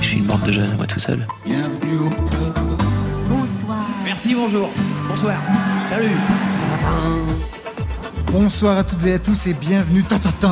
Je suis une bande de jeunes, moi tout seul. Bonsoir. Merci, bonjour. Bonsoir. Salut. Bonsoir à toutes et à tous et bienvenue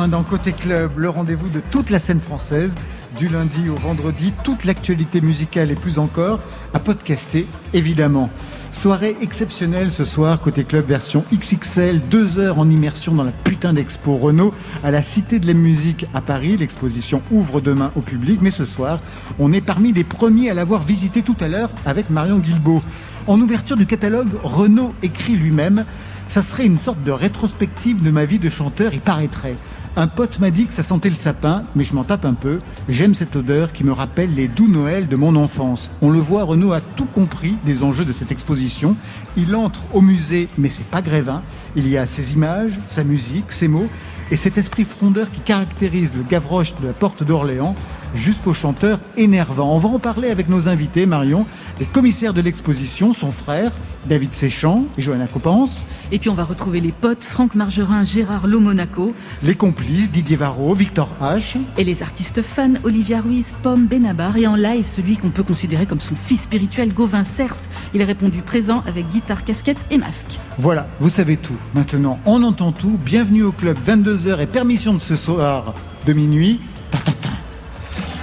dans Côté Club, le rendez-vous de toute la scène française, du lundi au vendredi, toute l'actualité musicale et plus encore, à podcaster évidemment. Soirée exceptionnelle ce soir, Côté Club version XXL, deux heures en immersion dans la putain d'expo Renault à la Cité de la Musique à Paris. L'exposition ouvre demain au public, mais ce soir, on est parmi les premiers à l'avoir visité tout à l'heure avec Marion Guilbault. En ouverture du catalogue, Renault écrit lui-même ça serait une sorte de rétrospective de ma vie de chanteur, il paraîtrait. Un pote m'a dit que ça sentait le sapin, mais je m'en tape un peu. J'aime cette odeur qui me rappelle les doux Noëls de mon enfance. On le voit, Renaud a tout compris des enjeux de cette exposition. Il entre au musée, mais c'est pas Grévin. Il y a ses images, sa musique, ses mots, et cet esprit frondeur qui caractérise le Gavroche de la Porte d'Orléans jusqu'au chanteur énervant. On va en parler avec nos invités, Marion, les commissaires de l'exposition, son frère, David Séchant et Johanna Copence. Et puis on va retrouver les potes, Franck Margerin, Gérard Lomonaco. Les complices, Didier Varro, Victor H. Et les artistes fans, Olivia Ruiz, Pomme Benabar. Et en live, celui qu'on peut considérer comme son fils spirituel, Gauvin Cers. Il a répondu présent avec guitare, casquette et masque. Voilà, vous savez tout. Maintenant, on entend tout. Bienvenue au club, 22h et permission de ce soir de minuit.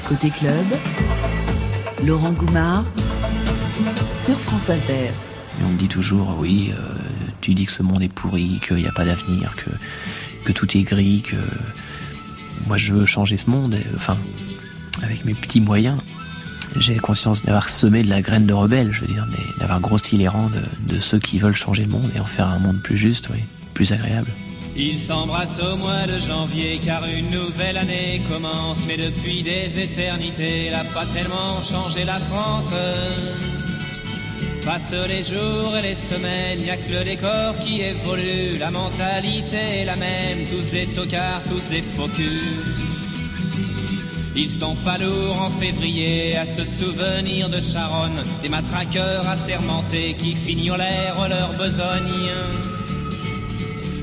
Côté club, Laurent Goumard sur France Inter. on me dit toujours, oui, euh, tu dis que ce monde est pourri, qu'il n'y a pas d'avenir, que, que tout est gris, que moi je veux changer ce monde, enfin, avec mes petits moyens. J'ai conscience d'avoir semé de la graine de rebelle, je veux dire, d'avoir grossi les rangs de, de, ceux qui veulent changer le monde et en faire un monde plus juste, oui, plus agréable. Ils s'embrassent au mois de janvier car une nouvelle année commence. Mais depuis des éternités, n'a pas tellement changé la France. Passent les jours et les semaines, y a que le décor qui évolue. La mentalité est la même, tous des tocards, tous des faux Ils sont pas lourds en février à se souvenir de Charonne, des matraqueurs assermentés qui fignolèrent leur besogne.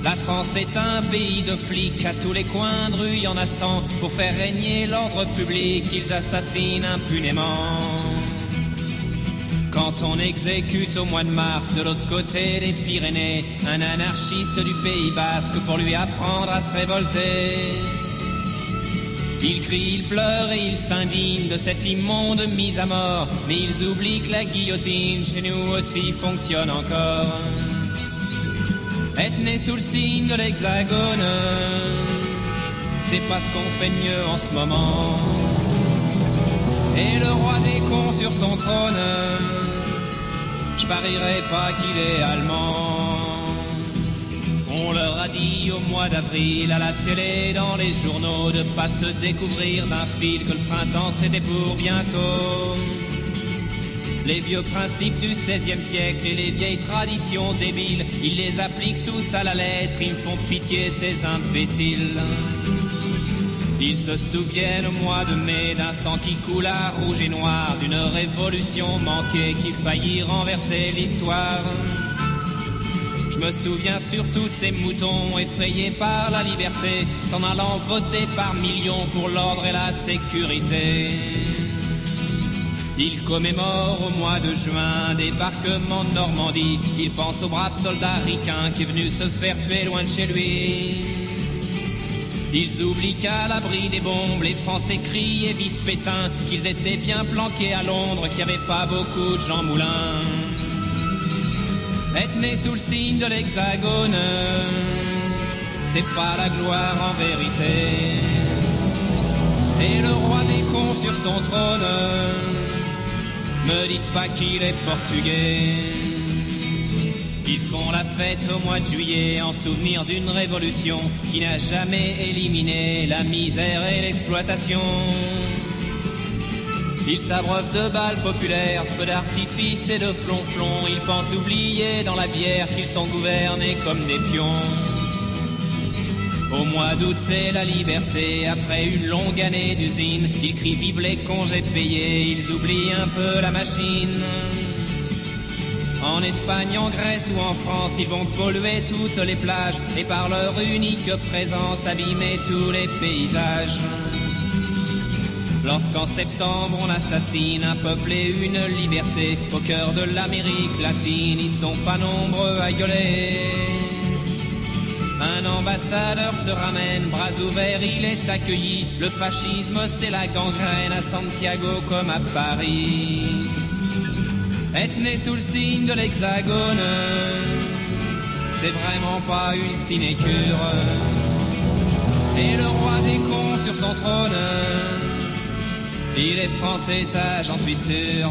La France est un pays de flics, à tous les coins de rue, y en a. Pour faire régner l'ordre public, ils assassinent impunément. Quand on exécute au mois de mars de l'autre côté des Pyrénées un anarchiste du Pays basque pour lui apprendre à se révolter. Il crie, il pleure et il s'indigne de cette immonde mise à mort, mais ils oublient que la guillotine chez nous aussi fonctionne encore être né sous le signe de l'hexagone, c'est pas ce qu'on fait de mieux en ce moment. Et le roi des cons sur son trône, je parierais pas qu'il est allemand. On leur a dit au mois d'avril à la télé, dans les journaux, de pas se découvrir d'un fil que le printemps c'était pour bientôt. Les vieux principes du XVIe siècle et les vieilles traditions débiles, ils les appliquent tous à la lettre, ils font pitié ces imbéciles. Ils se souviennent au mois de mai d'un sang qui coula rouge et noir, d'une révolution manquée qui faillit renverser l'histoire. Je me souviens surtout de ces moutons effrayés par la liberté, s'en allant voter par millions pour l'ordre et la sécurité. Il commémore au mois de juin débarquement de Normandie. Il pense au brave soldat ricain qui est venu se faire tuer loin de chez lui. Ils oublient qu'à l'abri des bombes, les Français crient et vivent Pétain, qu'ils étaient bien planqués à Londres, qu'il n'y avait pas beaucoup de Jean Moulin. Être né sous le signe de l'hexagone, c'est pas la gloire en vérité. Et le roi des cons sur son trône, me dites pas qu'il est portugais. Ils font la fête au mois de juillet en souvenir d'une révolution qui n'a jamais éliminé la misère et l'exploitation. Ils s'abreuvent de balles populaires, feux d'artifice et de flonflons. Ils pensent oublier dans la bière qu'ils sont gouvernés comme des pions. Au mois d'août, c'est la liberté. Après une longue année d'usine, ils crient vive les congés payés. Ils oublient un peu la machine. En Espagne, en Grèce ou en France, ils vont polluer toutes les plages et par leur unique présence abîmer tous les paysages. Lorsqu'en septembre on assassine un peuple et une liberté au cœur de l'Amérique latine, ils sont pas nombreux à gueuler. Un ambassadeur se ramène, bras ouverts, il est accueilli. Le fascisme, c'est la gangrène à Santiago comme à Paris. Être né sous le signe de l'hexagone, c'est vraiment pas une sinécure. Et le roi des cons sur son trône, il est français, ça j'en suis sûr.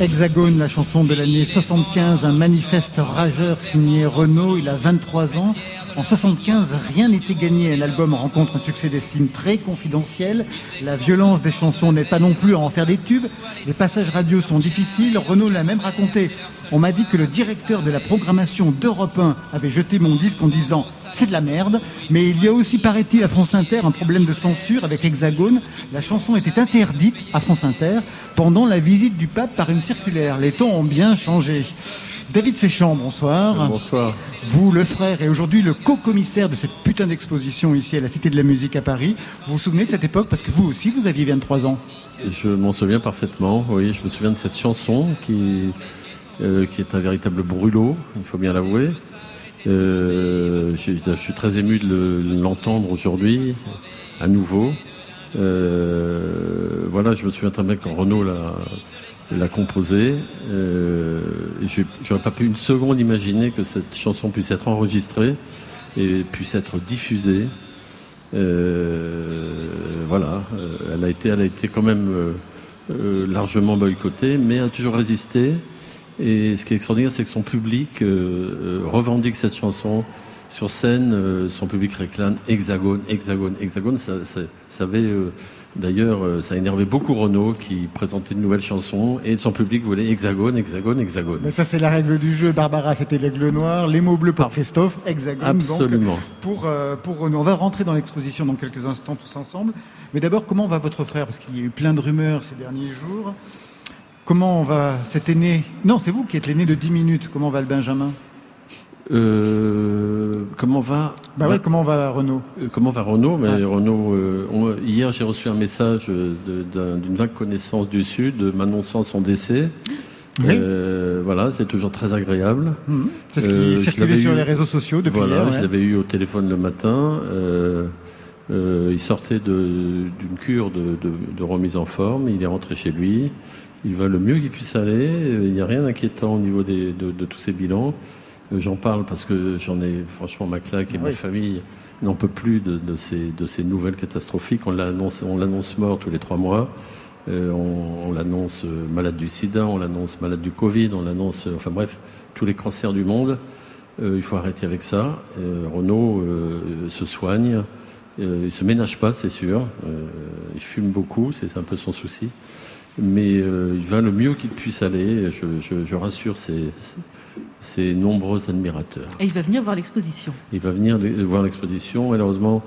Hexagone, la chanson de l'année 75, un manifeste rageur signé Renault, il a 23 ans. En 75, rien n'était gagné. L'album rencontre un succès d'estime très confidentiel. La violence des chansons n'est pas non plus à en faire des tubes. Les passages radio sont difficiles. Renaud l'a même raconté. On m'a dit que le directeur de la programmation d'Europe 1 avait jeté mon disque en disant c'est de la merde. Mais il y a aussi, paraît-il, à France Inter un problème de censure avec Hexagone. La chanson était interdite à France Inter pendant la visite du pape par une circulaire. Les temps ont bien changé. David Séchant, bonsoir. Bonsoir. Vous, le frère, et aujourd'hui le co-commissaire de cette putain d'exposition ici à la Cité de la Musique à Paris. Vous vous souvenez de cette époque? Parce que vous aussi, vous aviez 23 ans. Je m'en souviens parfaitement, oui. Je me souviens de cette chanson qui, euh, qui est un véritable brûlot, il faut bien l'avouer. Euh, je, je suis très ému de l'entendre aujourd'hui, à nouveau. Euh, voilà, je me souviens très bien quand Renaud l'a l'a composé. Euh, J'aurais pas pu une seconde imaginer que cette chanson puisse être enregistrée et puisse être diffusée. Euh, voilà, euh, elle a été, elle a été quand même euh, euh, largement boycottée, mais a toujours résisté. Et ce qui est extraordinaire, c'est que son public revendique cette chanson sur scène. son public réclame hexagone, hexagone, hexagone. Ça, ça, ça avait D'ailleurs, euh, ça a énervé beaucoup Renault qui présentait une nouvelle chanson et son public voulait hexagone, hexagone, hexagone. Mais ça, c'est la règle du jeu. Barbara, c'était l'aigle noir, les mots bleus pour Christophe, hexagone. Absolument. Donc, pour, euh, pour Renault. On va rentrer dans l'exposition dans quelques instants tous ensemble. Mais d'abord, comment va votre frère? Parce qu'il y a eu plein de rumeurs ces derniers jours. Comment va cet aîné Non, c'est vous qui êtes l'aîné de 10 minutes. Comment va le Benjamin? Euh, comment va bah Comment va Renault euh, Comment va Renault Mais Renault. Euh, hier, j'ai reçu un message d'une vague connaissance du Sud m'annonçant son décès. Oui. voilà, c'est toujours très agréable. Mmh. C'est ce qui circulait sur les réseaux sociaux depuis voilà, hier. Ouais. Je l'avais eu au téléphone le matin. il sortait d'une cure de, de, de, remise en forme. Il est rentré chez lui. Il va le mieux qu'il puisse aller. Il n'y a rien d'inquiétant au niveau des, de, de tous ces bilans. Euh, j'en parle parce que j'en ai franchement ma claque et oui. ma famille n'en peut plus de, de, ces, de ces nouvelles catastrophiques. On l'annonce, on l'annonce mort tous les trois mois. Euh, on, on l'annonce malade du sida, on l'annonce malade du Covid, on l'annonce, enfin bref, tous les cancers du monde. Euh, il faut arrêter avec ça. Euh, Renault se soigne, il se ménage pas, c'est sûr. il fume beaucoup, c'est un peu son souci. Mais il va le mieux qu'il puisse aller. Je, je, je rassure ses, ses nombreux admirateurs. Et il va venir voir l'exposition. Il va venir voir l'exposition. Malheureusement,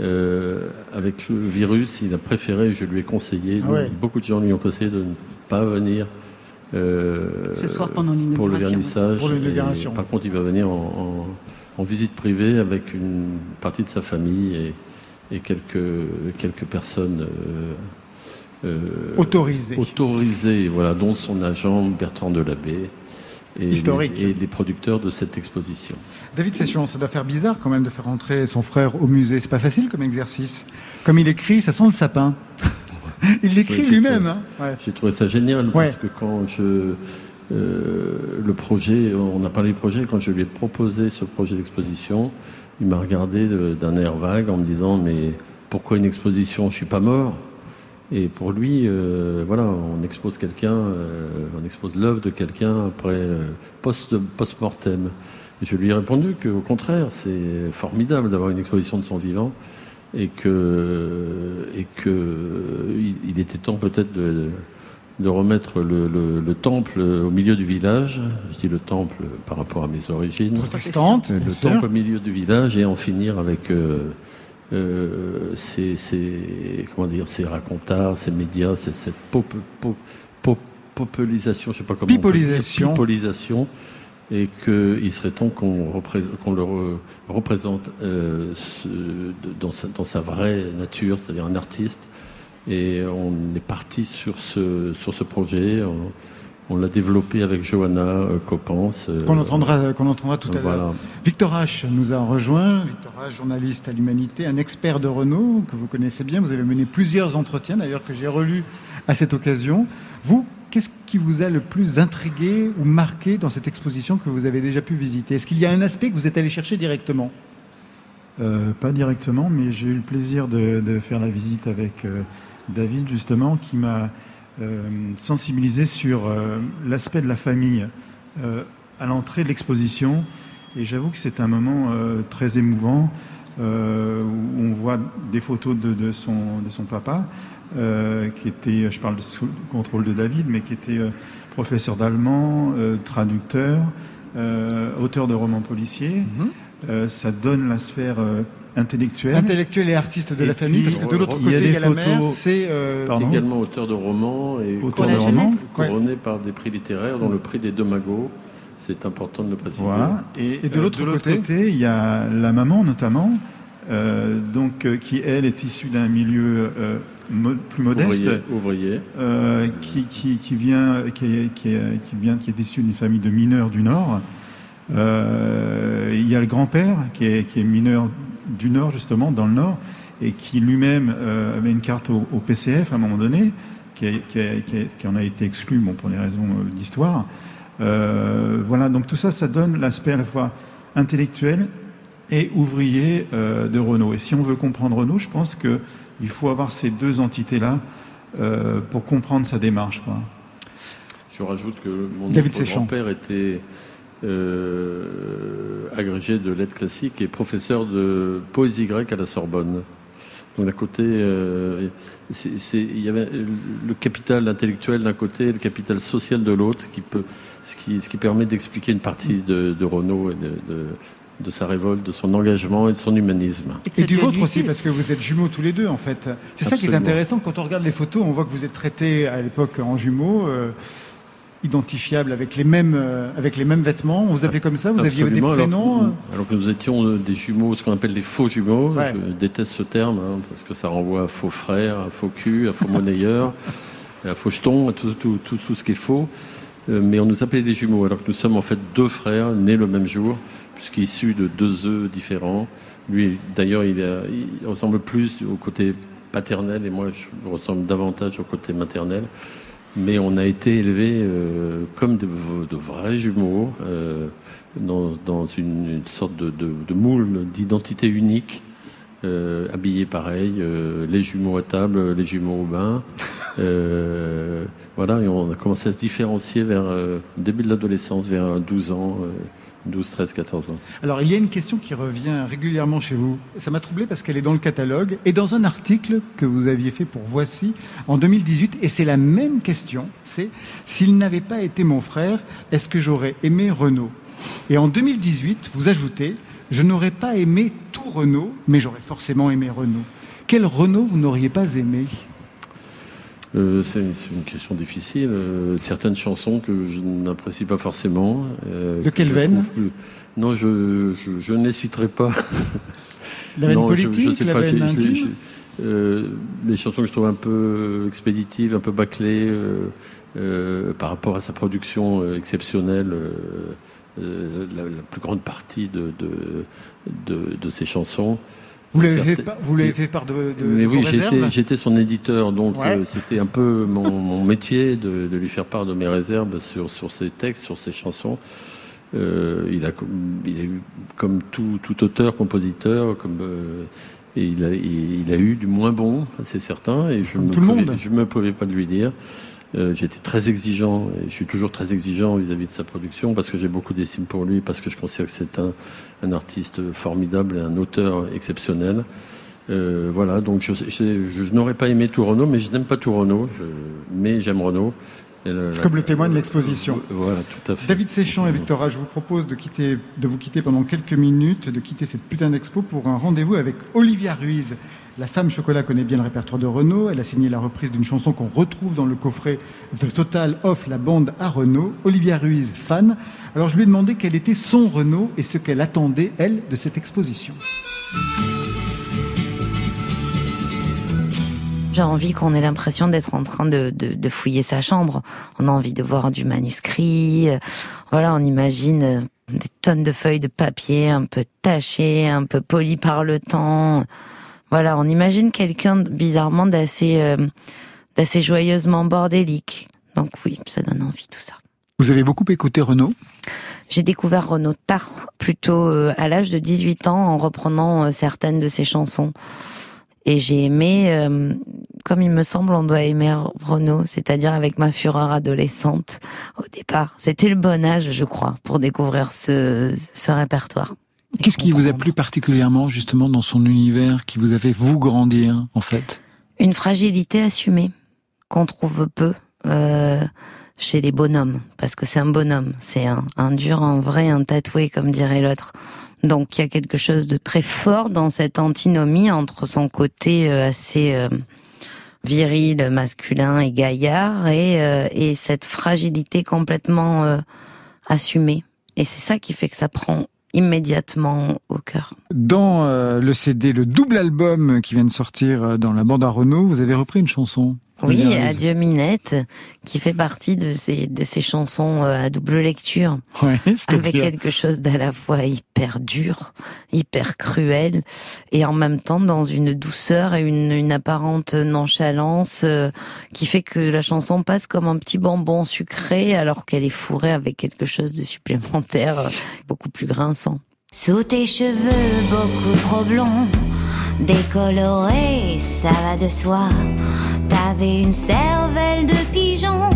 euh, avec le virus, il a préféré, je lui ai conseillé, ah ouais. beaucoup de gens lui ont conseillé de ne pas venir euh, ce soir pendant pour le vernissage. Pour l'inauguration. Par contre, il va venir en, en, en, visite privée avec une partie de sa famille et, et quelques, quelques personnes. Euh, autorisées. Autorisées, voilà, dont son agent Bertrand Delabé et historique les, et les producteurs de cette exposition. David Session, ça doit faire bizarre quand même de faire entrer son frère au musée. C'est pas facile comme exercice. Comme il écrit, ça sent le sapin. il l'écrit lui-même. Hein. Ouais. J'ai trouvé ça génial ouais. parce que quand je euh, le projet, on a parlé du projet, quand je lui ai proposé ce projet d'exposition, il m'a regardé d'un air vague en me disant mais pourquoi une exposition? Je suis pas mort. Et pour lui, euh, voilà, on expose quelqu'un, euh, on expose l'œuvre de quelqu'un après euh, post, post-mortem. Et je lui ai répondu qu'au contraire, c'est formidable d'avoir une exposition de son vivant et que, et que il, il était temps peut-être de, de remettre le, le, le, temple au milieu du village. Je dis le temple par rapport à mes origines. Protestante. Le sûr. temple au milieu du village et en finir avec euh, ces, ces, comment dire, ces racontards, ces médias, cette pop, pop, pop, populisation, je sais pas comment Pipolisation. Pipolisation et qu'il serait temps qu'on qu le re, représente euh, ce, dans, sa, dans, sa, vraie nature, c'est-à-dire un artiste Et on est parti sur ce, sur ce projet. On, on l'a développé avec Johanna euh, Copens. euh, Qu'on entendra, qu'on entendra tout à voilà. l'heure. Victor H nous a rejoint. Victor H, journaliste à l'Humanité, un expert de Renault que vous connaissez bien. Vous avez mené plusieurs entretiens, d'ailleurs, que j'ai relus à cette occasion. Vous, qu'est-ce qui vous a le plus intrigué ou marqué dans cette exposition que vous avez déjà pu visiter? Est-ce qu'il y a un aspect que vous êtes allé chercher directement? Euh, pas directement, mais j'ai eu le plaisir de, de faire la visite avec euh, David, justement, qui m'a euh, sensibilisé sur euh, l'aspect de la famille euh, à l'entrée de l'exposition. Et j'avoue que c'est un moment très émouvant où on voit des photos de, de son, de son papa, qui était, je parle sous le contrôle de David, mais qui était professeur d'allemand, traducteur, auteur de romans policiers. Mhm. Euh, ça donne la sphère intellectuelle. Intellectuel et artiste de Et la famille, puis, parce que de l'autre côté, il y a la mère, photos- c'est... euh, Également auteur de romans et Auteur de romans. couronné par des prix littéraires, dont le prix des deux magots. C'est important de le préciser. Voilà. Et, Et de euh, l'autre côté il y a la maman notamment, euh, donc euh, qui elle est issue d'un milieu euh, mo- plus modeste, Ouvrier, ouvrier. euh, qui, qui, qui vient, qui est, qui est, qui vient, qui est issu d'une famille de mineurs du Nord. Euh, il y a le grand-père qui est, qui est mineur du Nord justement, dans le Nord, et qui lui-même euh, avait une carte au, au PCF à un moment donné, qui, a- qui, a- qui a- qui en a été exclu, bon, pour des raisons euh, d'histoire. Euh, voilà, donc tout ça, ça donne l'aspect à la fois intellectuel et ouvrier euh, de Renault. Et si on veut comprendre Renault, je pense que il faut avoir ces deux entités-là euh, pour comprendre sa démarche. Quoi. Je rajoute que mon grand-père était agrégé de lettres classiques et professeur de poésie grecque à la Sorbonne. Donc d'un côté, euh, c'est- c'est- il y avait le capital intellectuel d'un côté et le capital social de l'autre, qui peut, ce qui, ce qui permet d'expliquer une partie de, de Renault et de, de- de sa révolte, de son engagement et de son humanisme. Et du vôtre aussi, parce que vous êtes jumeaux tous les deux, en fait. C'est ça qui est intéressant. Quand on regarde les photos, on voit que vous êtes traités à l'époque en jumeaux, euh, identifiables avec les, mêmes, euh, avec les mêmes vêtements. On vous appelait comme ça Vous aviez des alors prénoms que- euh alors, que nous étions euh, des jumeaux, ce qu'on appelle les faux jumeaux. Ouais. Je déteste ce terme hein, parce que ça renvoie à faux frère, à faux cul, à faux monnayeur, à faux jeton, à tout, tout, tout, tout ce qui est faux. Mais on nous appelait des jumeaux alors que nous sommes en fait deux frères nés le même jour, puisqu'issus de deux œufs différents. Lui, d'ailleurs, il ressemble plus au côté paternel et moi, je ressemble davantage au côté maternel. Mais on a été élevés euh, comme de, vrais jumeaux, euh, dans, dans une, une sorte de, de- de moule d'identité unique, euh, habillés pareil, euh, les jumeaux à table, les jumeaux au bain. Euh, voilà, et on a commencé à se différencier vers euh, le début de l'adolescence, vers 12 ans, euh, 12, 13, 14 ans. Alors, il y a une question qui revient régulièrement chez vous. Ça m'a troublé parce qu'elle est dans le catalogue et dans un article que vous aviez fait pour Voici en 2018. Et c'est la même question. C'est s'il n'avait pas été mon frère, est-ce que j'aurais aimé Renault Et en 2018, vous ajoutez je n'aurais pas aimé tout Renault, mais j'aurais forcément aimé Renault. Quel Renault vous n'auriez pas aimé? Euh, c'est une question difficile. Euh, certaines chansons que je n'apprécie pas forcément. euh, De que quelle veine plus- Non, je, je, je ne les citerai pas. La veine Non, je- politique, je sais la pas, veine intime Les chansons que je trouve un peu expéditives, un peu bâclées par rapport à sa production exceptionnelle. la, la plus grande partie de, de, de, de ses chansons. Vous l'avez fait, par- vous l'avez fait par de, de, mais de oui, j'étais, j'étais son éditeur, donc Ouais. euh, c'était un peu mon, mon métier de, de lui faire part de mes réserves sur, sur ses textes, sur ses chansons. Euh, il, a, il a eu, comme tout, tout auteur, compositeur, comme, euh, et il, a, il, il a eu du moins bon, c'est certain, et je Comme me me pouvais pas de lui dire. Euh, J'étais très exigeant, et je suis toujours très exigeant vis-à-vis de sa production, parce que j'ai beaucoup d'estime pour lui, parce que je considère que c'est un, un artiste formidable et un auteur exceptionnel. Euh, voilà, donc je, je, je- je n'aurais pas aimé tout Renault, mais je n'aime pas tout Renault, mais j'aime Renault. La- Comme le témoigne l'exposition. Voilà, tout à fait. David Séchant et Victoria, je vous propose de, quitter, de vous quitter pendant quelques minutes, de quitter cette putain d'expo pour un rendez-vous avec Olivia Ruiz. La femme chocolat connaît bien le répertoire de Renault. Elle a signé la reprise d'une chanson qu'on retrouve dans le coffret The Total of la bande à Renault. Olivia Ruiz, fan. Alors je lui ai demandé quel était son Renault et ce qu'elle attendait, elle, de cette exposition. J'ai envie qu'on ait l'impression d'être en train de, de, fouiller sa chambre. On a envie de voir du manuscrit. Voilà, on imagine des tonnes de feuilles de papier un peu tachées, un peu polies par le temps. Voilà, on imagine quelqu'un bizarrement d'assez euh, d'assez joyeusement bordélique. Donc oui, ça donne envie tout ça. Vous avez beaucoup écouté Renaud? J'ai découvert Renaud tard, plutôt euh, à l'âge de 18 ans, en reprenant euh, certaines de ses chansons. Et j'ai aimé, comme il me semble, on doit aimer Renaud, c'est-à-dire avec ma fureur adolescente au départ. C'était le bon âge, je crois, pour découvrir ce, ce répertoire. Qu'est-ce qui vous a plu particulièrement justement dans son univers, qui vous a fait vous grandir en fait? Une fragilité assumée qu'on trouve peu euh, chez les bonhommes, parce que c'est un bonhomme, c'est un, un dur, un vrai, un tatoué comme dirait l'autre. Donc il y a quelque chose de très fort dans cette antinomie entre son côté euh, assez euh, viril, masculin et gaillard et, euh, et cette fragilité complètement assumée. Et c'est ça qui fait que ça prend immédiatement au cœur. Dans euh, le CD, le double album qui vient de sortir euh, dans la bande à Renault, vous avez repris une chanson. Oui, Adieu Minette, qui fait partie de ces, de ces chansons euh, à double lecture. avec quelque chose d'à la fois hyper dur, hyper cruel, et en même temps dans une douceur et une, une apparente nonchalance euh, qui fait que la chanson passe comme un petit bonbon sucré alors qu'elle est fourrée avec quelque chose de supplémentaire, euh, beaucoup plus grinçant. Sous tes cheveux beaucoup trop blonds, décolorés, ça va de soi T'avais une cervelle de pigeon,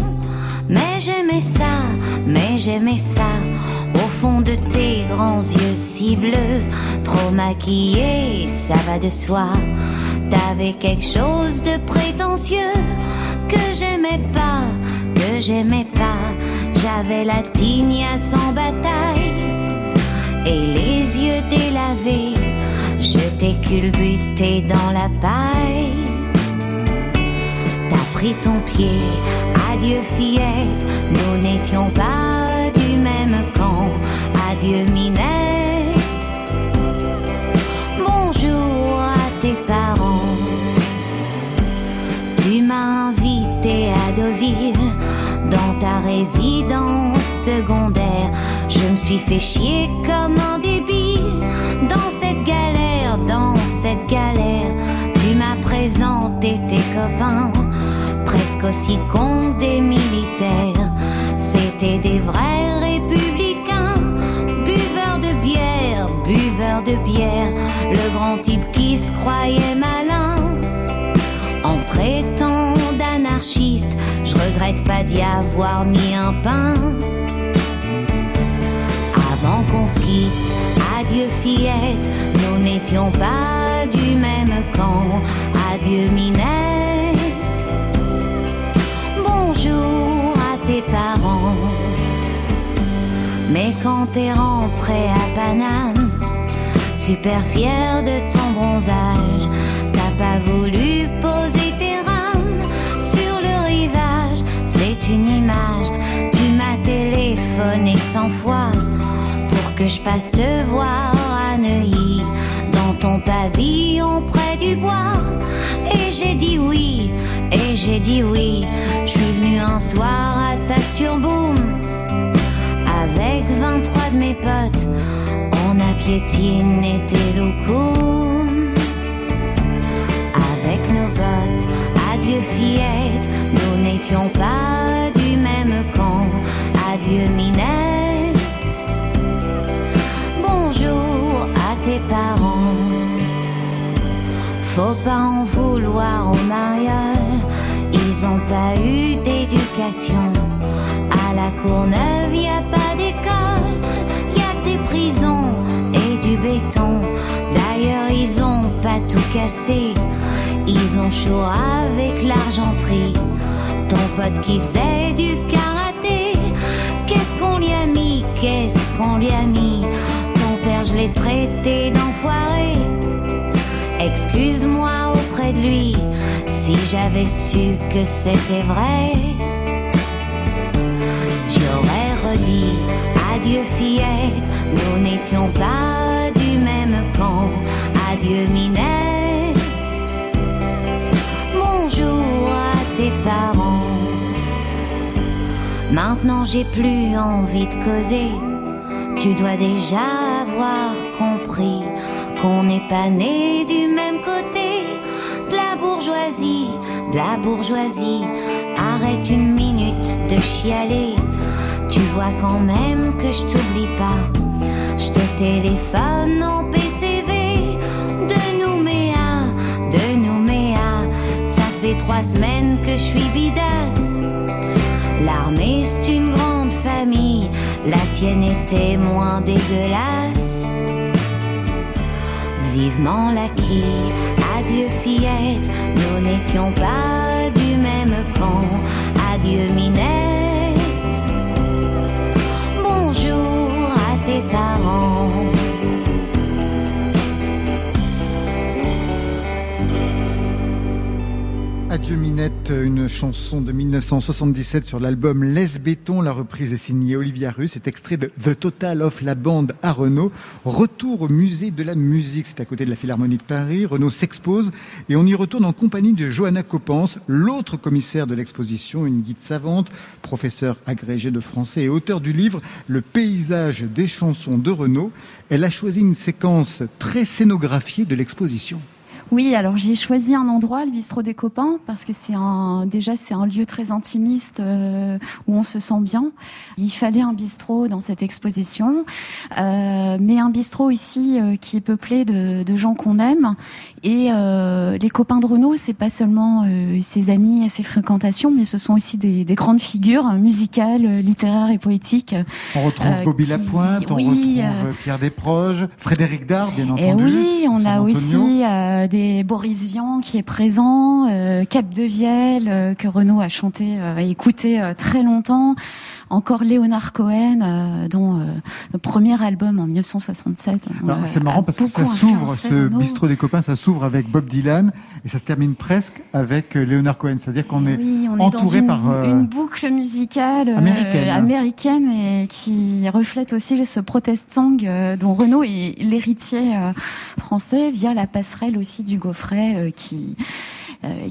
mais j'aimais ça, mais j'aimais ça. Au fond de tes grands yeux si bleus, trop maquillés, ça va de soi. T'avais quelque chose de prétentieux que j'aimais pas, que j'aimais pas. J'avais la tignasse en bataille et les yeux délavés. Je t'ai culbuté dans la paille pris ton pied. Adieu fillette, nous n'étions pas du même camp. Adieu Minette. Bonjour à tes parents. Tu m'as invité à Deauville dans ta résidence secondaire. Je me suis fait chier comme un débile dans cette galère, dans cette galère. Tu m'as présenté tes copains presque aussi con des militaires. C'était des vrais républicains, buveurs de bière, buveurs de bière. Le grand type qui se croyait malin, en traitant d'anarchiste, je regrette pas d'y avoir mis un pain. Avant qu'on se quitte, adieu fillette, nous n'étions pas du même camp. Adieu Minette Mais quand t'es rentré à Paname, super fier de ton bronzage, t'as pas voulu poser tes rames sur le rivage. C'est une image, tu m'as téléphoné cent fois pour que je passe te voir à Neuilly dans ton pavillon près du bois. Et j'ai dit oui, et j'ai dit oui. Je suis venu un soir à ta surboom avec 23 de mes potes. On a piétiné tes locaux avec nos potes. Adieu fillette, nous n'étions pas du même camp. Adieu Minette. Bonjour à tes parents. Faut pas en vouloir au mariage, ils ont pas eu d'éducation. À la y a pas ils ont chaud avec l'argenterie. Ton pote qui faisait du karaté, qu'est-ce qu'on lui a mis, qu'est-ce qu'on lui a mis? Ton père, je l'ai traité d'enfoiré excuse-moi auprès de lui si j'avais su que c'était vrai. J'aurais redit adieu fillette, nous n'étions pas du même camp. Adieu Minette. Maintenant j'ai plus envie de causer. Tu dois déjà avoir compris qu'on n'est pas né du même côté de la bourgeoisie, de la bourgeoisie. Arrête une minute de chialer. Tu vois quand même que je t'oublie pas. Je te téléphone en PCV de Nouméa, de Nouméa. Ça fait trois semaines que je suis bidasse. L'armée c'est une grande famille, la tienne était moins dégueulasse. Vivement la quille, adieu fillette, nous n'étions pas du même camp. Adieu Minette, bonjour à tes parents. Adieu Minette, une chanson de 1977 sur l'album Les Béton. La reprise est signée Olivia Russe. C'est extrait de The Total of la bande à Renault. Retour au musée de la musique. C'est à côté de la Philharmonie de Paris. Renault s'expose et on y retourne en compagnie de Johanna Copens, l'autre commissaire de l'exposition, une guide savante, professeur agrégé de français et auteur du livre Le paysage des chansons de Renault. Elle a choisi une séquence très scénographiée de l'exposition. Oui, alors j'ai choisi un endroit, le bistrot des copains, parce que c'est un déjà c'est un lieu très intimiste euh, où on se sent bien. Il fallait un bistrot dans cette exposition, euh, mais un bistrot ici euh, qui est peuplé de, de gens qu'on aime. Et les copains de Renault, c'est pas seulement ses amis et ses fréquentations, mais ce sont aussi des, des grandes figures musicales, littéraires et poétiques. On retrouve Bobby qui- Lapointe, on oui, retrouve Pierre Desproges, Frédéric Dard, bien Et entendu. oui, on a Antonio. aussi euh, Boris Vian qui est présent, euh, Cap de Vielle euh, que Renaud a chanté euh, et écouté très longtemps. Encore Léonard Cohen, euh, dont euh, le premier album en 1967. on Alors, a- C'est a marrant parce que ça s'ouvre, ce bistrot des copains, ça s'ouvre avec Bob Dylan et ça se termine presque avec euh, Leonard Cohen. C'est-à-dire qu'on est Oui, on est entouré dans une, par. euh, une boucle musicale euh, américaine. américaine et qui reflète aussi ce protest song euh, dont Renaud est l'héritier euh, français via la passerelle aussi du Gaufret euh, qui euh,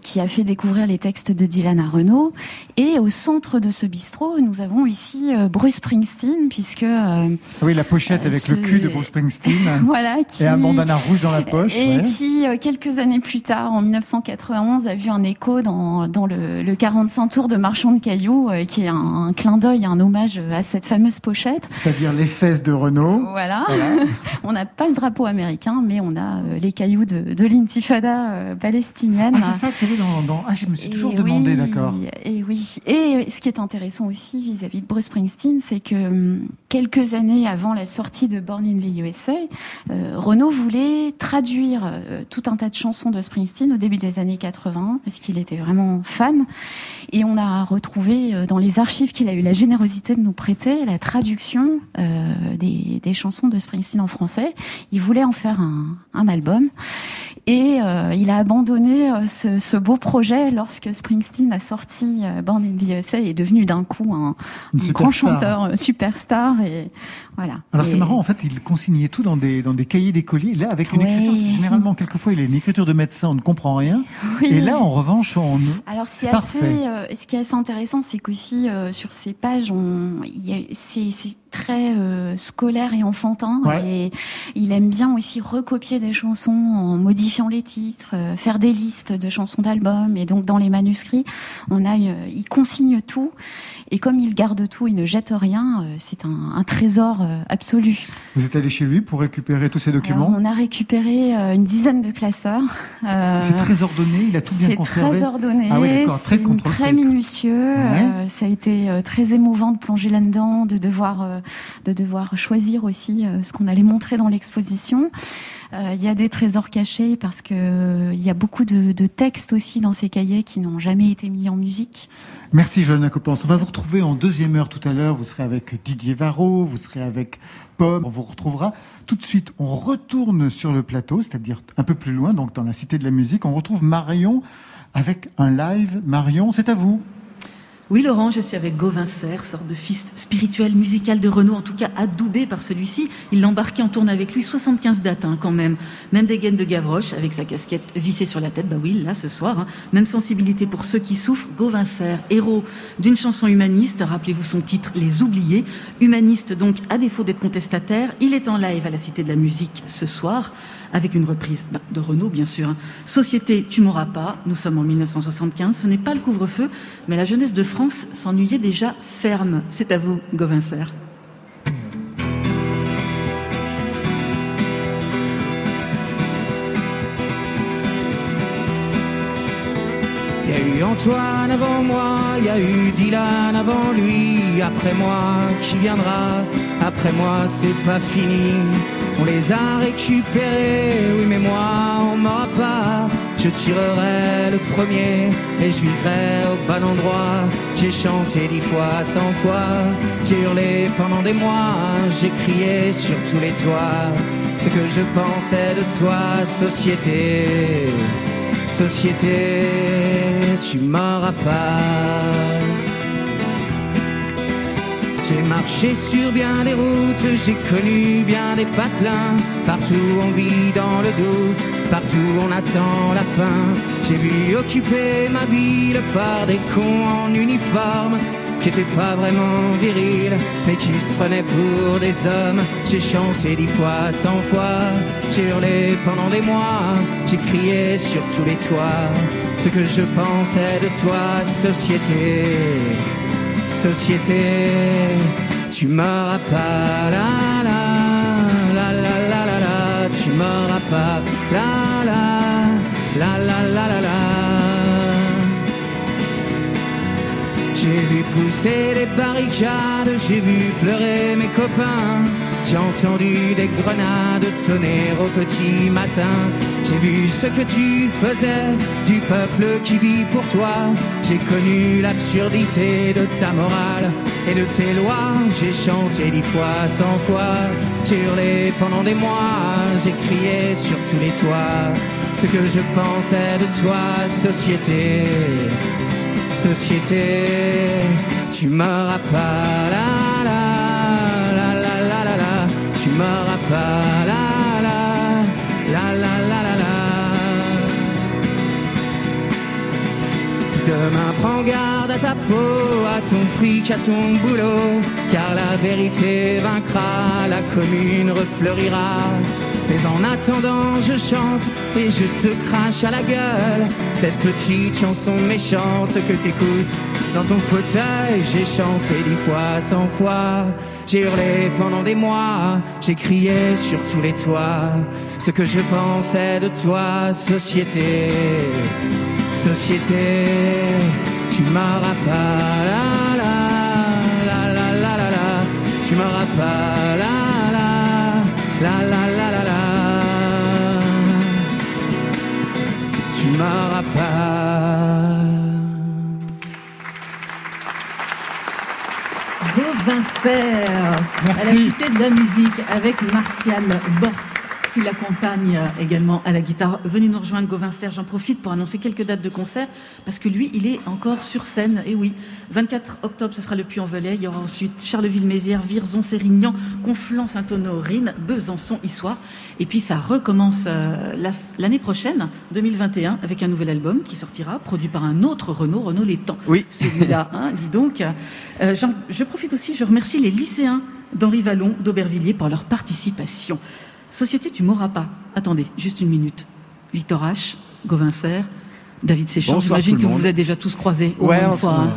qui a fait découvrir les textes de Dylan à Renaud. Et au centre de ce bistrot, nous avons ici euh, Bruce Springsteen, puisque euh, Oui, la pochette euh, avec le cul de Bruce Springsteen voilà, qui et un bandana rouge dans la poche. et ouais. qui, euh, quelques années plus tard, en 1991, a vu un écho dans, dans le, le 45 tours de Marchand de Cailloux, euh, qui est un, un clin d'œil, un hommage à cette fameuse pochette. C'est-à-dire les fesses de Renault. Voilà. Voilà. on n'a pas le drapeau américain, mais on a euh, les cailloux de, de l'intifada euh, palestinienne. Ah, ça qu'il y avait dans, dans- Ah, je me suis toujours Et demandé, oui, d'accord. Et oui. Et ce qui est intéressant aussi vis-à-vis de Bruce Springsteen, c'est que hum, quelques années avant la sortie de Born in the USA, euh, Renaud voulait traduire euh, tout un tas de chansons de Springsteen au début des années 80, parce qu'il était vraiment fan. Et on a retrouvé euh, dans les archives qu'il a eu la générosité de nous prêter la traduction euh, des, des chansons de Springsteen en français. Il voulait en faire un, un album. Et euh, il a abandonné euh, ce, ce beau projet lorsque Springsteen a sorti euh, Born in the USA et est devenu d'un coup un, grand chanteur, superstar. Et voilà. Alors c'est marrant, en fait, il consignait tout dans des, dans des cahiers d'écoliers. Là, avec une écriture, parce que généralement, quelquefois, il a une écriture de médecin, on ne comprend rien. Oui. Et là, en revanche, on. Alors, c'est assez, euh, ce qui est assez intéressant, c'est qu'aussi euh, sur ces pages, on, c'est très euh, scolaire et enfantin. Ouais. Et il aime bien aussi recopier des chansons en modifiant les titres, euh, faire des listes de chansons d'albums. Et donc, dans les manuscrits, on a, euh, il consigne tout. Et comme il garde tout, il ne jette rien. euh, c'est un, un trésor euh, absolu. Vous êtes allé chez lui pour récupérer tous ces documents? Alors, on a récupéré euh, une dizaine de classeurs. C'est très ordonné, il a tout bien c'est conservé. très ordonné, Ah oui, très c'est très minutieux. ça a été très émouvant de plonger là-dedans, de devoir, de devoir choisir aussi ce qu'on allait montrer dans l'exposition. Euh, Il y a des trésors cachés parce que euh, il y a beaucoup de, textes aussi dans ces cahiers qui n'ont jamais été mis en musique. Merci Johanna Copens. On va vous retrouver en deuxième heure tout à l'heure. Vous serez avec Didier Varro, vous serez avec Pomme. On vous retrouvera tout de suite. On retourne sur le plateau, c'est-à-dire un peu plus loin, donc dans la Cité de la Musique. On retrouve Marion avec un live. Marion, c'est à vous. Oui, Laurent, je suis avec Gauvin Serre, sorte de fils spirituel musical de Renault, en tout cas adoubé par celui-ci. Il l'a embarqué en tourne avec lui 75 dates, hein, quand même. Même des de Gavroche, avec sa casquette vissée sur la tête, bah oui, là, ce soir. Hein. Même sensibilité pour ceux qui souffrent. Gauvin Serre, héros d'une chanson humaniste, rappelez-vous son titre, Les Oubliés. Humaniste, donc, à défaut d'être contestataire. Il est en live à la Cité de la Musique ce soir avec une reprise bah, de Renault, bien sûr. Hein. Société, tu m'auras pas. Nous sommes en 1975. Ce n'est pas le couvre-feu, mais la jeunesse de France s'ennuyait déjà ferme. C'est à vous, Gauvin Il y a eu Antoine avant moi, il y a eu Dylan avant lui, après moi qui viendra, après moi c'est pas fini. On les a récupérés, oui mais moi on m'aura pas. Je tirerai le premier et je viserai au bon endroit. J'ai chanté dix fois, cent fois, j'ai hurlé pendant des mois, j'ai crié sur tous les toits ce que je pensais de toi, société. Société, tu m'auras pas. J'ai marché sur bien des routes, j'ai connu bien des patelins. Partout on vit dans le doute, partout on attend la fin. J'ai vu occuper ma ville par des cons en uniforme qui étaient pas vraiment virils, mais qui se prenaient pour des hommes. J'ai chanté dix fois, cent fois, j'ai hurlé pendant des mois, j'ai crié sur tous les toits ce que je pensais de toi, société société, tu m'auras pas, la la la la la la la, tu m'auras pas, la la la la la la la. J'ai vu pousser les barricades, j'ai vu pleurer mes copains. J'ai entendu des grenades tonner au petit matin. J'ai vu ce que tu faisais du peuple qui vit pour toi. J'ai connu l'absurdité de ta morale et de tes lois. J'ai chanté dix fois, cent fois. J'ai hurlé pendant des mois. J'ai crié sur tous les toits ce que je pensais de toi, société. Société, tu m'auras pas la Demain prends garde à ta peau, à ton fric, à ton boulot, car la vérité vaincra, la commune refleurira. Mais en attendant, je chante et je te crache à la gueule cette petite chanson méchante que t'écoutes dans ton fauteuil. J'ai chanté dix fois, cent fois, j'ai hurlé pendant des mois, j'ai crié sur tous les toits ce que je pensais de toi, société, société. Tu m'auras pas, la la la la la la la, tu m'auras pas, la la la la la la la. Tu m'auras pas. Merci. À la Cité de la musique avec Martial Bort qui l'accompagne également à la guitare. Venez nous rejoindre, Gauvin J'en profite pour annoncer quelques dates de concert parce que lui, il est encore sur scène. Et oui, 24 octobre, ce sera le Puy-en-Velay. Il y aura ensuite Charleville-Mézières, Virzon, Sérignan, Conflans, Saint-Honorine, Besançon, Issoire. Et puis ça recommence euh, l'année prochaine, 2021, avec un nouvel album qui sortira, produit par un autre Renault, Renault Les Temps. Oui. Celui-là, hein, dis donc. Euh, je profite aussi, je remercie les lycéens d'Henri Vallon, d'Aubervilliers pour leur participation. Société, tu m'auras pas. Attendez, juste une minute. Victor H, Gauvin David Séchant, j'imagine que vous êtes déjà tous croisés au ouais, moins une fois.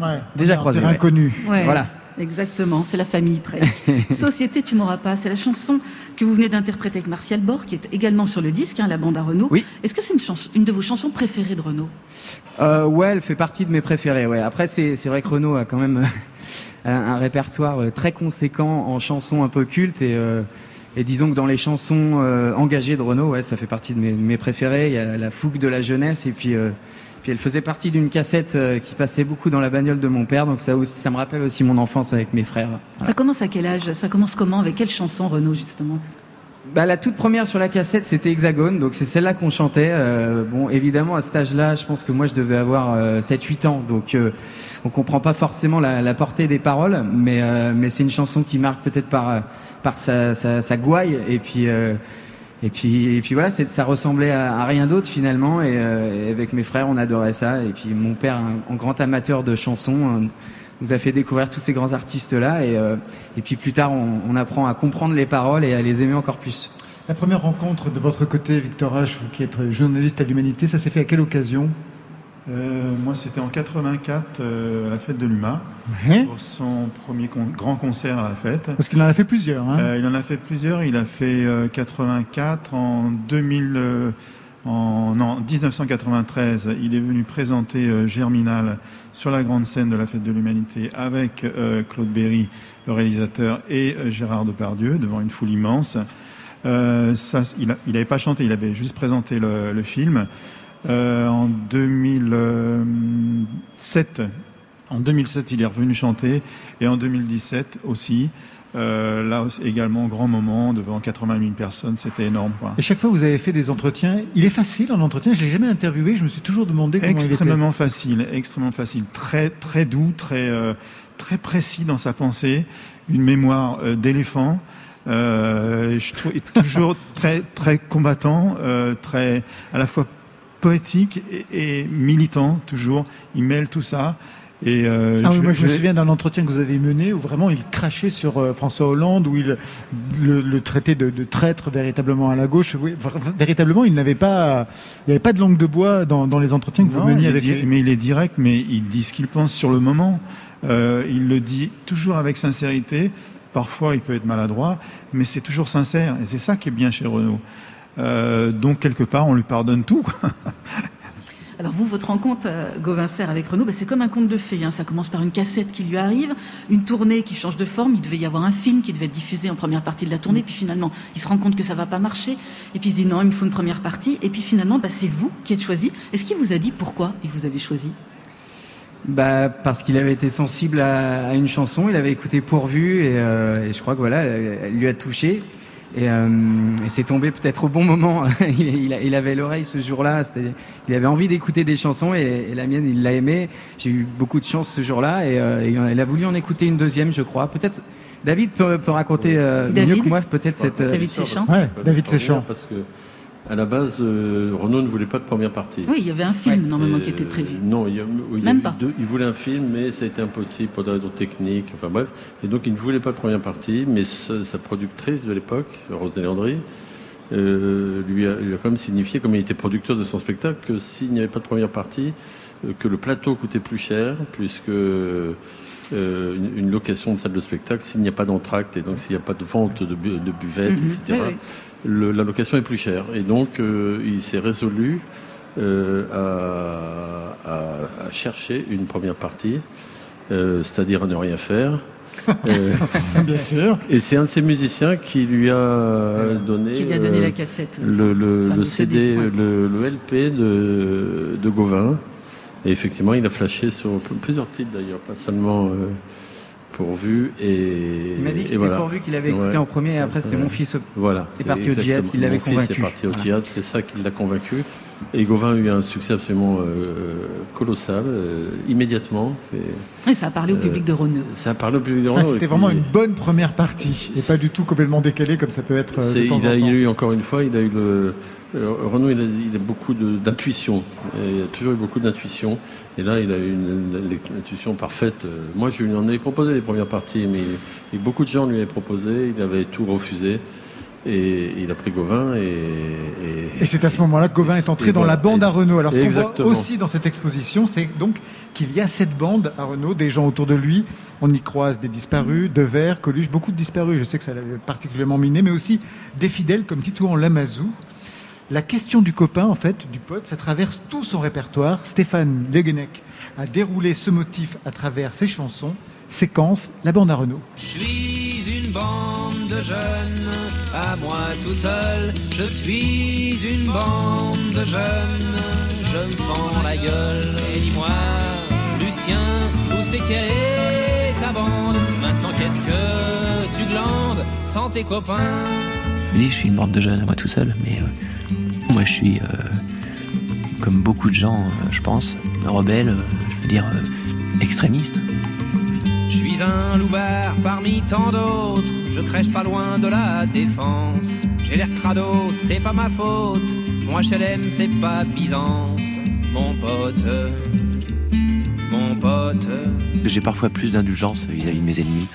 Hein. déjà croisé. inconnu. Voilà. Exactement, c'est la famille presque. Société, tu m'auras pas, c'est la chanson que vous venez d'interpréter avec Martial Bord, qui est également sur le disque, hein, la bande à Renault. Oui. Est-ce que c'est une, une de vos chansons préférées de Renault? Euh, Ouais, elle fait partie de mes préférées. Ouais. Après, c'est vrai que Renault a quand même un, répertoire euh, très conséquent en chansons un peu cultes et euh, et disons que dans les chansons euh, engagées de Renaud, ouais, ça fait partie de mes, préférées. Il y a la fougue de la jeunesse et puis, euh, puis elle faisait partie d'une cassette euh, qui passait beaucoup dans la bagnole de mon père. Donc ça, ça me rappelle aussi mon enfance avec mes frères. Ça commence à quel âge? Ça commence comment? Avec quelle chanson Renaud justement? Bah, la toute première sur la cassette, c'était Hexagone, donc c'est celle-là qu'on chantait. Euh, bon, évidemment, à cet âge-là, je pense que moi, je devais avoir euh, 7-8 ans, donc euh, on comprend pas forcément la, la portée des paroles, mais, mais c'est une chanson qui marque peut-être par, par sa, sa, sa gouaille, et puis, euh, et puis, et puis voilà, ça ressemblait à, rien d'autre finalement, et, euh, et avec mes frères, on adorait ça, et puis mon père, un, grand amateur de chansons, euh, nous a fait découvrir tous ces grands artistes-là, et, euh, et puis plus tard, on apprend à comprendre les paroles et à les aimer encore plus. La première rencontre de votre côté, Victor H., vous qui êtes journaliste à l'Humanité, ça s'est fait à quelle occasion? Euh, moi, c'était en 84 euh, à la fête de l'UMA, Ouais. pour son premier con- grand concert à la fête. Parce qu'il en a fait plusieurs. Hein. Euh, il en a fait plusieurs. Il a fait euh, 84 en 2000. euh, en non, 1993, il est venu présenter euh, Germinal sur la grande scène de la Fête de l'Humanité avec euh, Claude Berry, le réalisateur, et euh, Gérard Depardieu devant une foule immense. Euh, ça, il n'avait pas chanté, il avait juste présenté le, le film. Euh, en 2007, en 2007, il est revenu chanter, et en 2017 aussi. Euh, là également, grand moment, devant 80 000 personnes, c'était énorme. Quoi. Et chaque fois, vous avez fait des entretiens. Il est facile en entretien. Je l'ai jamais interviewé. Je me suis toujours demandé comment Extrêmement facile, extrêmement facile, très très doux, très euh, très précis dans sa pensée, une mémoire euh, d'éléphant. Je trouve toujours très très combattant, très à la fois poétique et, et militant toujours. Il mêle tout ça. Et euh. Ah oui, moi, je me souviens d'un entretien que vous avez mené où vraiment il crachait sur euh, François Hollande, où il le, le traitait de, de traître véritablement à la gauche. Oui, véritablement, il n'avait pas, il n'y avait pas de langue de bois dans, dans les entretiens que vous meniez est. Mais il est direct, mais il dit ce qu'il pense sur le moment. Euh, il le dit toujours avec sincérité. Parfois, il peut être maladroit, mais c'est toujours sincère. Et c'est ça qui est bien chez Renaud. Euh, donc, quelque part, on lui pardonne tout. Alors vous, votre rencontre, euh, Gauvin Serre avec Renaud, bah, c'est comme un conte de fées. hein. Ça commence par une cassette qui lui arrive, une tournée qui change de forme. Il devait y avoir un film qui devait être diffusé en première partie de la tournée. Puis finalement, il se rend compte que ça va pas marcher. Et puis il se dit non, il me faut une première partie. Et puis finalement, bah, c'est vous qui êtes choisi. Est-ce qu'il vous a dit pourquoi il vous avait choisi? Bah parce qu'il avait été sensible à, à une chanson, il avait écouté Pourvu et, euh, et je crois que voilà, elle, elle lui a touché et, euh, et c'est tombé peut-être au bon moment. il, il a- il avait l'oreille ce jour-là, il avait envie d'écouter des chansons et, et la mienne il l'a aimée. J'ai eu beaucoup de chance ce jour-là et, euh, et il a voulu en écouter une deuxième, je crois. Peut-être David peut, peut raconter euh, mieux que moi peut-être cette. David Séchant. Ouais, David Séchant. Parce que, à la base, euh, Renaud ne voulait pas de première partie. Oui, il y avait un film normalement Et, qui était prévu. euh, Non, il, y a, il, y Même pas. deux- il voulait un film, mais ça a été impossible pour des raisons techniques. Enfin bref. Et donc, il ne voulait pas de première partie, mais sa, sa productrice de l'époque, Roselyne Landry, euh, lui, a, lui a quand même signifié, comme il était producteur de son spectacle, que s'il n'y avait pas de première partie, euh, que le plateau coûtait plus cher, puisque euh, une, une location de salle de spectacle, s'il n'y a pas d'entracte et donc s'il n'y a pas de vente de, bu- de buvettes, Mhm. etc., Oui, oui. Le- la location est plus chère. Et donc, euh, il s'est résolu euh, à, à- à chercher une première partie, euh, c'est-à-dire à ne rien faire. Euh, Bien sûr. et c'est un de ces musiciens qui lui a donné, Qui lui a donné euh, la cassette. le, le- Enfin, le le CD, le, le LP de, de Gauvin. Et effectivement, il a flashé sur plusieurs titres d'ailleurs, pas seulement euh, pourvu. Et, Il m'a dit que c'était voilà. pourvu qu'il avait écouté Ouais. en premier et après c'est Ouais. mon fils Voilà, est parti au théâtre, il l'avait convaincu. est parti au Voilà. théâtre, c'est ça qui l'a convaincu. Et Gauvin a eu un succès absolument euh, colossal, euh, immédiatement. C'est- Et ça a parlé au Euh, public de Renaud. Ça a parlé au public de Ah, Renaud, et C'était vraiment une bonne première partie et pas du tout complètement décalé comme ça peut être C'est- de temps il, a, en il temps. a eu encore une fois, il a eu le. Renaud, il a, il a beaucoup d'intuition. Et Il a toujours eu beaucoup d'intuition. Et là, il a eu une, intuition parfaite. Moi, je lui en avais proposé les premières parties, mais beaucoup de gens lui avaient proposé. Il avait tout refusé. Et il a pris Gauvin. Et, et- Et c'est à ce moment-là que Gauvin est entré dans voilà. la bande à Renault. Alors ce qu'on voit aussi dans cette exposition, c'est donc qu'il y a cette bande à Renault, des gens autour de lui. On y croise des disparus, Devers, Coluche, beaucoup de disparus. Je sais que ça l'avait particulièrement miné, mais aussi des fidèles comme Titouan Lamazou. La question du copain, en fait, du pote, ça traverse tout son répertoire. Stéphane Leguenec a déroulé ce motif à travers ses chansons. Séquence, la bande à Renault. Je suis une bande de jeunes, à moi tout seul. Je suis une bande de jeunes, je me fends la gueule. Et dis-moi, Lucien, où c'est qu'elle est ta bande? Maintenant qu'est-ce que tu glandes sans tes copains? Dis, je suis une bande de jeunes à moi tout seul, mais moi je suis, comme beaucoup de gens, je pense, rebelle, je veux dire, extrémiste. Je suis un loupard parmi tant d'autres, je crèche pas loin de la défense. J'ai l'air crado, c'est pas ma faute, mon HLM c'est pas Byzance, mon pote, mon pote. J'ai parfois plus d'indulgence vis-à-vis de mes ennemis.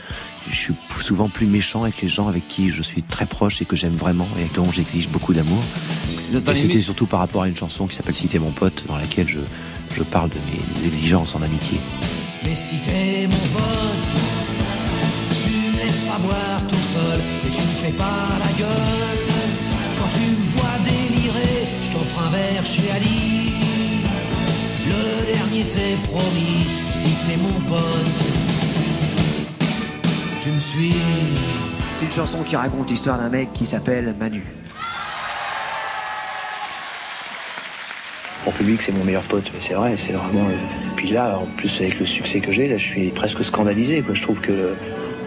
Je suis souvent plus méchant avec les gens avec qui je suis très proche et que j'aime vraiment et dont j'exige beaucoup d'amour. Et c'était surtout par rapport à une chanson qui s'appelle Citer mon pote, dans laquelle je, je parle de mes exigences en amitié. Mais si t'es mon pote, tu me laisses pas boire tout seul et tu me fais pas la gueule. Quand tu me vois délirer, je t'offre un verre chez Ali. Le dernier c'est promis, si t'es mon pote, tu me suis. C'est une chanson qui raconte l'histoire d'un mec qui s'appelle Manu. Mon public, c'est mon meilleur pote, mais c'est vrai, c'est vraiment. Puis là, en plus, avec le succès que j'ai, là, je suis presque scandalisé. Quoi. Je trouve que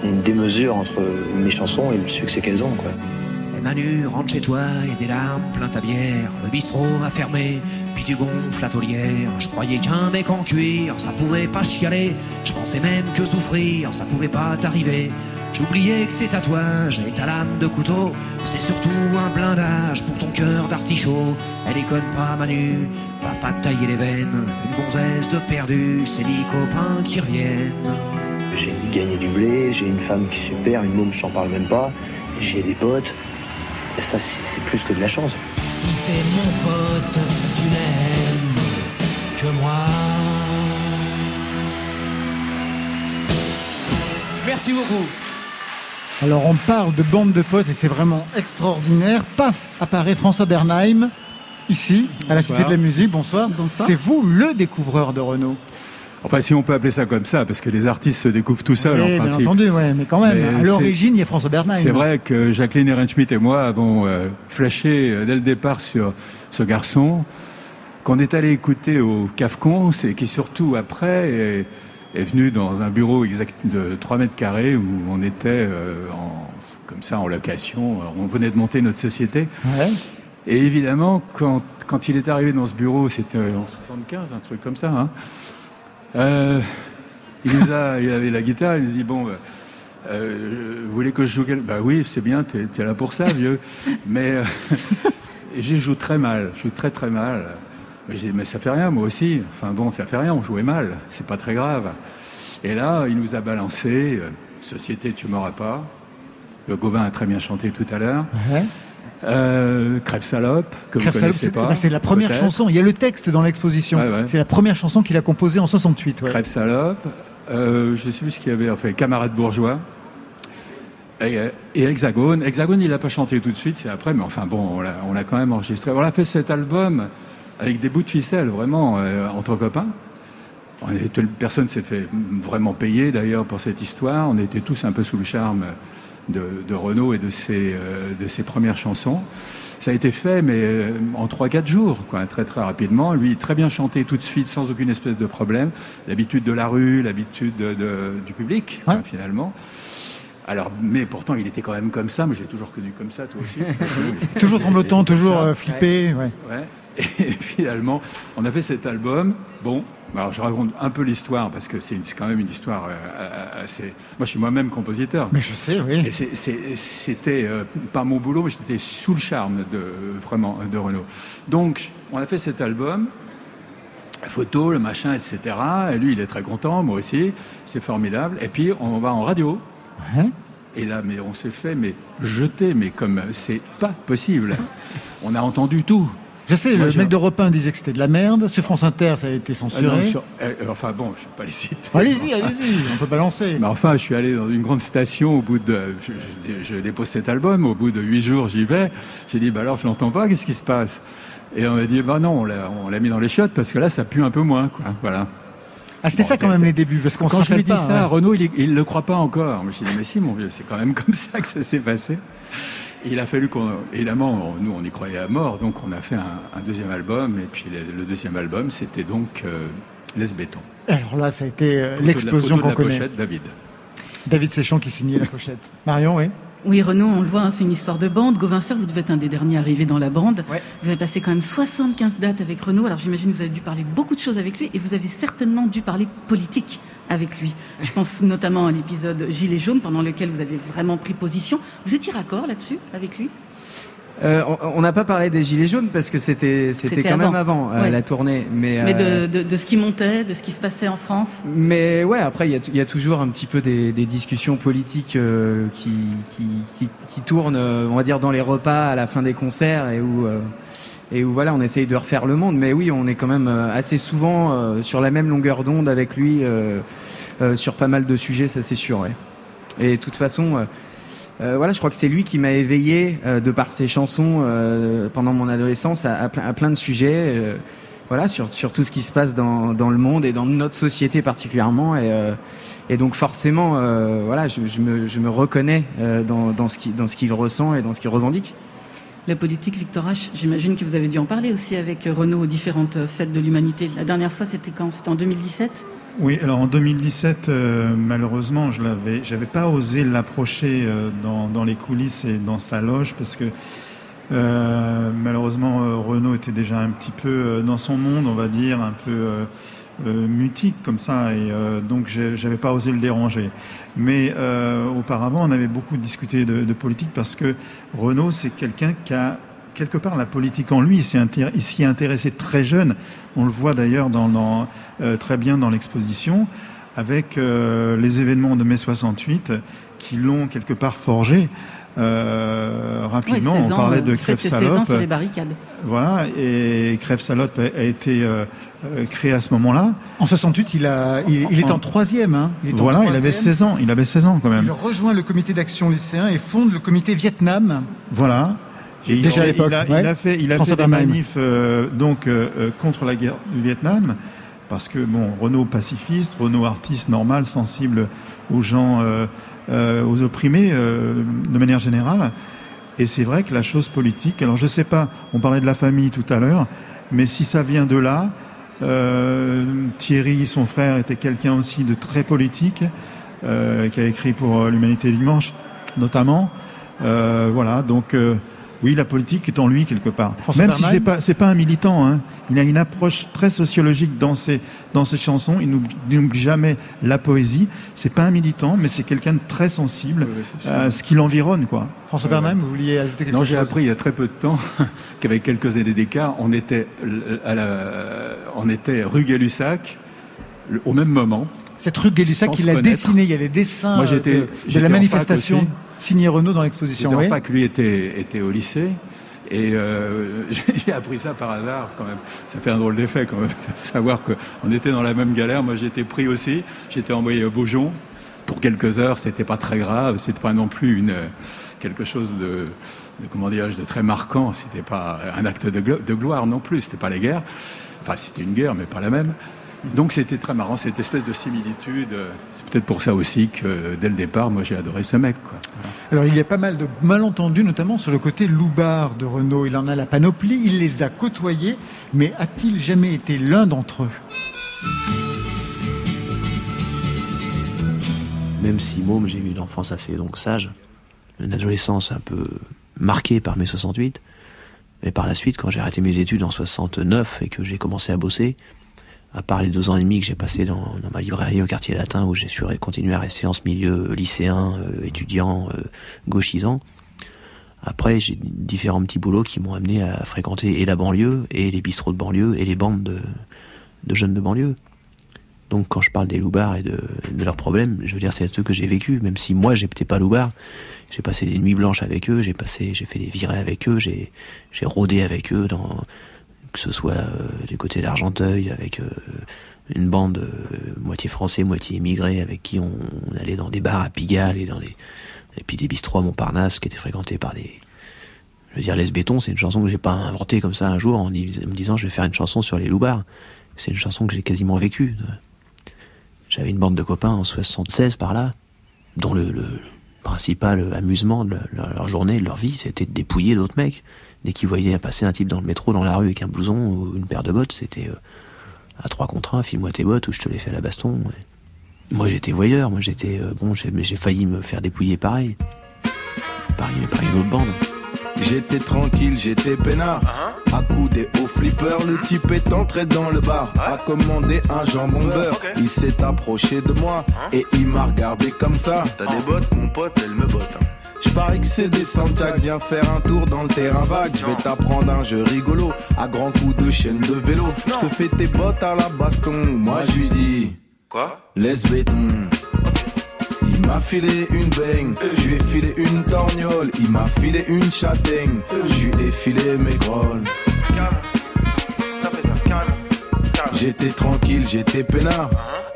une démesure entre mes chansons et le succès qu'elles ont. Quoi. Manu, rentre chez toi et des larmes plein ta bière. Le bistrot va fermer, puis tu gonfles la taulière. Je croyais qu'un mec en cuir, ça pouvait pas chialer. Je pensais même que souffrir, ça pouvait pas t'arriver. J'oubliais que tes tatouages et ta lame de couteau, c'était surtout un blindage pour ton cœur d'artichaut. Elle déconne pas, Manu, va pas te tailler les veines. Une gonzesse de perdu, c'est les copains qui reviennent. J'ai gagné du blé, j'ai une femme qui est super, une môme, j'en parle même pas. J'ai des potes. Et ça, c'est plus que de la chance. Si t'es mon pote, tu n'aimes que moi. Merci beaucoup. Alors on parle de bande de potes et c'est vraiment extraordinaire. Paf, apparaît François Bernheim, ici, à la Cité de la Musique. Bonsoir. Bonsoir. C'est vous le découvreur de Renault Enfin, si on peut appeler ça comme ça, parce que les artistes se découvrent tout seuls, Oui, en bien principe. entendu, ouais, mais quand même, Mais à l'origine, il y a François Bernheim. C'est vrai que Jacqueline Ehrenschmidt et moi avons euh, flashé euh, dès le départ sur ce garçon qu'on est allé écouter au CAFCON et qui surtout après est, est venu dans un bureau exact de 3 mètres carrés où on était euh, en, comme ça en location. On venait de monter notre société. Ouais. Et évidemment, quand, quand il est arrivé dans ce bureau, c'était en 75, un truc comme ça, hein, euh, il nous a, il avait la guitare, il nous dit bon, euh, euh, vous voulez que je joue quel... Bah oui, c'est bien, t'es es là pour ça, vieux. Mais euh, j'ai joué très mal, je joue très très mal. Mais, dit, mais ça fait rien, moi aussi. Enfin bon, ça fait rien, on jouait mal, c'est pas très grave. Et là, il nous a balancé euh, Société, tu m'auras pas. Le Gauvin a très bien chanté tout à l'heure. Ouais. Euh, Crève salope, que Crève vous Salope, connaissez c'est pas. bah, c'est la première chanson. Il y a le texte dans l'exposition. Ouais, ouais. C'est la première chanson qu'il a composée en 68. ouais. Crève salope. Euh, je sais plus ce qu'il y avait. Enfin, camarade bourgeois. Et, euh, et Hexagone. Hexagone, il n'a pas chanté tout de suite, c'est après, mais enfin bon, on l'a- on l'a quand même enregistré. On a fait cet album avec des bouts de ficelle, vraiment, euh, entre copains. On était, personne s'est fait vraiment payer d'ailleurs pour cette histoire. On était tous un peu sous le charme de, de Renaud et de ses, euh, de ses premières chansons. Ça a été fait, mais euh, en 3-4 jours, quoi, très très rapidement. Lui, très bien chanté tout de suite, sans aucune espèce de problème. L'habitude de la rue, l'habitude de- de- du public, quoi, finalement. Alors, mais pourtant, il était quand même comme ça. Moi, j'ai toujours connu comme ça, toi aussi. Toujours tremblotant, toujours, euh, flippé, ouais. Ouais. Et finalement, on a fait cet album. Bon, alors je raconte un peu l'histoire parce que c'est quand même une histoire euh, assez. Moi, je suis moi-même compositeur. Mais je sais, oui. C'était euh, pas mon boulot, mais j'étais sous le charme de vraiment de Renault. Donc, on a fait cet album. La photo, le machin, etc. Et lui, il est très content, moi aussi. C'est formidable. Et puis, on va en radio. Et là, mais on s'est fait mais jeter, mais comme c'est pas possible. On a entendu tout. Je sais, Moi, le mec d'Europe 1 disait que c'était de la merde. Sur France Inter, ça a été Ah non, censuré. sur- euh, enfin bon, je ne vais pas les citer. Allez-y, allez-y, on peut balancer. Mais enfin, je suis allé dans une grande station au bout de. Je, je- je dépose cet album, au bout de huit jours, j'y vais. J'ai dit, bah alors, je l'entends pas, qu'est-ce qui se passe? Et on m'a dit, bah non, on l'a mis dans les chiottes parce que là, ça pue un peu moins, quoi. Voilà. Ah, c'était ça quand même les débuts, parce qu'on se Quand je lui ai rappelle dit pas. ça, hein. Renaud, il ne le croit pas encore. Je me suis dit, mais si, mon vieux, c'est quand même comme ça que ça s'est passé. Il a fallu qu'on. Évidemment, on- nous, on y croyait à mort, donc on a fait un, un deuxième album. Et puis le, le deuxième album, c'était donc euh, Les Béton. Alors là, ça a été euh, l'explosion qu'on la connaît. pochette, David. David Séchon qui signait la pochette. Marion, oui oui, Renaud, on le voit, hein, c'est une histoire de bande. Gauvin vous devez être un des derniers arrivés dans la bande. Vous avez passé quand même 75 dates avec Renaud. Alors j'imagine que vous avez dû parler beaucoup de choses avec lui et vous avez certainement dû parler politique avec lui. Je pense notamment à l'épisode Gilets jaunes pendant lequel vous avez vraiment pris position. Vous étiez raccord là-dessus avec lui? Euh, on n'a pas parlé des gilets jaunes parce que c'était c'était quand même avant euh, la tournée, mais mais euh, de, de, ce qui montait, de ce qui se passait en France. Mais ouais, après il y a, y a, toujours un petit peu des, des discussions politiques qui, qui, qui, qui tournent, on va dire dans les repas à la fin des concerts et où et où voilà on essaye de refaire le monde. Mais oui, on est quand même assez souvent sur la même longueur d'onde avec lui sur pas mal de sujets, ça c'est sûr. Ouais. Et de toute façon euh, voilà, je crois que c'est lui qui m'a éveillé euh, de par ses chansons euh, pendant mon adolescence à, plein, de sujets. voilà, sur, sur tout ce qui se passe dans, dans le monde et dans notre société particulièrement. Et, et donc forcément, voilà, je, je, me, je me reconnais dans, dans ce qu'il ce qu'il ressent et dans ce qu'il revendique. La politique, Victor H, j'imagine que vous avez dû en parler aussi avec Renaud aux différentes fêtes de l'humanité. La dernière fois, c'était quand? C'était en 2017 oui, alors en 2017, euh, malheureusement, je l'avais, j'avais pas osé l'approcher euh, dans, dans, les coulisses et dans sa loge parce que euh, malheureusement Renaud était déjà un petit peu dans son monde, on va dire, un peu mutique comme ça, et donc j'avais pas osé le déranger. Mais auparavant, on avait beaucoup discuté de, de politique parce que Renaud, c'est quelqu'un qui a quelque part la politique en lui. Il s'y est intéressé très jeune. On le voit d'ailleurs dans, euh, très bien dans l'exposition avec euh, les événements de mai 68 qui l'ont quelque part forgé. Euh, rapidement, on parlait de Crève Salope. sur les barricades. Voilà, et Crève Salope a, été créé à ce moment-là. En 68, il a, il, est en troisième. Hein. voilà, il avait 16 ans. Il avait 16 ans quand même. Il rejoint le comité d'action lycéen et fonde le comité Vietnam. Voilà. Et Déjà à l'époque, il, a fait, il a fait des manifs euh, donc euh, euh, contre la guerre du Vietnam, parce que bon, Renault pacifiste, Renault artiste normal, sensible aux gens, aux opprimés de manière générale. Et c'est vrai que la chose politique. Alors je sais pas, on parlait de la famille tout à l'heure, mais si ça vient de là, Thierry, son frère, était quelqu'un aussi de très politique, qui a écrit pour l'Humanité Dimanche, notamment. voilà, donc oui, la politique est en lui quelque part. Même si c'est pas c'est pas un militant, hein. il a une approche très sociologique dans ses dans ses chansons. Il n'oublie jamais la poésie. C'est pas un militant, mais c'est quelqu'un de très sensible à ce qui l'environne, quoi. François Bernheim, vous vouliez ajouter quelque chose Non, j'ai appris il y a très peu de temps qu'avec quelques années d'écart, on était à la, on était rue Gay-Lussac au même moment. Cette rue Gay-Lussac, il a dessiné, il y a les dessins Moi, de, de la manifestation signé Renaud dans l'exposition. Oui. que lui était, était au lycée. Et euh, j'ai appris ça par hasard quand même. Ça fait un drôle d'effet quand même de savoir qu'on était dans la même galère. Moi j'étais pris aussi. J'étais envoyé au Beaujon pour quelques heures. C'était pas très grave. C'était pas non plus une quelque chose de, de comment dirais-je de très marquant. C'était pas un acte de, de gloire non plus. C'était pas les guerres. Enfin c'était une guerre mais pas la même. Donc c'était très marrant, cette espèce de similitude. C'est peut-être pour ça aussi que dès le départ, moi j'ai adoré ce mec. Alors il y a pas mal de malentendus, notamment sur le côté loupard de Renault. Il en a la panoplie, il les a côtoyés, mais a-t-il jamais été l'un d'entre eux? Même si môme, j'ai eu une enfance assez donc sage, une adolescence un peu marquée par mes 68, mais par la suite, quand j'ai arrêté mes études en 69 et que j'ai commencé à bosser, à part les deux ans et demi que j'ai passé dans, ma librairie au quartier latin, où j'ai su continuer à rester en ce milieu lycéen, euh, étudiant, euh, gauchisant. Après, j'ai différents petits boulots qui m'ont amené à fréquenter et la banlieue, et les bistrots de banlieue, et les bandes de, jeunes de banlieue. Donc quand je parle des loupards et de, leurs problèmes, je veux dire c'est ceux que j'ai vécu, même si moi j'étais pas loupard, j'ai passé des nuits blanches avec eux, j'ai fait des virées avec eux, j'ai, j'ai rôdé avec eux dans, que ce soit euh, du côté d'Argenteuil avec euh, une bande euh, moitié français, moitié immigré, avec qui on, allait dans des bars à Pigalle et dans les et puis des bistrots à Montparnasse qui étaient fréquentés par des je veux dire Les Béton, c'est une chanson que j'ai pas inventée comme ça un jour en, me disant je vais faire une chanson sur les loupards. C'est une chanson que j'ai quasiment vécue. J'avais une bande de copains en 76 par là, dont le, principal amusement de leur journée, de leur vie, c'était de dépouiller d'autres mecs dès qu'ils voyaient passer un type dans le métro, dans la rue, avec un blouson ou une paire de bottes, c'était euh, à trois contre un, file-moi tes bottes ou je te les fais à la baston. Moi j'étais voyeur, moi j'étais. euh, bon, j'ai- failli me faire dépouiller pareil. Par une, par une autre bande. J'étais tranquille, j'étais peinard. Accoudé au flipper, le type est entré dans le bar. A commandé un jambon beurre. Il s'est approché de moi et il m'a regardé comme ça. T'as des bottes, mon pote, elle me botte. Je parie que c'est des Santiago, viens faire un tour dans le terrain vague. Je vais t'apprendre un jeu rigolo, à grands coups de chaîne de vélo. Je te fais tes bottes à la baston. Moi je lui dis, quoi? Laisse béton. Il m'a filé une baigne, je lui ai filé une torgnole, il m'a filé une châtaigne, je lui ai filé mes grolles. J'étais tranquille, j'étais peinard. Au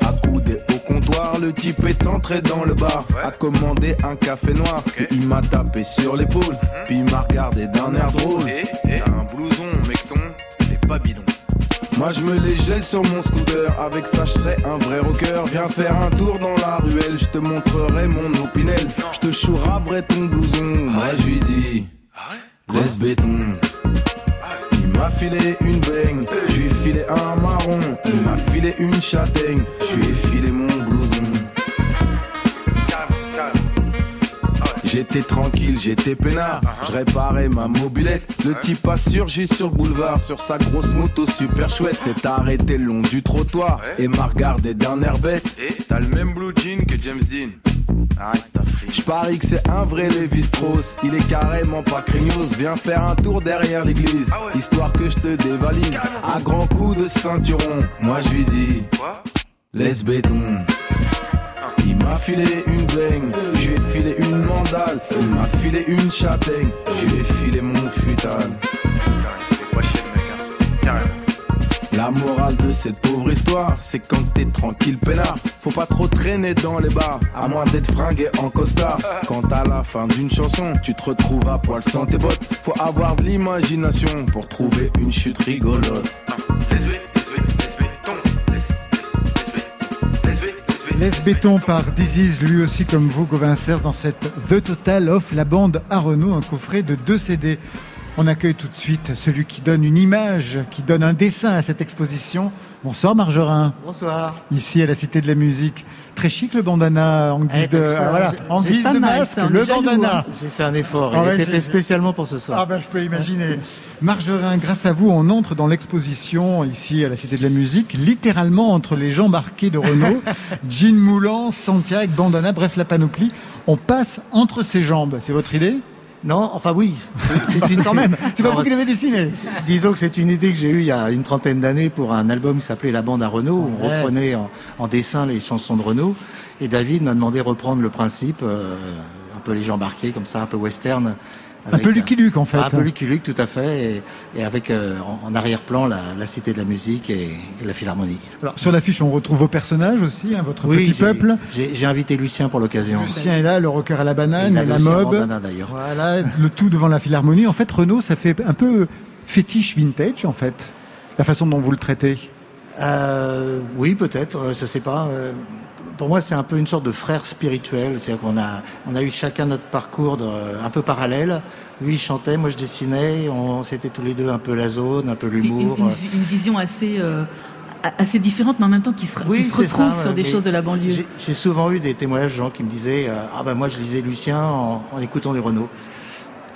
comptoir, le type est entré dans le bar. A commandé un café noir. Il m'a tapé sur l'épaule. Puis il m'a regardé d'un air drôle. T'as un blouson, mecton, c'est pas bidon. Moi je me les gèle sur mon scooter, avec ça je serai un vrai rocker. Viens faire un tour dans la ruelle, je te montrerai mon opinel. Je te chouraverai ton blouson. Moi je lui dis, laisse béton. M'a filé une baigne, je lui ai filé un marron. Il m'a filé une châtaigne, je lui ai filé mon blouson. J'étais tranquille, j'étais peinard. Je réparais ma mobilette. Le type a surgi sur le boulevard, sur sa grosse moto super chouette. S'est arrêté le long du trottoir et m'a regardé d'un air bête. Et t'as le même blue jean que James Dean. Je parie que c'est un vrai Lévi Strauss. Il est carrément pas craignos. Viens faire un tour derrière l'église, histoire que je te dévalise. À grands coups de ceinturon, moi je lui dis, laisse béton. Il m'a filé une baigne, je lui ai filé une mandale, il m'a filé une châtaigne, je lui ai filé mon futal. La morale de cette pauvre histoire, c'est quand t'es tranquille peinard, faut pas trop traîner dans les bars, à moins d'être fringué en costard. Quand à la fin d'une chanson, tu te retrouves à poil sans tes bottes, faut avoir de l'imagination pour trouver une chute rigolote. Laisse béton par Disease, lui aussi comme vous, Gauvin dans cette The Total of la bande à Renault, un coffret de deux CD. On accueille tout de suite celui qui donne une image, qui donne un dessin à cette exposition. Bonsoir Margerin. Bonsoir. Ici à la Cité de la Musique. Très chic le bandana en guise Eh, de, ça, ah, voilà, en guise de mal, masque, le jaloux, bandana. hein. J'ai fait un effort, Ah il ouais, était fait spécialement pour ce soir. Ah ben je peux imaginer. Margerin, grâce à vous, on entre dans l'exposition ici à la Cité de la Musique, littéralement entre les gens marqués de Renault, jean moulant, Santiago, bandana, bref la panoplie. On passe entre ses jambes. C'est votre idée? Non, enfin oui. C'est une Quand même, c'est pas vous qui l'avez dessiné. Disons que c'est une idée que j'ai eue il y a une trentaine d'années pour un album qui s'appelait La bande à Renault. où On reprenait en, en dessin les chansons de Renault. Et David m'a demandé de reprendre le principe, euh, un peu les gens marqués comme ça, un peu western. Un peu Lucky Luke, en fait. Un peu Lucky Luke, tout à fait. Et, et avec euh, en, arrière-plan la, la Cité de la Musique et, et la Philharmonie. Alors sur l'affiche, on retrouve vos personnages aussi, hein, votre Oui, petit peuple. J'ai invité Lucien pour l'occasion. Lucien est là, le rocker à la banane, et la mob. Voilà, le tout devant la Philharmonie. En fait, Renault, ça fait un peu fétiche vintage, en fait, la façon dont vous le traitez. Euh, oui, peut-être, euh, je sais pas. euh, Pour moi, c'est un peu une sorte de frère spirituel. C'est-à-dire qu'on a, on a eu chacun notre parcours de- un peu parallèle. Lui, il chantait, moi, je dessinais. On, c'était tous les deux un peu la zone, un peu l'humour. une- une vision assez, euh, assez différente, mais en même temps qui se, qui se c'est retrouve ça, sur des choses de la banlieue. j'ai- J'ai souvent eu des témoignages de gens qui me disaient euh, Ah ben moi, je lisais Lucien en, en écoutant du Renault.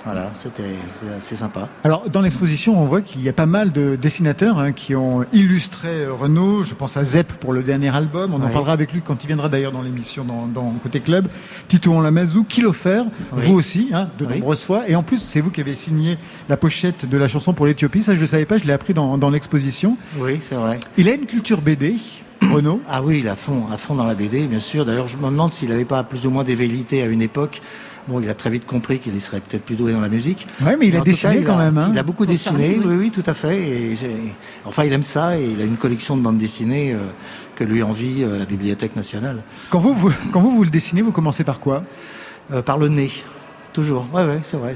Voilà, c'était c'est assez sympa. Alors, dans l'exposition, on voit qu'il y a pas mal de dessinateurs hein, qui ont illustré euh, Renault. Je pense à Zep pour le dernier album. On en parlera avec lui quand il viendra d'ailleurs dans l'émission dans, dans Côté Club. Tito Lamazou, Kilofer, Oui. vous aussi, hein, de Oui. nombreuses fois. Et en plus, c'est vous qui avez signé la pochette de la chanson pour l'Éthiopie. Ça, je ne savais pas, je l'ai appris dans, dans l'exposition. Oui, c'est vrai. Il a une culture BD, Renault. Ah oui, il à fond, à fond dans la BD, bien sûr. D'ailleurs, je me demande s'il n'avait pas plus ou moins des velléités à une époque. Bon, il a très vite compris qu'il serait peut-être plus doué dans la musique. Ouais, mais il a dessiné il quand a- même, hein. Il a beaucoup dessiné, ça, oui, oui. oui, tout à fait. Et enfin, il aime ça et il a une collection de bandes dessinées euh, que lui envie euh, la Bibliothèque nationale. Quand vous, vous, quand vous, vous le dessinez, vous commencez par quoi? Euh, par le nez, toujours. Ouais, ouais, c'est vrai.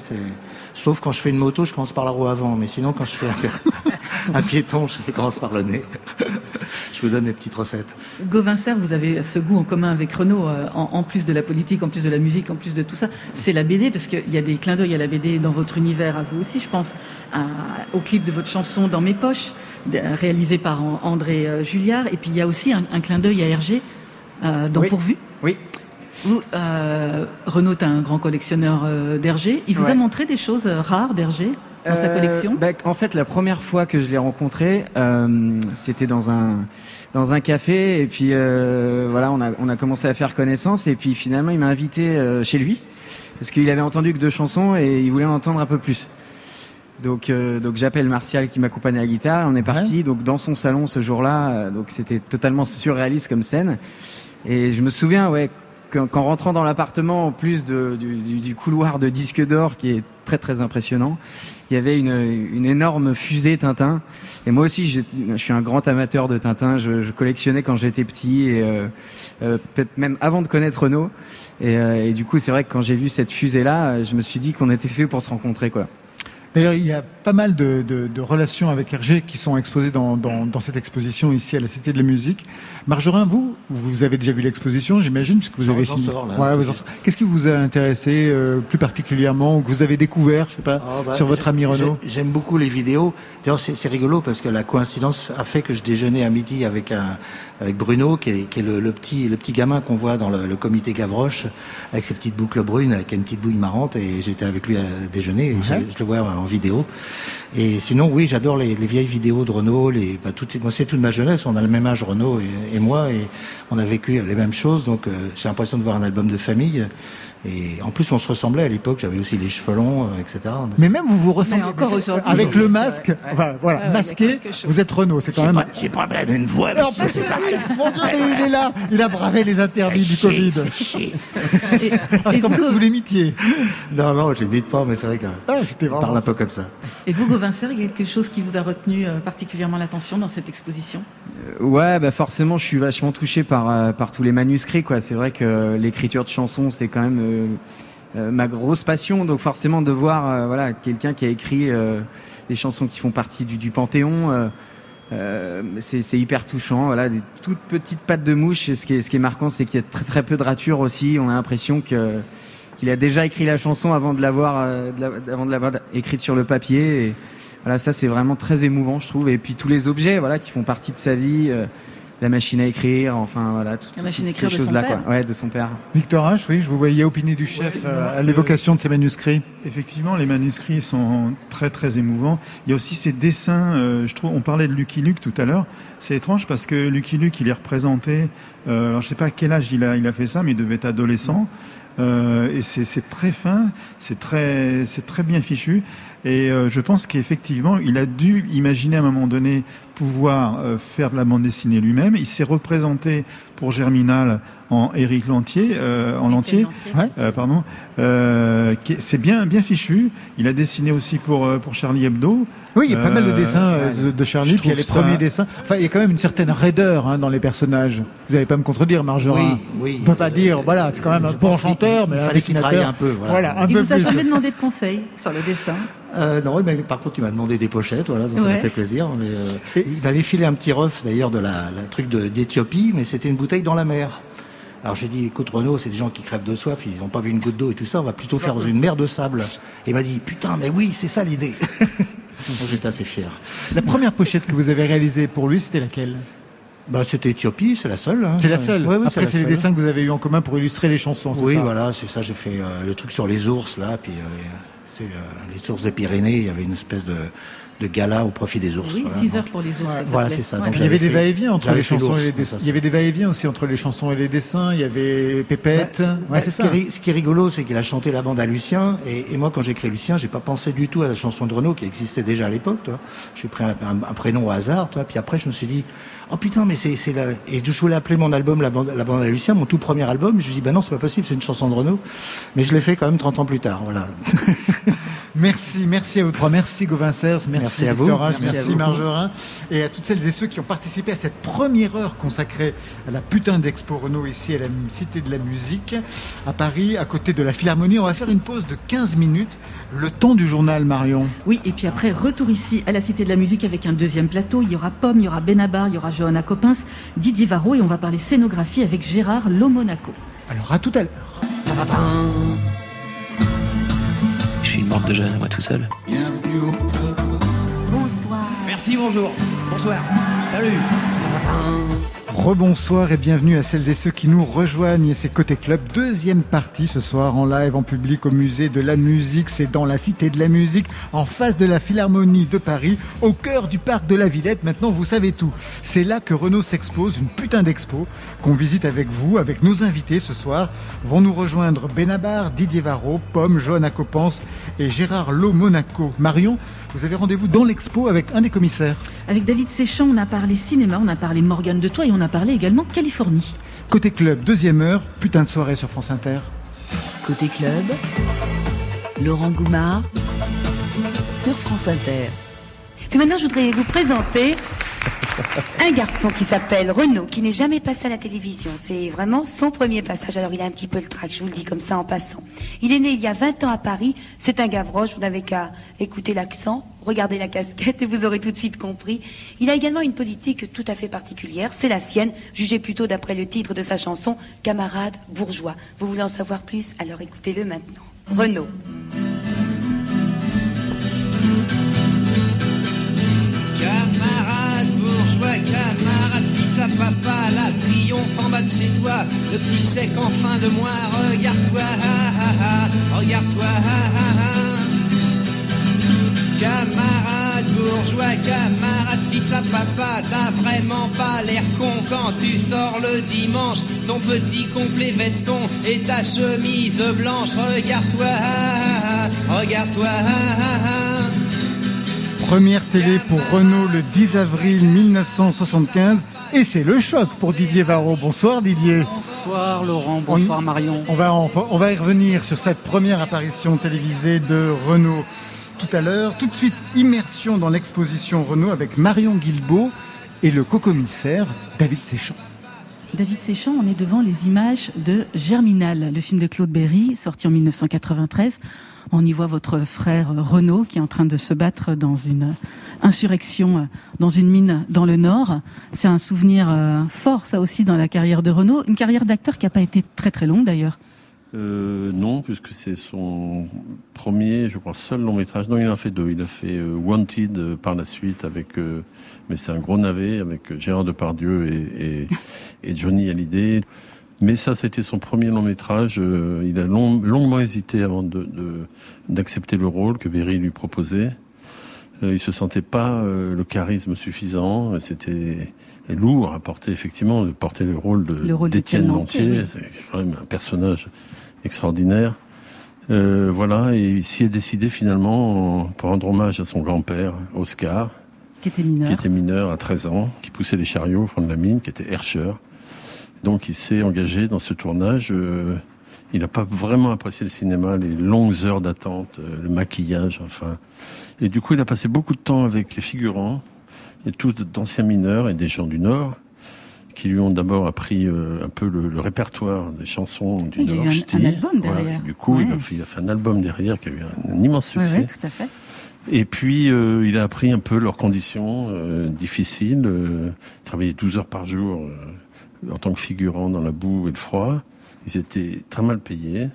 Sauf quand je fais une moto, je commence par la roue avant. Mais sinon, quand je fais un, un piéton, je commence par le nez. je vous donne mes petites recettes. Gauvin Serre, vous avez ce goût en commun avec Renaud, euh, en, en plus de la politique, en plus de la musique, en plus de tout ça. C'est la BD, parce qu'il y a des clins d'œil à la BD dans votre univers, à vous aussi, je pense, à- au clip de votre chanson Dans mes poches, réalisé par An- André euh, Julliard. Et puis il y a aussi un, un clin d'œil à Hergé, euh, dans Oui. Pourvu. Oui. Vous, euh, Renaud, est un grand collectionneur euh, d'Hergé. Il vous a montré des choses euh, rares d'Hergé dans sa Euh, collection? bah, En fait, la première fois que je l'ai rencontré, euh, c'était dans un dans un café. Et puis euh, voilà, on a on a commencé à faire connaissance. Et puis finalement il m'a invité euh, chez lui. Parce qu'il avait entendu que deux chansons et il voulait en entendre un peu plus. Donc euh, donc j'appelle Martial qui m'accompagne à la guitare. On est parti donc dans son salon ce jour-là. euh, donc c'était totalement surréaliste comme scène. Et je me souvien ouais qu'en rentrant dans l'appartement, en plus du, couloir de disques d'or qui est très très impressionnant, il y avait une, énorme fusée Tintin. Et moi aussi, je suis un grand amateur de Tintin. Je, collectionnais quand j'étais petit et euh, euh, peut-être même avant de connaître Renault. Et, euh, et du coup, c'est vrai que quand j'ai vu cette fusée-là, je me suis dit qu'on était fait pour se rencontrer, quoi. D'ailleurs, il y a pas mal de, de- de relations avec Hergé qui sont exposées dans, dans- dans cette exposition ici à la Cité de la Musique. Marjorin, vous, vous avez déjà vu l'exposition, j'imagine, puisque vous avez signé- Ouais, vous. Qu'est-ce qui vous a intéressé euh, plus particulièrement ou que vous avez découvert, je sais pas, Ah, bah, sur votre ami Renaud j'ai- J'aime beaucoup les vidéos. D'ailleurs, c'est rigolo parce que la coïncidence a fait que je déjeunais à midi avec un avec Bruno, qui est, qui est le, le petit le petit gamin qu'on voit dans le, le comité Gavroche, avec ses petites boucles brunes, avec une petite bouille marrante, et j'étais avec lui à déjeuner. Et je, je le vois en vidéo. Et sinon, oui, j'adore les, les vieilles vidéos de Renault. Les, bah, c'est toute ma jeunesse. On a le même âge, Renault et, et moi, et on a vécu les mêmes choses. Donc, euh, j'ai l'impression de voir un album de famille. Et en plus, on se ressemblait à l'époque. J'avais aussi les cheveux longs, euh, etc. Mais même vous vous ressemblez Mais encore aujourd'hui. avec le masque, Ouais. enfin voilà, Ouais, ouais, masqué, vous êtes Renaud, c'est quand même. pas, j'ai pas la même voix, Et en monsieur, plus, c'est pareil. mon Dieu, mais il est là, il a bravé les interdits du Covid. Parce qu'en plus, vous l'imitiez. Non, non, je l'imite pas, mais c'est vrai que Ah, c'était on vraiment parle un peu comme ça. Et vous, Gauvin il y a quelque chose qui vous a retenu euh, particulièrement l'attention dans cette exposition? Euh, Ouais, bah forcément, je suis vachement touché par euh, par tous les manuscrits, quoi. C'est vrai que l'écriture de chansons, c'est quand même ma grosse passion. Donc forcément, de voir euh, voilà quelqu'un qui a écrit euh, des chansons qui font partie du, panthéon. euh, euh, c'est hyper touchant, voilà, des toutes petites pattes de mouche. Ce qui est, ce qui est marquant, c'est qu'il y a très très peu de ratures aussi. On a l'impression que qu'il a déjà écrit la chanson avant de l'avoir euh, avant de l'avoir écrite sur le papier. Et voilà, ça c'est vraiment très émouvant, je trouve. Et puis tous les objets, voilà, qui font partie de sa vie, euh, la machine à écrire, enfin voilà, tout- La machine toutes écrire ces de son choses-là, père. quoi. Ouais, de son père. Victor H, oui, je vous voyais opiner du chef euh, à l'évocation de ces manuscrits. Effectivement, les manuscrits sont très très émouvants. Il y a aussi ces dessins. euh, je trouve, on parlait de Lucky Luke tout à l'heure. C'est étrange parce que Lucky Luke, il est représenté. Euh, alors je sais pas à quel âge il a il a fait ça, mais il devait être adolescent. Euh, et c'est c'est très fin, c'est très c'est très bien fichu. Et euh, je pense qu'effectivement, il a dû imaginer à un moment donné pouvoir euh, faire de la bande dessinée lui-même. Il s'est représenté pour Germinal en Éric Lantier, euh, en Lantier, euh, pardon. Euh, c'est bien bien fichu. Il a dessiné aussi pour euh, pour Charlie Hebdo. Oui, il y a pas mal de Euh, dessins de, de Charlie, puis il y a les ça- premiers dessins. Enfin, il y a quand même une certaine raideur hein, dans les personnages. Vous n'allez pas me contredire, Marjorin. Oui, oui. On peut pas dire, voilà, c'est quand même un bon chanteur, mais il un fallait qu'il dessinateur. travaille un peu, voilà. un Il peu vous a plus. jamais demandé de conseils sur le dessin? Euh, non, mais par contre, il m'a demandé des pochettes, voilà, donc ça m'a fait plaisir. Mais, euh, il m'avait filé un petit ref d'ailleurs de la, la truc d'Éthiopie, mais c'était une bouteille dans la mer. Alors j'ai dit, écoute Renaud, c'est des gens qui crèvent de soif, ils n'ont pas vu une goutte d'eau et tout ça, on va plutôt faire dans une mer de sable. Et il m'a dit, putain, mais oui, c'est ça l'idée. J'étais assez fier. La première pochette que vous avez réalisée pour lui, c'était laquelle? Bah, c'était Éthiopie, c'est la seule. hein. C'est la seule. Ouais, ouais, Après, c'est les dessins que vous avez eu en commun pour illustrer les chansons, Oui, ça? voilà, c'est ça. J'ai fait euh, le truc sur les ours, là, puis euh, les, euh, les ours des Pyrénées. Il y avait une espèce de, de gala au profit des ours. Oui, voilà. 6 heures pour les ours. ça Voilà, c'est ça. Il y avait des va-et-vient entre les chansons et les dessins. Il y avait des va-et-vient aussi entre les chansons et les dessins. Il y avait Pépette. Bah, ouais, c'est ce, qui ça. est, ri- ce qui est rigolo, c'est qu'il a chanté la bande à Lucien. Et, et moi, quand j'ai écrit Lucien, j'ai pas pensé du tout à la chanson de Renaud qui existait déjà à l'époque. Toi, j'ai pris un, un- un prénom au hasard. Toi, puis après, je me suis dit, oh putain, mais c'est c'est la. Et je voulais appeler mon album la bande, la bande à Lucien, mon tout premier album. Je me suis dit, bah non, c'est pas possible, c'est une chanson de Renaud. Mais je l'ai fait quand même 30 ans plus tard. Voilà. Merci, merci à vous trois. Merci Gauvin merci, Merci à vous. Merci à merci vous. Margerin. Et à toutes celles et ceux qui ont participé à cette première heure consacrée à la putain d'Expo Renault ici à la Cité de la Musique, à Paris, à côté de la Philharmonie. On va faire une pause de 15 minutes, le temps du journal Marion. Oui, et puis après, retour ici à la Cité de la Musique avec un deuxième plateau. Il y aura Pomme, il y aura Benabar, il y aura Johanna Coppens, Didier Varro et on va parler scénographie avec Gérard Lomonaco. Alors à tout à l'heure. Suis une morte de jeune, moi tout seul. Bonsoir. Merci, bonjour. Bonsoir. Salut. Rebonsoir et bienvenue à celles et ceux qui nous rejoignent. C'est Côté Club, deuxième partie ce soir en live, en public au musée de la musique. C'est dans la Cité de la musique, en face de la Philharmonie de Paris, au cœur du parc de la Villette. Maintenant, vous savez tout. C'est là que Renault s'expose, une putain d'expo qu'on visite avec vous, avec nos invités ce soir. Vont nous rejoindre Benabar, Didier Varro, Pomme, Johanna Copence et Gérard Lo Monaco. Marion, vous avez rendez-vous dans l'expo avec un des commissaires. Avec David Séchant, on a parlé cinéma, on a parlé Morgane de Toi et on a parlé également Californie. Côté club, deuxième heure, putain de soirée sur France Inter. Côté club, Laurent Goumard sur France Inter. Puis maintenant, je voudrais vous présenter un garçon qui s'appelle Renaud, qui n'est jamais passé à la télévision. C'est vraiment son premier passage. Alors il a un petit peu le trac, je vous le dis comme ça en passant. Il est né il y a 20 ans à Paris. C'est un Gavroche, vous n'avez qu'à écouter l'accent, regarder la casquette et vous aurez tout de suite compris. Il a également une politique tout à fait particulière. C'est la sienne, jugée plutôt d'après le titre de sa chanson, Camarade bourgeois. Vous voulez en savoir plus? Alors écoutez-le maintenant. Renaud. Camarade fils à papa, la triomphe en bas de chez toi, le petit chèque en fin de mois, regarde-toi, ah, ah, ah, regarde-toi. Camarade bourgeois, camarade fils à papa, t'as vraiment pas l'air con quand tu sors le dimanche, ton petit complet veston et ta chemise blanche, regarde-toi, regarde-toi. Première télé pour Renault le 10 avril 1975 et c'est le choc pour Didier Varro. Bonsoir Didier. Bonsoir Laurent, bonsoir On- Marion. Va, on va y revenir sur cette première apparition télévisée de Renault tout à l'heure. Tout de suite, immersion dans l'exposition Renault avec Marion Guilbault et le co-commissaire David Séchant. David Séchant, on est devant les images de Germinal, le film de Claude Berry, sorti en 1993. On y voit votre frère Renaud qui est en train de se battre dans une insurrection dans une mine dans le Nord. C'est un souvenir euh, fort, ça aussi, dans la carrière de Renaud. Une carrière d'acteur qui n'a pas été très très longue d'ailleurs. Euh, non, puisque c'est son premier, je crois, seul long métrage. Non, il en a fait deux. Il a fait euh, Wanted par la suite, avec, mais c'est un gros navet avec Gérard Depardieu et, et, et Johnny Hallyday. Mais ça, c'était son premier long métrage. Euh, il a long- longuement hésité avant de- de- d'accepter le rôle que Berry lui proposait. Euh, il se sentait pas euh, le charisme suffisant. C'était lourd à porter, effectivement, de porter le rôle d'Étienne oui. C'est quand même un personnage extraordinaire. Euh, voilà, et il s'y est décidé finalement en- pour rendre hommage à son grand-père, Oscar, Qui était mineur. qui était mineur à 13 ans, qui poussait les chariots au fond de la mine, qui était herscheur. Donc il s'est engagé dans ce tournage. euh, il n'a pas vraiment apprécié le cinéma, les longues heures d'attente, euh, le maquillage, enfin. Et du coup, il a passé beaucoup de temps avec les figurants, et tous d'anciens mineurs et des gens du Nord, qui lui ont d'abord appris euh, un peu le, le répertoire des chansons du Il y a eu Nord. un- album Voilà. derrière. Du coup, il, a fait, il a fait un album derrière qui a eu un, un immense succès. ouais, tout à fait. Et puis, euh, il a appris un peu leurs conditions euh, difficiles. Euh, il travaillait 12 heures par jour euh, en tant que figurant dans la boue et le froid. Ils étaient très mal payés.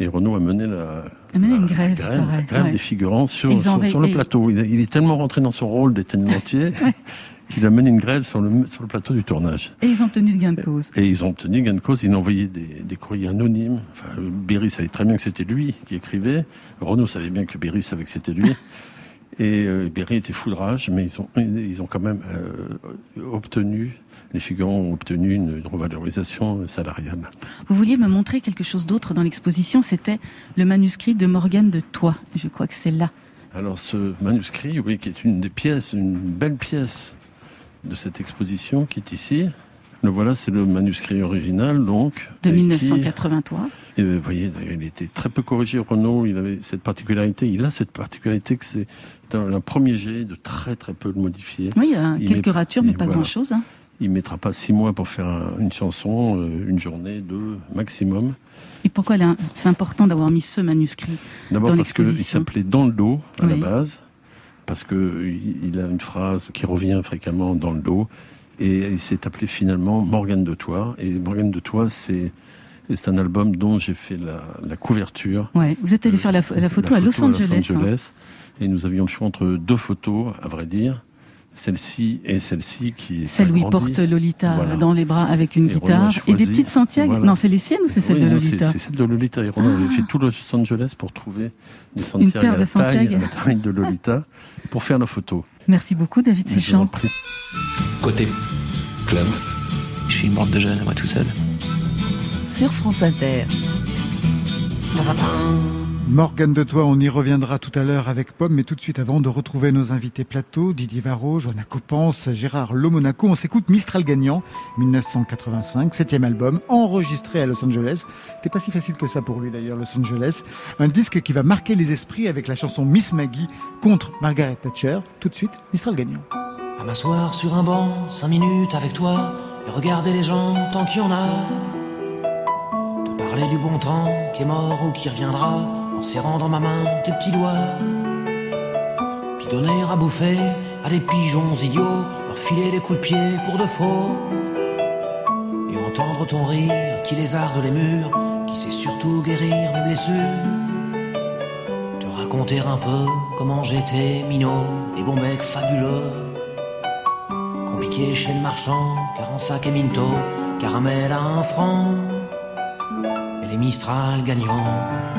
Et Renaud a mené la, A mené une la grève, grève, la pareil, grève ouais. des figurants sur, sur, le plateau. Il, est tellement rentré dans son rôle d'éténementier qu'il a mené une grève sur le, sur le plateau du tournage. Et ils ont obtenu de gain de cause. Et ils ont obtenu gain de cause. Ils ont envoyé des, des courriers anonymes. Enfin, Berry savait très bien que c'était lui qui écrivait. Renaud savait bien que Berry savait que c'était lui. Et euh, Berry était fou de rage, mais ils ont, ils ont quand même euh, obtenu, les figurants ont obtenu une, une revalorisation salariale. Vous vouliez me montrer quelque chose d'autre dans l'exposition, c'était le manuscrit de Morgane de Toi. Je crois que c'est là. Alors ce manuscrit, oui, qui est une des pièces, une belle pièce de cette exposition qui est ici. Le voilà, c'est le manuscrit original, donc. De et qui- 1983. Et vous voyez, il était très peu corrigé, Renault. Il avait cette particularité. Il a cette particularité que c'est un, un premier jet de très très peu le modifier. Oui, il y a Il quelques met- ratures, mais pas voilà. grand-chose. hein. Il mettra pas six mois pour faire un- une chanson, euh, une journée, deux maximum. Et pourquoi c'est important d'avoir mis ce manuscrit D'abord parce qu'il s'appelait Dans le dos à la base, parce que il il a une phrase qui revient fréquemment dans le dos, et il s'est appelé finalement Morgane de Toi. Et Morgane de Toi, c'est c'est un album dont j'ai fait la, la couverture. Ouais, vous êtes allé faire la, pho- la photo à Los Angeles. hein. Et nous avions le choix entre deux photos, à vrai dire. Celle-ci et celle-ci qui Celle où il porte Lolita dans les bras avec une guitare et des petites Santiago. Non, c'est les siennes ou c'est celle de Lolita C'est celle de Lolita. Et Renaud avait fait tout Los Angeles pour trouver des Santiago, à, la taille, à la taille de Lolita pour faire la photo. Merci beaucoup, David Séchant. Côté club, je suis morte de jeune, moi tout seul. Sur France Inter. Morgane de Toi, on y reviendra tout à l'heure avec Pomme, mais tout de suite avant de retrouver nos invités plateau, Didier Varro, Joanna Copance, Gérard Lomonaco, on s'écoute Mistral Gagnant, 1985, septième album, enregistré à Los Angeles. C'était pas si facile que ça pour lui d'ailleurs, Los Angeles. Un disque qui va marquer les esprits avec la chanson Miss Maggie contre Margaret Thatcher. Tout de suite, Mistral Gagnant. À m'asseoir sur un banc, cinq minutes avec toi, et regarder les gens tant qu'il y en a. Parler du bon temps qui est mort ou qui reviendra en serrant dans ma main tes petits doigts. Puis donner à bouffer à des pigeons idiots, leur filer des coups de pied pour de faux. Et entendre ton rire qui lézarde les murs, qui sait surtout guérir mes blessures. Te raconter un peu comment j'étais minot et bon bec fabuleux. Compliqué chez le marchand, car en sac et minto, caramel à un franc. Et les Mistral gagnants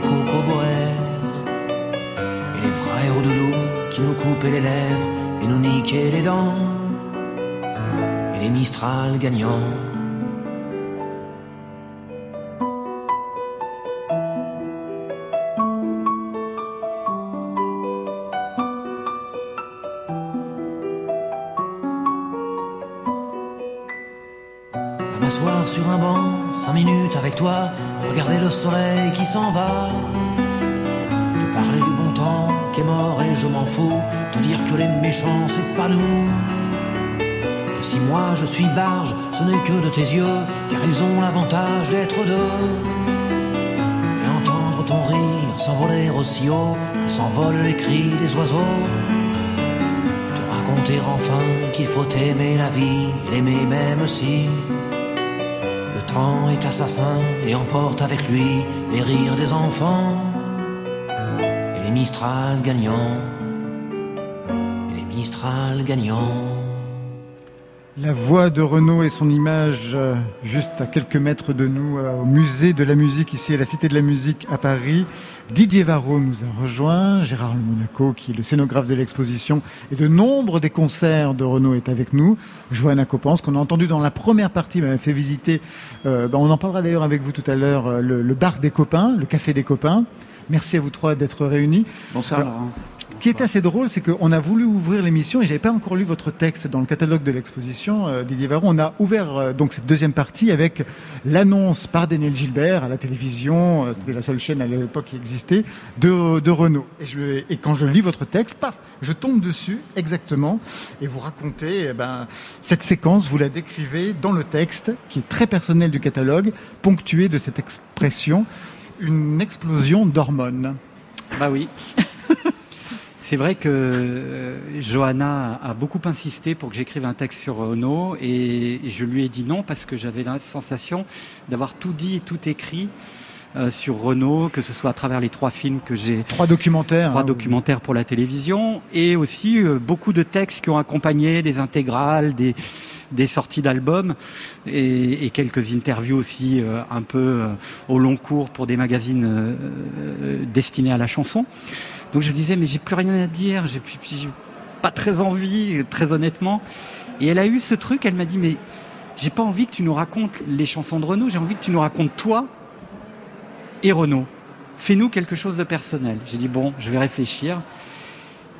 coupaient les lèvres et nous niquaient les dents. Et les Mistral gagnants. À m'asseoir sur un banc, cinq minutes avec toi, regarder le soleil qui s'en va qui mort et je m'en fous. Te dire que les méchants, c'est pas nous. Si moi je suis barge, ce n'est que de tes yeux, car ils ont l'avantage d'être deux. Et entendre ton rire s'envoler aussi haut que s'envolent les cris des oiseaux. Te raconter enfin qu'il faut aimer la vie et l'aimer même si. Le temps est assassin et emporte avec lui les rires des enfants les Mistral gagnants, les Mistral gagnants. La voix de Renaud et son image euh, juste à quelques mètres de nous euh, au musée de la musique ici à la Cité de la musique à Paris. Didier Varro nous a rejoint, Gérard Le Monaco qui est le scénographe de l'exposition et de nombre des concerts de Renaud est avec nous. Joanna Copance qu'on a entendu dans la première partie, m'a fait visiter, euh, ben, on en parlera d'ailleurs avec vous tout à l'heure, le bar des copains, le café des copains. Merci à vous trois d'être réunis. Bonsoir Laurent. Ce qui est assez drôle, c'est qu'on a voulu ouvrir l'émission et j'avais pas encore lu votre texte dans le catalogue de l'exposition, euh, Didier Varron. On a ouvert euh, donc cette deuxième partie avec l'annonce par Daniel Gilbert à la télévision, euh, c'était la seule chaîne à l'époque qui existait, de, de Renault. Et, je, et, quand je lis votre texte, paf, je tombe dessus exactement et vous racontez eh ben, cette séquence, vous la décrivez dans le texte qui est très personnel du catalogue, ponctué de cette expression une explosion d'hormones. Bah oui. C'est vrai que euh, Johanna a beaucoup insisté pour que j'écrive un texte sur Renault et je lui ai dit non parce que j'avais la sensation d'avoir tout dit et tout écrit euh, sur Renault, que ce soit à travers les trois films que j'ai. Trois documentaires. Trois hein, documentaires pour la télévision et aussi euh, beaucoup de textes qui ont accompagné des intégrales, des, des sorties d'albums et, quelques interviews aussi euh, un peu euh, au long cours pour des magazines euh, destinés à la chanson. Donc je me disais mais j'ai plus rien à dire, j'ai pas très envie, très honnêtement. Et elle a eu ce truc, elle m'a dit mais j'ai pas envie que tu nous racontes les chansons de Renaud, j'ai envie que tu nous racontes toi et Renaud. Fais-nous quelque chose de personnel. J'ai dit bon, je vais réfléchir.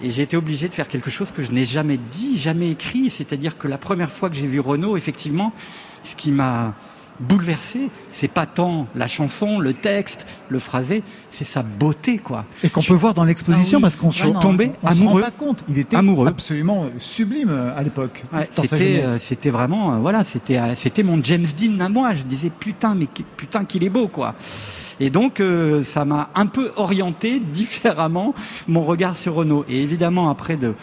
Et j'ai été obligé de faire quelque chose que je n'ai jamais dit, jamais écrit. C'est-à-dire que la première fois que j'ai vu Renaud, effectivement, ce qui m'a bouleversé, c'est pas tant la chanson, le texte, le phrasé, c'est sa beauté, quoi. Et qu'on peut voir dans l'exposition Ah oui, parce qu'on suis tombé on se amoureux. rend pas compte. Il était Amoureux. absolument sublime euh, à l'époque. Ouais, c'était, euh, c'était vraiment, euh, voilà, c'était, euh, c'était mon James Dean à moi. Je disais putain, mais putain qu'il est beau, quoi. Et donc, euh, ça m'a un peu orienté différemment mon regard sur Renault. Et évidemment, après de,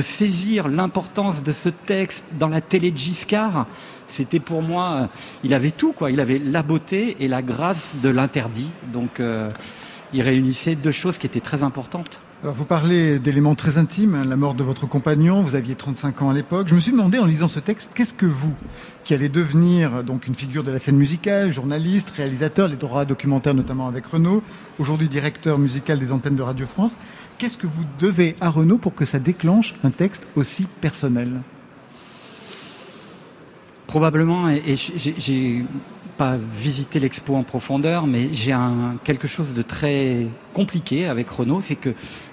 saisir l'importance de ce texte dans la télé de Giscard, c'était pour moi, euh, il avait tout, quoi. Il avait la beauté et la grâce de l'interdit. Donc, euh, il réunissait deux choses qui étaient très importantes. Alors vous parlez d'éléments très intimes, hein, la mort de votre compagnon, vous aviez 35 ans à l'époque. Je me suis demandé en lisant ce texte, qu'est-ce que vous, qui allez devenir donc une figure de la scène musicale, journaliste, réalisateur, les droits documentaires notamment avec Renault, aujourd'hui directeur musical des antennes de Radio France, qu'est-ce que vous devez à Renault pour que ça déclenche un texte aussi personnel? Probablement, et, j'ai pas visité l'expo en profondeur, mais j'ai un quelque chose de très compliqué avec Renault, c'est que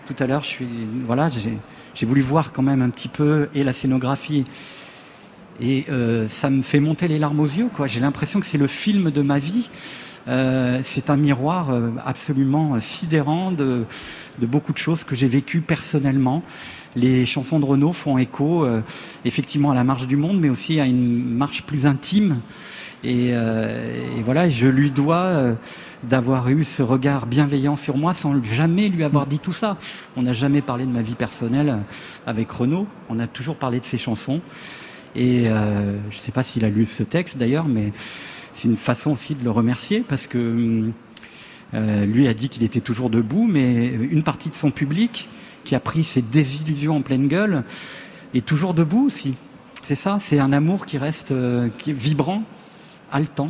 tout à l'heure, je suis, voilà, j'ai voulu voir quand même un petit peu et la scénographie, et euh, ça me fait monter les larmes aux yeux, quoi. J'ai l'impression que c'est le film de ma vie. Euh, c'est un miroir euh, absolument sidérant de, de beaucoup de choses que j'ai vécues personnellement. Les chansons de Renaud font écho euh, effectivement à la marche du monde, mais aussi à une marche plus intime. Et, euh, et voilà, je lui dois euh, d'avoir eu ce regard bienveillant sur moi sans jamais lui avoir dit tout ça. On n'a jamais parlé de ma vie personnelle euh, avec Renaud. On a toujours parlé de ses chansons. Et euh, je ne sais pas s'il a lu ce texte d'ailleurs, mais c'est une façon aussi de le remercier parce que euh, lui a dit qu'il était toujours debout, mais une partie de son public qui a pris ses désillusions en pleine gueule est toujours debout aussi. C'est ça, c'est un amour qui reste euh, qui est vibrant, haletant.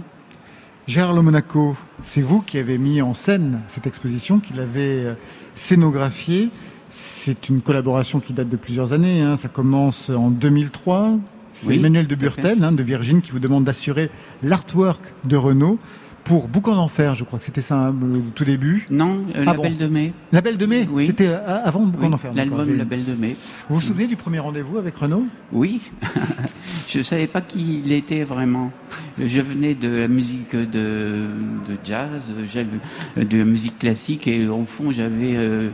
Gérard Le Monaco, c'est vous qui avez mis en scène cette exposition, qui l'avez euh, scénographiée. C'est une collaboration qui date de plusieurs années. hein. Ça commence en 2003. C'est Oui, Emmanuel de. Burtel, hein, de Virgin, qui vous demande d'assurer l'artwork de Renault pour Boucan d'Enfer. Je crois que c'était ça hein, au tout début. Non, euh, Ah La bon. Belle de Mai. La Belle de Mai Oui. C'était euh, avant Boucan Oui, d'Enfer. L'album La Belle de Mai. Vous vous souvenez du premier rendez-vous avec Renault Oui, je ne savais pas qui il était vraiment. Je venais de la musique de, de jazz, de la musique classique et au fond j'avais euh,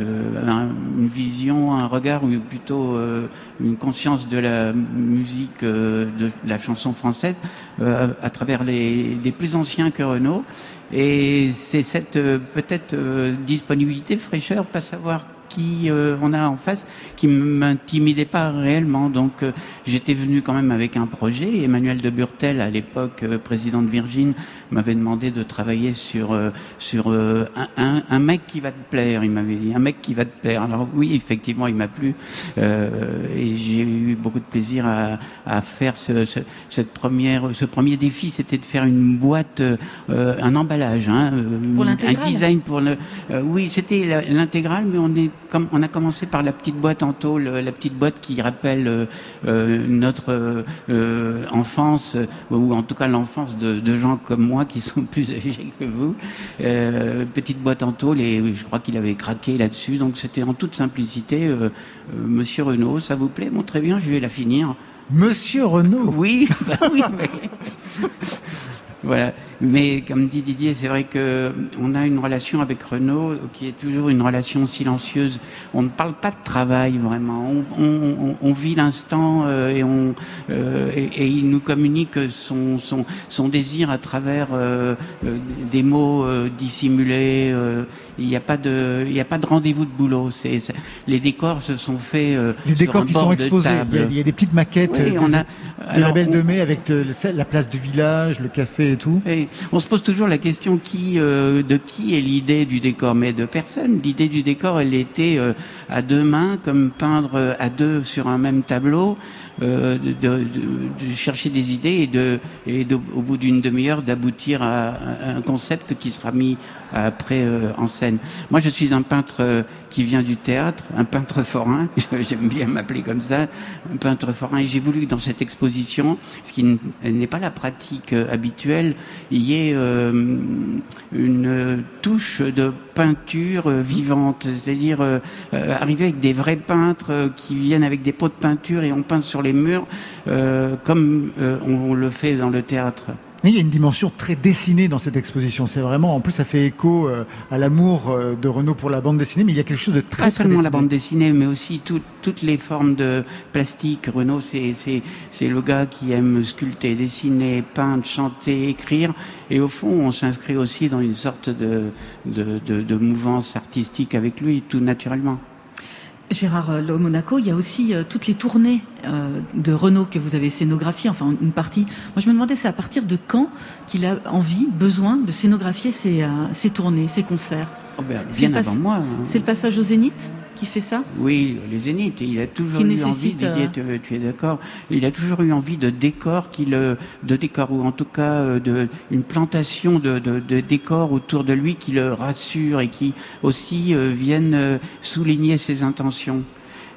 un- une vision, un regard ou plutôt euh, une conscience de la musique, euh, de la chanson française euh, à travers les, les plus anciens que Renaud. Et c'est cette euh, peut-être euh, disponibilité, fraîcheur, pas savoir qui euh, on a en face, qui m'intimidait pas réellement. Donc euh, j'étais venu quand même avec un projet. Emmanuel de Burtel, à l'époque euh, président de Virgin, m'avait demandé de travailler sur euh, sur euh, un, un, un mec qui va te plaire. Il m'avait dit un mec qui va te plaire. Alors oui, effectivement, il m'a plu euh, et j'ai eu beaucoup de plaisir à, à faire ce, ce- cette première, ce premier défi, c'était de faire une boîte, un emballage, hein, Pour un design pour le. euh, oui, c'était l'intégrale, mais on est comme on a commencé par la petite boîte en tôle, euh, la petite boîte qui rappelle euh, euh, notre euh, enfance, ou en tout cas l'enfance de, de gens comme moi qui sont plus âgés que vous. Euh, petite boîte en tôle et je crois qu'il avait craqué là-dessus. Donc c'était en toute simplicité, Monsieur Renault, ça vous plaît? Bon, très bien, je vais la finir. Monsieur Renault Oui, bah oui, mais- Voilà. Mais comme dit Didier, c'est vrai que on a une relation avec Renault qui est toujours une relation silencieuse. On ne parle pas de travail vraiment. On, on- on- vit l'instant euh, et on euh, et, et il nous communique son son, son désir à travers euh, euh, des mots euh, dissimulés. euh, il n'y a pas de il n'y a pas de rendez-vous de boulot. C'est les décors se sont faits. euh, Les décors qui sont exposés. Il y, a, table. il y a des petites maquettes Oui, euh, on a- de alors, la Belle de Mai avec euh, la place du village, le café et tout. Et on se pose toujours la question qui, euh, de qui est l'idée du décor, mais de personne. L'idée du décor, elle était euh, à deux mains, comme peindre euh, à deux sur un même tableau. de, chercher des idées et, de, et au bout d'une demi-heure d'aboutir à, à un concept qui sera mis après euh, en scène. Moi, je suis un peintre euh, qui vient du théâtre, un peintre forain, j'aime bien m'appeler comme ça, un peintre forain. Et j'ai voulu que dans cette exposition, ce qui n'est pas la pratique euh, habituelle, il y ait euh, une touche de peinture euh, vivante, c'est-à-dire euh, euh, arriver avec des vrais peintres euh, qui viennent avec des pots de peinture et on peint sur les murs euh, comme euh, on le fait dans le théâtre. Mais il y a une dimension très dessinée dans cette exposition. C'est vraiment, en plus, ça fait écho euh, à l'amour euh, de Renaud pour la bande dessinée, mais il y a quelque chose de très Pas très seulement la dessiné. bande dessinée, mais aussi tout- toutes les formes de plastique. Renaud, c'est le gars qui aime sculpter, dessiner, peindre, chanter, écrire. Et au fond, on s'inscrit aussi dans une sorte de, de, de, de mouvance artistique avec lui, tout naturellement. Gérard euh, Le Monaco, il y a aussi euh, toutes les tournées euh, de Renault que vous avez scénographiées, enfin une partie. Moi, je me demandais, c'est à partir de quand qu'il a envie, besoin de scénographier ses, euh, ses tournées, ses concerts? Oh ben, bien pas- avant moi. hein. C'est le passage au Zénith? Qui fait ça Oui, les zéniths. Il a toujours Qui eu envie, Didier, tu, tu es d'accord Il a toujours eu envie de qui le, de décors ou en tout cas euh, de une plantation de, de, de décors autour de lui qui le rassure et qui aussi euh, viennent euh, souligner ses intentions.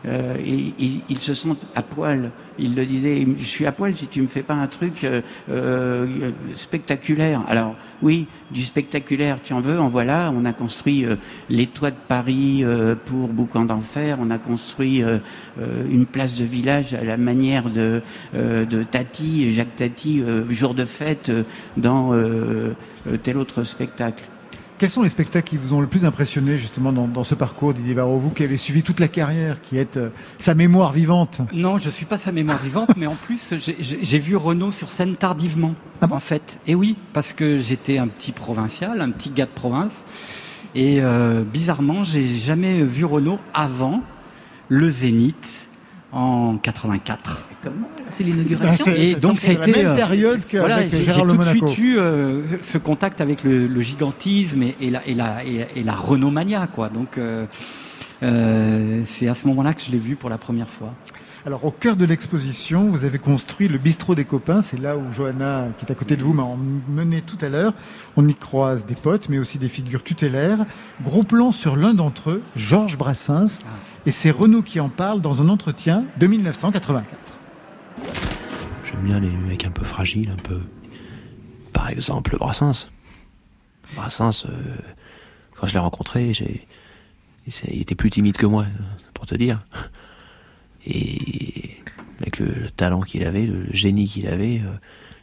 Euh, et, ils se sentent à poil. Il le disait, je suis à poil si tu me fais pas un truc euh, euh, spectaculaire. Alors oui, du spectaculaire, tu en veux, en voilà. On a construit euh, les toits de Paris euh, pour Boucan d'enfer. On a construit euh, une place de village à la manière de, de Tati, Jacques Tati, jour de fête dans tel autre spectacle. Quels sont les spectacles qui vous ont le plus impressionné justement dans, dans ce parcours, Didier Varro, vous qui avez suivi toute la carrière, qui êtes euh, sa mémoire vivante Non, je suis pas sa mémoire vivante, mais en plus, j'ai- vu Renaud sur scène tardivement, en fait. Et oui, parce que j'étais un petit provincial, un petit gars de province. Et euh, bizarrement, j'ai jamais vu Renaud avant le Zénith en 84. C'est l'inauguration. Ah, c'est- Et c'est- donc c'est ça a la été même euh, période qu'avec voilà, j'ai- tout de suite eu euh, ce contact avec le, le gigantisme et, et la et la et, et la Renault-mania, quoi. Donc euh, euh, c'est à ce moment-là que je l'ai vu pour la première fois. Alors, au cœur de l'exposition, vous avez construit le bistrot des copains. C'est là où Johanna, qui est à côté de vous, m'a emmené tout à l'heure. On y croise des potes, mais aussi des figures tutélaires. Gros plan sur l'un d'entre eux, Georges Brassens. Et c'est Renaud qui en parle dans un entretien de 1984. J'aime bien les mecs un peu fragiles, un peu. Par exemple, Brassens. Brassens, euh, quand je l'ai rencontré, j'ai... il était plus timide que moi, pour te dire. Et avec le, le talent qu'il avait, le génie qu'il avait, euh,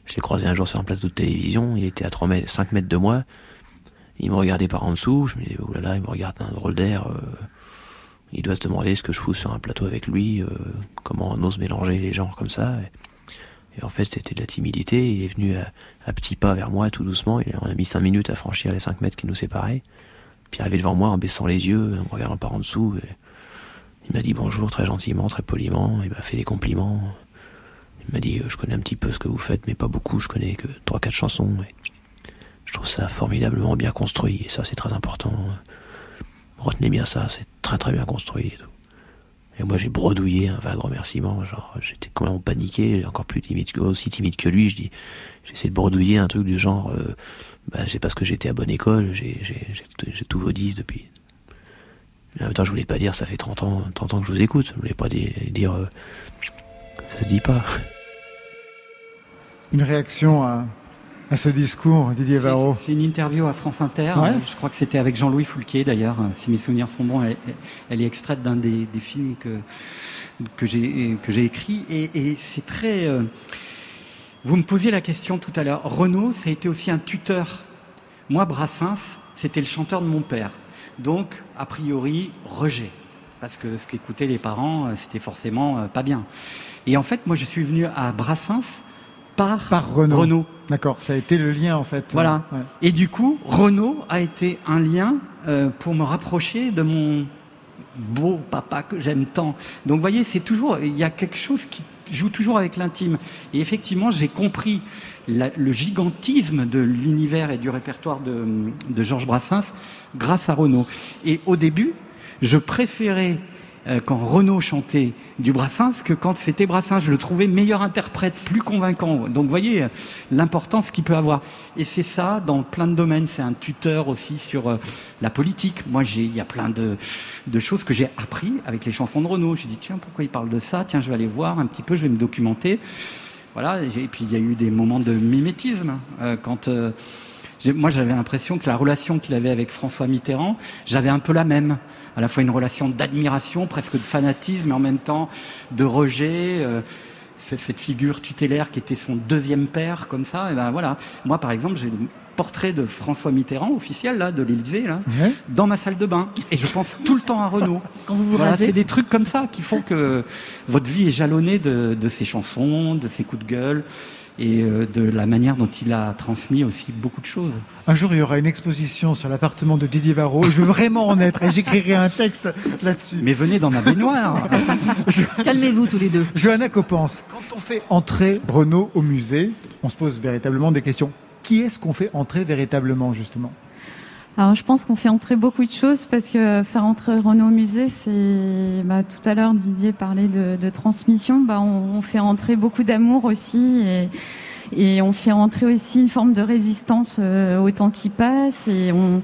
je l'ai croisé un jour sur un plateau de télévision, il était à 3 mètres, 5 mètres de moi, il me regardait par en dessous, je me disais, oh là là, il me regarde d'un drôle d'air, euh, il doit se demander ce que je fous sur un plateau avec lui, comment on ose mélanger les genres comme ça. Et en fait, c'était de la timidité, il est venu à, petits pas vers moi, tout doucement, on a mis 5 minutes à franchir les 5 mètres qui nous séparaient, puis arrivé devant moi en baissant les yeux, en regardant par en dessous, et il m'a dit bonjour très gentiment, très poliment, il m'a fait des compliments. Il m'a dit euh, je connais un petit peu ce que vous faites, mais pas beaucoup, je connais que 3-4 chansons. Je trouve ça formidablement bien construit, et ça c'est très important. Retenez bien ça, c'est très très bien construit. Et moi j'ai bredouillé un vague remerciement, genre j'étais complètement paniqué, encore plus timide aussi timide que lui, je dis j'ai essayé de bredouiller un truc du genre euh, bah, c'est parce que j'étais à bonne école, j'ai tous vos 10 depuis, mais en même temps, je voulais pas dire, ça fait 30 ans, 30 ans que je vous écoute. Je voulais pas di- dire, euh, ça se dit pas. Une réaction à, à ce discours, Didier Varro C'est une interview à France Inter. Ouais. Je crois que c'était avec Jean-Louis Foulquier d'ailleurs. Euh, Si mes souvenirs sont bons, elle, elle est extraite d'un des, des films que, que j'ai que j'ai écrit. Et, et c'est très. euh, Vous me posiez la question tout à l'heure. Renaud, ça a été aussi un tuteur. Moi, Brassens, c'était le chanteur de mon père. Donc, a priori, rejet. Parce que ce qu'écoutaient les parents, euh, c'était forcément pas bien. Et en fait, moi, je suis venu à Brassens par, Par Renaud. Renaud. D'accord, ça a été le lien en fait. Voilà. Ouais. Et du coup, Renault a été un lien euh, pour me rapprocher de mon beau papa que j'aime tant. Donc, vous voyez, c'est toujours, il y a quelque chose qui joue toujours avec l'intime. Et effectivement, j'ai compris la- le gigantisme de l'univers et du répertoire de, de Georges Brassens grâce à Renault. Et au début, je préférais euh, quand Renaud chantait du Brassens que quand c'était Brassens. Je le trouvais meilleur interprète, plus convaincant. Donc, vous voyez euh, l'importance qu'il peut avoir. Et c'est ça dans plein de domaines. C'est un tuteur aussi sur euh, la politique. Moi, j'ai, il y a plein de, de choses que j'ai appris avec les chansons de Renaud. J'ai dit, tiens, pourquoi il parle de ça? Tiens, je vais aller voir un petit peu, je vais me documenter. Voilà. Et puis, il y a eu des moments de mimétisme, euh, quand, euh, moi, j'avais l'impression que la relation qu'il avait avec François Mitterrand, j'avais un peu la même. À la fois une relation d'admiration, presque de fanatisme, mais en même temps de rejet. euh, cette figure tutélaire qui était son deuxième père, comme ça. Et ben voilà. Moi, par exemple, j'ai le portrait de François Mitterrand officiel là, de l'Élysée là, Ouais. dans ma salle de bain. Et je pense tout le temps à Renaud. Quand vous vous voilà, rasez c'est des trucs comme ça qui font que votre vie est jalonnée de, de ses chansons, de ses coups de gueule et euh, de la manière dont il a transmis aussi beaucoup de choses. Un jour, il y aura une exposition sur l'appartement de Didier Varro. Je veux vraiment en être et j'écrirai un texte là-dessus. Mais venez dans ma baignoire. Calmez-vous tous les deux. Johanna Copens, quand on fait entrer Renault au musée, on se pose véritablement des questions. Qui est-ce qu'on fait entrer véritablement, justement? Alors, je pense qu'on fait entrer beaucoup de choses parce que faire entrer Renault au musée, c'est bah, tout à l'heure Didier parlait de, de transmission. Bah, on, on fait entrer beaucoup d'amour aussi et, et on fait entrer aussi une forme de résistance euh, au temps qui passe et on,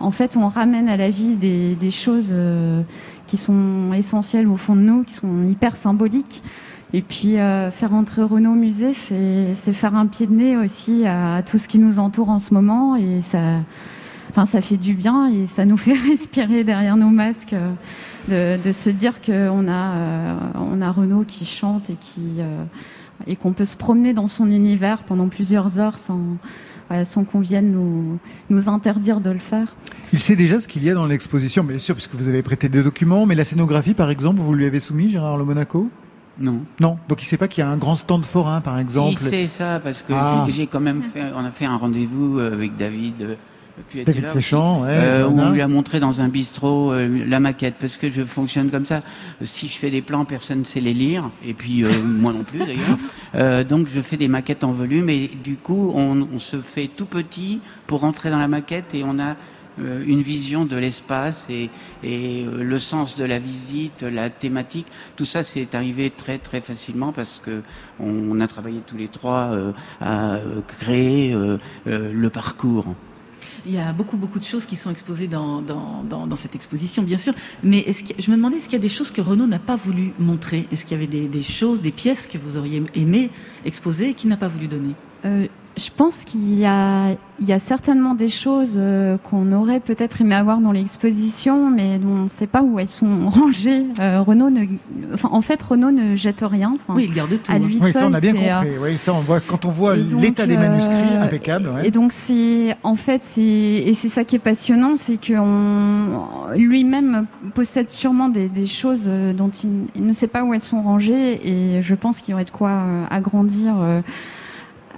en fait, on ramène à la vie des, des choses euh, qui sont essentielles au fond de nous, qui sont hyper symboliques. Et puis euh, faire entrer Renault au musée, c'est faire un pied de nez aussi à tout ce qui nous entoure en ce moment et ça, enfin ça fait du bien et ça nous fait respirer derrière nos masques euh, de, de se dire qu'on a euh, on a Renault qui chante et qui euh, et qu'on peut se promener dans son univers pendant plusieurs heures sans voilà, sans qu'on vienne nous nous interdire de le faire. Il sait déjà ce qu'il y a dans l'exposition, bien sûr, puisque vous avez prêté des documents, mais la scénographie, par exemple, vous lui avez soumis, Gérard Le Monaco? Non. Non, donc il sait pas qu'il y a un grand stand forain, par exemple? Il sait ça parce que Ah. j'ai quand même fait, on a fait un rendez-vous avec David. Puetela David aussi, Séchant, ouais, euh, où on lui a montré dans un bistrot euh, la maquette parce que je fonctionne comme ça. Si je fais des plans, personne ne sait les lire et puis euh, moi non plus d'ailleurs. Euh, donc je fais des maquettes en volume et du coup on, on se fait tout petit pour rentrer dans la maquette et on a euh, une vision de l'espace et, et euh, le sens de la visite, la thématique, tout ça c'est arrivé très très facilement parce que on, on a travaillé tous les trois euh, à créer le parcours. Il y a beaucoup, beaucoup de choses qui sont exposées dans, cette exposition, bien sûr. Mais je me demandais, est-ce qu'il y a des choses que Renaud n'a pas voulu montrer? Est-ce qu'il y avait des, des choses, des pièces que vous auriez aimé exposer et qu'il n'a pas voulu donner? Euh, je pense qu'il y a, il y a certainement des choses euh, qu'on aurait peut-être aimé avoir dans l'exposition, mais dont on ne sait pas où elles sont rangées. Euh, Renault ne, enfin, en fait, Renault ne jette rien. Enfin, Oui, il garde tout. À hein. lui oui, seul, ça on a bien euh, compris. Oui, ça on voit quand on voit l'état des euh, manuscrits impeccable. ouais. Et donc c'est en fait c'est et c'est ça qui est passionnant, c'est que on- lui-même possède sûrement des, des choses euh, dont il, il ne sait pas où elles sont rangées et je pense qu'il y aurait de quoi euh, agrandir.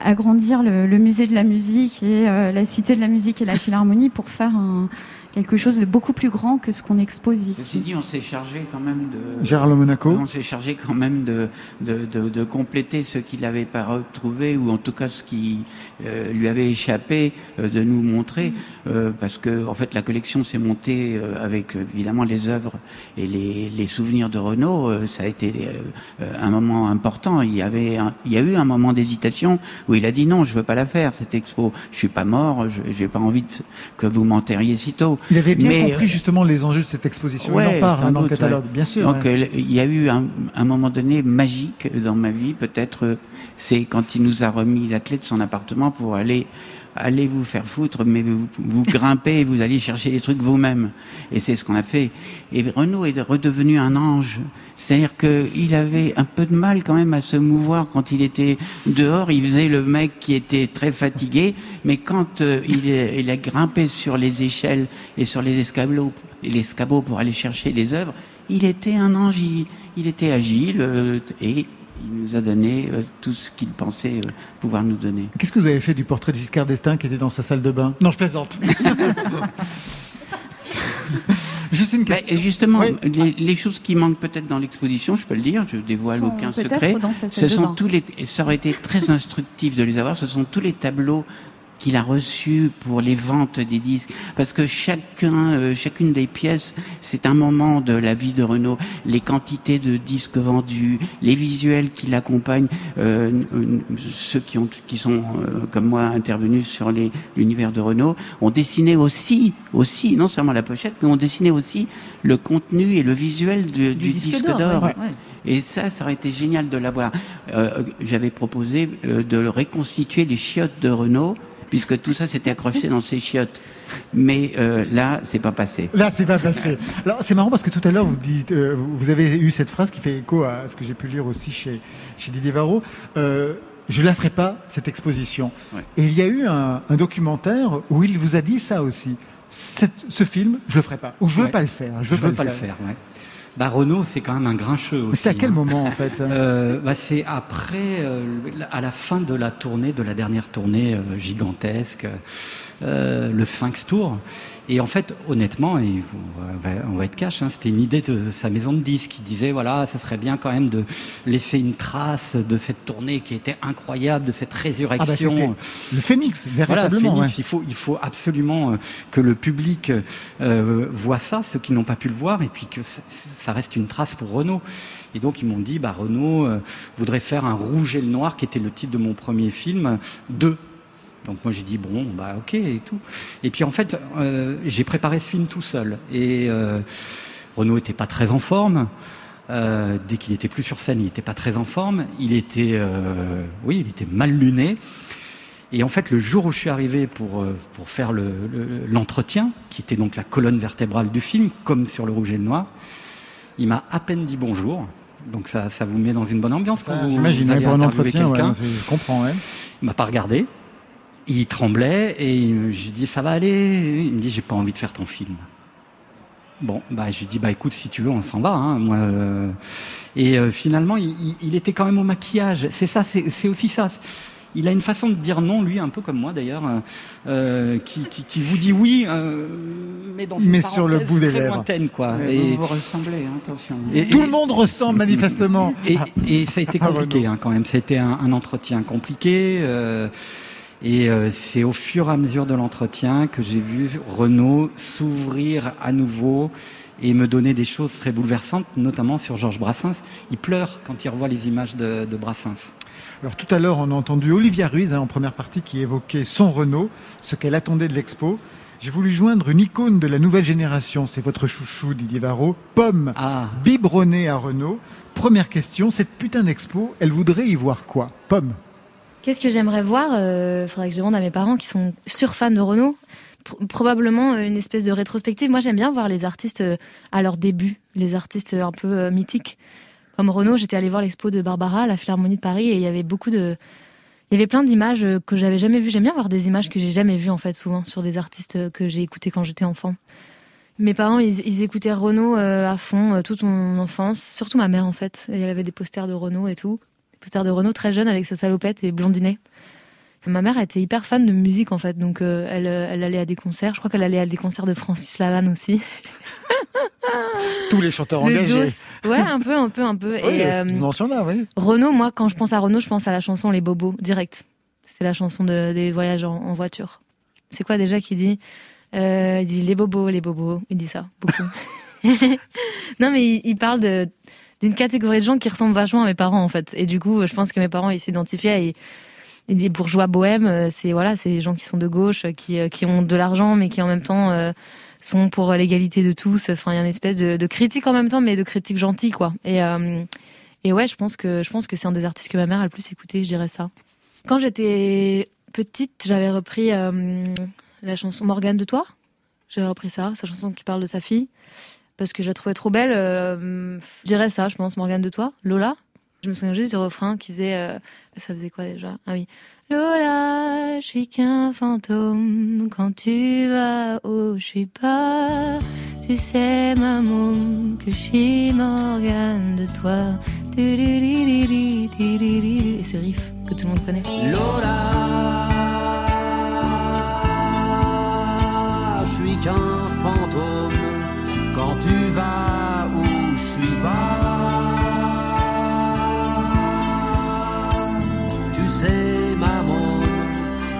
Agrandir le, le musée de la musique et euh, la cité de la musique et la philharmonie pour faire un, quelque chose de beaucoup plus grand que ce qu'on expose Ceci ici. dit, on s'est chargé quand même de. Gérard Le Monaco. On s'est chargé quand même de, de, de, de compléter ce qu'il n'avait pas retrouvé, ou en tout cas ce qui euh, lui avait échappé, euh, de nous montrer, euh, parce que en fait la collection s'est montée euh, avec évidemment les œuvres et les, les souvenirs de Renaud. euh, ça a été euh, euh, un moment important. Il y avait, un- il y a eu un moment d'hésitation où il a dit non, je veux pas la faire cette expo. Je suis pas mort, je j'ai pas envie de, que vous m'enterriez si tôt. Il avait bien Mais, compris justement les enjeux de cette exposition. Ouais, il en parle hein, dans le catalogue, ouais. bien sûr. Donc ouais. euh, il y a eu un, un moment donné magique dans ma vie, peut-être, euh, c'est quand il nous a remis la clé de son appartement pour aller allez vous faire foutre, mais vous, vous grimpez vous allez chercher les trucs vous-même. Et c'est ce qu'on a fait. Et Renaud est redevenu un ange. C'est-à-dire qu'il avait un peu de mal quand même à se mouvoir quand il était dehors. Il faisait le mec qui était très fatigué, mais quand euh, il, est- il a grimpé sur les échelles et sur les escabeaux, les escabeaux pour aller chercher les œuvres, il était un ange. Il, il était agile euh, et il nous a donné euh, tout ce qu'il pensait euh, pouvoir nous donner. Qu'est-ce que vous avez fait du portrait de Giscard d'Estaing qui était dans sa salle de bain? Non, je plaisante. Juste une question. justement, les, les choses qui manquent peut-être dans l'exposition, je peux le dire, je dévoile aucun secret. dans Ce de sont tous les, et ça aurait été très instructif de les avoir. Ce sont tous les tableaux qu'il a reçu pour les ventes des disques, parce que chacun, euh, chacune des pièces, c'est un moment de la vie de Renault. Les quantités de disques vendus, les visuels qui l'accompagnent, euh, ceux qui ont, qui sont euh, comme moi intervenus sur l'univers de Renault, ont dessiné aussi, aussi, non seulement la pochette, mais ont dessiné aussi le contenu et le visuel du, disque, d'or. Et ça, ça aurait été génial de l'avoir. Euh, J'avais proposé euh, de reconstituer les chiottes de Renault puisque tout ça s'était accroché dans ces chiottes. Mais euh, là, c'est pas passé. Là, c'est pas passé. Alors, c'est marrant parce que tout à l'heure, vous dites, euh, vous avez eu cette phrase qui fait écho à ce que j'ai pu lire aussi chez, chez Didier Varro. Euh, je la ferai pas, cette exposition. Et il y a eu un, un, documentaire où il vous a dit ça aussi. Cette, ce film, je le ferai pas. Ou je veux pas le faire. Je veux, veux pas, le faire. faire bah, Renault, c'est quand même un grincheux aussi. C'est à quel hein. moment en fait euh, bah, C'est après, euh, à la fin de la tournée, de la dernière tournée euh, gigantesque, euh, le Sphinx Tour. Et en fait, honnêtement, et on va être cash, hein, c'était une idée de sa maison de disques qui disait voilà, ça serait bien quand même de laisser une trace de cette tournée qui était incroyable, de cette résurrection. Ah bah le phénix, véritablement. Voilà, phénix, il faut, il faut absolument euh, que le public euh, voit ça, ceux qui n'ont pas pu le voir, et puis que ça reste une trace pour Renault. Et donc ils m'ont dit, bah Renault euh, voudrait faire un rouge et le noir, qui était le titre de mon premier film, deux donc moi j'ai dit bon bah ok et tout. Et puis en fait euh, j'ai préparé ce film tout seul et euh, Renaud était pas très en forme. Euh, dès qu'il était plus sur scène, il était pas très en forme. Il était, oui, il était mal luné. Et en fait, le jour où je suis arrivé pour pour faire l'entretien, le, qui était donc la colonne vertébrale du film, comme sur le rouge et le noir, il m'a à peine dit bonjour. Donc ça, ça vous met dans une bonne ambiance quand vous, J'imagine, pour un entretien, ouais, je comprends. Ouais. Il m'a pas regardé il tremblait et je lui dis ça va aller. Il me dit j'ai pas envie de faire ton film. Bon, bah je lui dis bah écoute si tu veux on s'en va. Hein, moi. Euh. Et euh, finalement il, il, était quand même au maquillage. C'est ça, c'est aussi ça. Il a une façon de dire non, lui, un peu comme moi d'ailleurs, euh, qui, qui, qui, vous dit oui, euh, mais dans une mais sur le bout des lèvres. lointaine, quoi. et vous ressemblez, hein, attention. Et, Tout le monde ressemble manifestement. Et, et, ça a été compliqué hein, quand même. Ça a été un, un entretien compliqué. Euh, et euh, c'est au fur et à mesure de l'entretien que j'ai vu Renaud s'ouvrir à nouveau et me donner des choses très bouleversantes, notamment sur Georges Brassens. Il pleure quand il revoit les images de, de Brassens. Alors tout à l'heure, on a entendu Olivia Ruiz hein, en première partie qui évoquait son Renault, ce qu'elle attendait de l'expo. J'ai voulu joindre une icône de la nouvelle génération, c'est votre chouchou Didier Varro, Pomme, ah. biberonnée à Renault. Première question, cette putain d'expo, elle voudrait y voir quoi? Pomme Qu'est-ce que j'aimerais voir Il euh, faudrait que je demande à mes parents qui sont surfans de Renault. probablement euh, une espèce de rétrospective. Moi, j'aime bien voir les artistes euh, à leur début, les artistes un peu mythiques. Comme Renault, j'étais allée voir l'expo de Barbara à la Philharmonie de Paris et il y avait beaucoup de. Il y avait plein d'images que j'avais jamais vues. J'aime bien voir des images que j'ai jamais vues, en fait, souvent, sur des artistes que j'ai écoutés quand j'étais enfant. Mes parents, ils, ils écoutaient Renault à fond toute mon enfance, surtout ma mère, en fait. Elle avait des posters de Renault et tout poster de Renault très jeune avec sa salopette et blondinet. Ma mère était hyper fan de musique en fait, donc euh, elle, euh, elle allait à des concerts. Je crois qu'elle allait à des concerts de Francis Lalanne aussi. Tous les chanteurs engagés. Ouais, un peu, un peu, un peu. Oui, et euh, là, oui. Renault, moi, quand je pense à Renault, je pense à la chanson Les Bobos direct. C'est la chanson de, des voyages en, voiture. C'est quoi déjà qui dit euh, Il dit les bobos, les bobos. Il dit ça beaucoup. non, mais il, il parle de d'une catégorie de gens qui ressemblent vachement à mes parents en fait. Et du coup, je pense que mes parents ils s'identifiaient et, les bourgeois bohèmes, euh, c'est voilà, c'est les gens qui sont de gauche, qui, euh, qui ont de l'argent, mais qui en même temps euh, sont pour l'égalité de tous. Enfin, il y a une espèce de, critique en même temps, mais de critique gentille quoi. Et et ouais, je pense que je pense que c'est un des artistes que ma mère a le plus écouté, je dirais ça. Quand j'étais petite, j'avais repris la chanson Morgane de toi. J'avais repris ça, sa chanson qui parle de sa fille parce que je la trouvais trop belle. Euh, je dirais ça, je pense, Morgane de toi, Lola. Je me souviens juste du refrain qui faisait. Euh, ça faisait quoi déjà? Ah oui. Lola, je suis qu'un fantôme quand tu vas où je suis pas. Tu sais, maman, que je suis Morgane de toi. Et ce riff que tout le monde connaît. Lola, je suis qu'un fantôme quand tu vas où je suis pas. Tu sais, maman,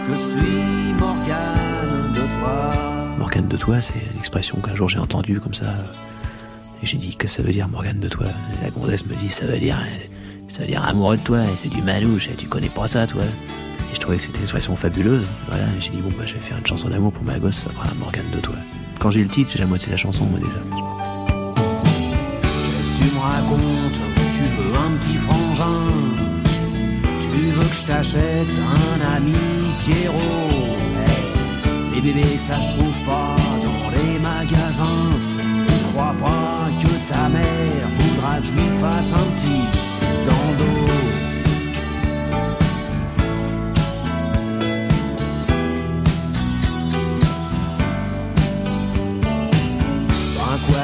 Je suis Morgane de toi. Morgane de toi, c'est une expression qu'un jour j'ai entendue comme ça. Et j'ai dit, que ça veut dire Morgane de toi Et La gonzesse me dit, ça veut dire, ça veut dire amoureux de toi, c'est du manouche, tu connais pas ça, toi. Et je trouvais que c'était une expression fabuleuse. Voilà, j'ai dit, bon, bah, je vais faire une chanson d'amour pour ma gosse, ça fera Morgane de toi. Quand j'ai le titre, j'ai la moitié la chanson, moi déjà. Tu me racontes Tu veux un petit frangin? Tu veux que je t'achète un ami Pierrot? Hey, Les bébés ça se trouve pas dans les magasins. Je crois pas que ta mère voudra que je lui fasse un petit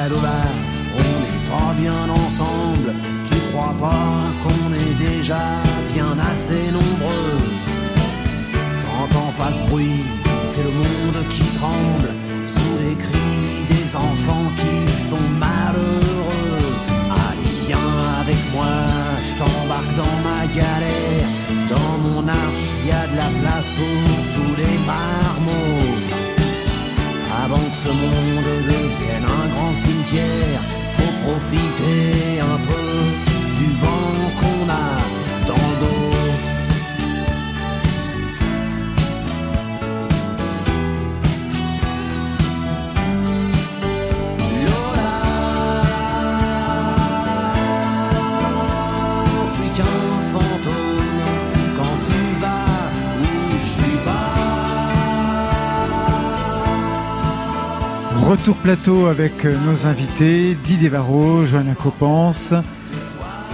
Lola, on n'est pas bien ensemble. Tu crois pas qu'on est déjà bien assez nombreux? T'entends pas ce bruit, c'est le monde qui tremble sous les cris des enfants qui sont malheureux. Allez, viens avec moi, je t'embarque dans ma galère. Dans mon arche, y a de la place pour tous les marmots. Ce monde devienne un grand cimetière, faut profiter un peu du vent qu'on a dans le dos. Retour plateau avec euh, nos invités, Didier Varro, Johanna Copens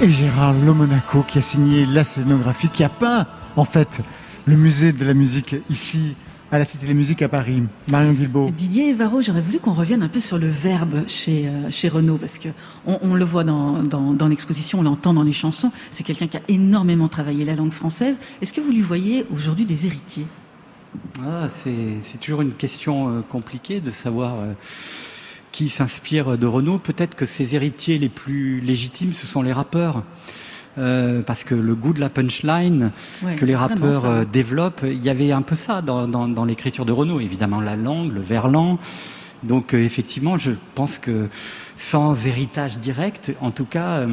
et Gérard Lomonaco qui a signé la scénographie, qui a peint en fait le musée de la musique ici à la Cité des Musiques à Paris. Marion Guilbault. Didier Varro, j'aurais voulu qu'on revienne un peu sur le verbe chez, euh, chez Renaud, parce que on, le voit dans l'exposition, on l'entend dans les chansons. C'est quelqu'un qui a énormément travaillé la langue française. Est-ce que vous lui voyez aujourd'hui des héritiers? Ah, c'est toujours une question euh, compliquée de savoir euh, qui s'inspire de Renaud. Peut-être que ses héritiers les plus légitimes, ce sont les rappeurs. Euh, parce que le goût de la punchline Ouais, que les rappeurs euh, développent, il y avait un peu ça dans, dans, dans l'écriture de Renaud. Évidemment, la langue, le verlan. Donc, euh, effectivement, je pense que sans héritage direct, en tout cas,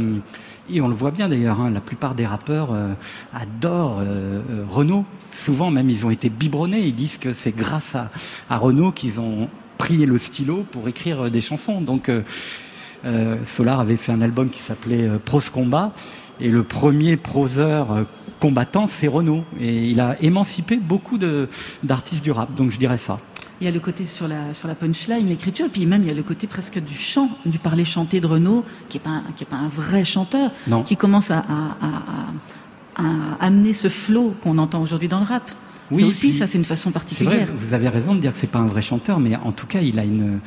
et on le voit bien d'ailleurs, hein, la plupart des rappeurs euh, adorent euh, euh, Renaud. Souvent, même, ils ont été biberonnés. Ils disent que c'est grâce à, à Renaud qu'ils ont pris le stylo pour écrire des chansons. Donc, Solar avait fait un album qui s'appelait Prose Combat. Et le premier proseur combattant, c'est Renaud. Et il a émancipé beaucoup d'artistes du rap. Donc, je dirais ça. Il y a le côté sur la, sur la punchline, l'écriture, et puis même il y a le côté presque du chant, du parler chanté de Renaud, qui n'est pas, un- qui est pas un vrai chanteur, Non. qui commence à, à- à- à- à amener ce flow qu'on entend aujourd'hui dans le rap. Oui, ça aussi, puis- ça c'est une façon particulière. vrai, vous avez raison de dire que c'est pas un vrai chanteur, mais en tout cas, il a une,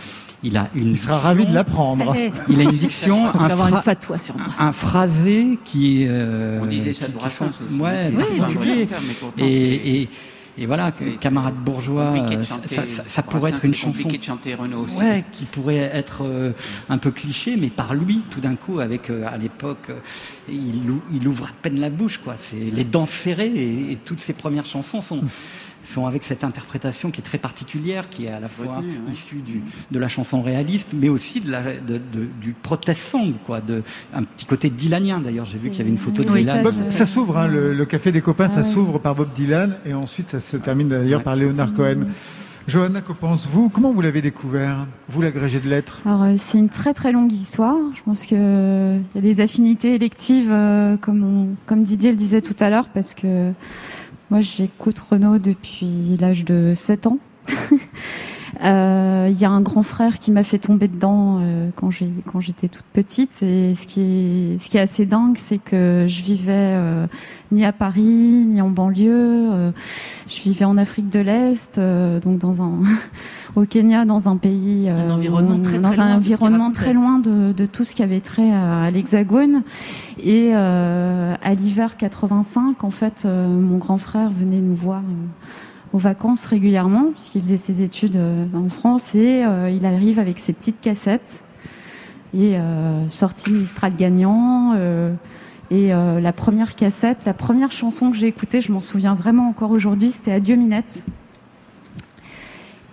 il a une. Il sera ravi de l'apprendre. Il a une diction, un, avoir une phra- fatwa sur moi. un phrasé qui est. euh, On disait ça de Brassens sont- Ouais, pourtant, c'est- et, et, et voilà, camarade bourgeois, compliqué de euh, chanter ça, ça- ça pourrait être une chanson. de chanter Renaud aussi. Ouais, qui pourrait être euh, un peu cliché, mais par lui, tout d'un coup, avec euh, à l'époque, euh, il, ou- il ouvre à peine la bouche, quoi. C'est les dents serrées et, et toutes ses premières chansons sont sont avec cette interprétation qui est très particulière, qui est à la fois issue du, de la chanson réaliste, mais aussi de la, de, de- du protest song, quoi, de un petit côté dylanien. D'ailleurs, j'ai vu qu'il y avait une photo de Oui, Dylan. Bob- ça s'ouvre, hein, le, le café des copains, ça s'ouvre par Bob Dylan et ensuite ça se termine d'ailleurs par Léonard Cohen. Johanna Copens, vous, comment vous l'avez découvert Vous, l'agrégé de lettres? Alors, euh, c'est une très très longue histoire. Je pense qu'il y a des affinités électives, euh, comme, on- comme Didier le disait tout à l'heure, parce que moi j'écoute Renaud depuis l'âge de 7 ans. Euh, Il y a un grand frère qui m'a fait tomber dedans euh, quand j'ai quand j'étais toute petite. Et ce qui est ce qui est assez dingue, c'est que je vivais euh, ni à Paris ni en banlieue. euh, je vivais en Afrique de l'Est, euh, donc dans un au Kenya, dans un pays, euh, environnement très, dans loin un environnement très loin de, de tout ce qui avait trait à, à l'Hexagone. Et euh, à l'hiver 85, en fait, euh, mon grand frère venait nous voir. euh, aux vacances régulièrement, puisqu'il faisait ses études euh, en France, et euh, il arrive avec ses petites cassettes, et euh, sorti Mistral gagnant, Et la première cassette, la première chanson que j'ai écoutée, je m'en souviens vraiment encore aujourd'hui, c'était Adieu Minette.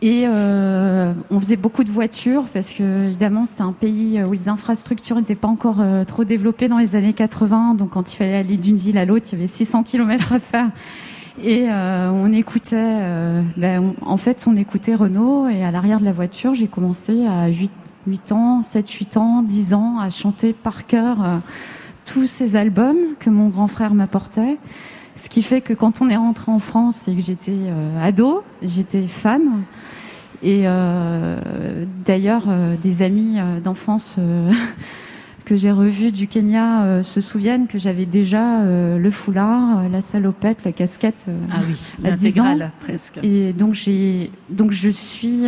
Et on faisait beaucoup de voitures parce que évidemment c'était un pays où les infrastructures n'étaient pas encore trop développées dans les années 80. Donc quand il fallait aller d'une ville à l'autre, il y avait 600 km à faire. Et euh, on écoutait, ben, en fait, on écoutait Renault. Et à l'arrière de la voiture, j'ai commencé à 8, 8 ans, 7, 8 ans, 10 ans à chanter par cœur tous ces albums que mon grand frère m'apportait. Ce qui fait que quand on est rentré en France et que j'étais ado, j'étais fan. Et euh, d'ailleurs, euh, des amis euh, d'enfance que j'ai revus du Kenya se souviennent que j'avais déjà le foulard, la salopette, la casquette ah oui, à 10 ans. presque. Et donc j'ai donc je suis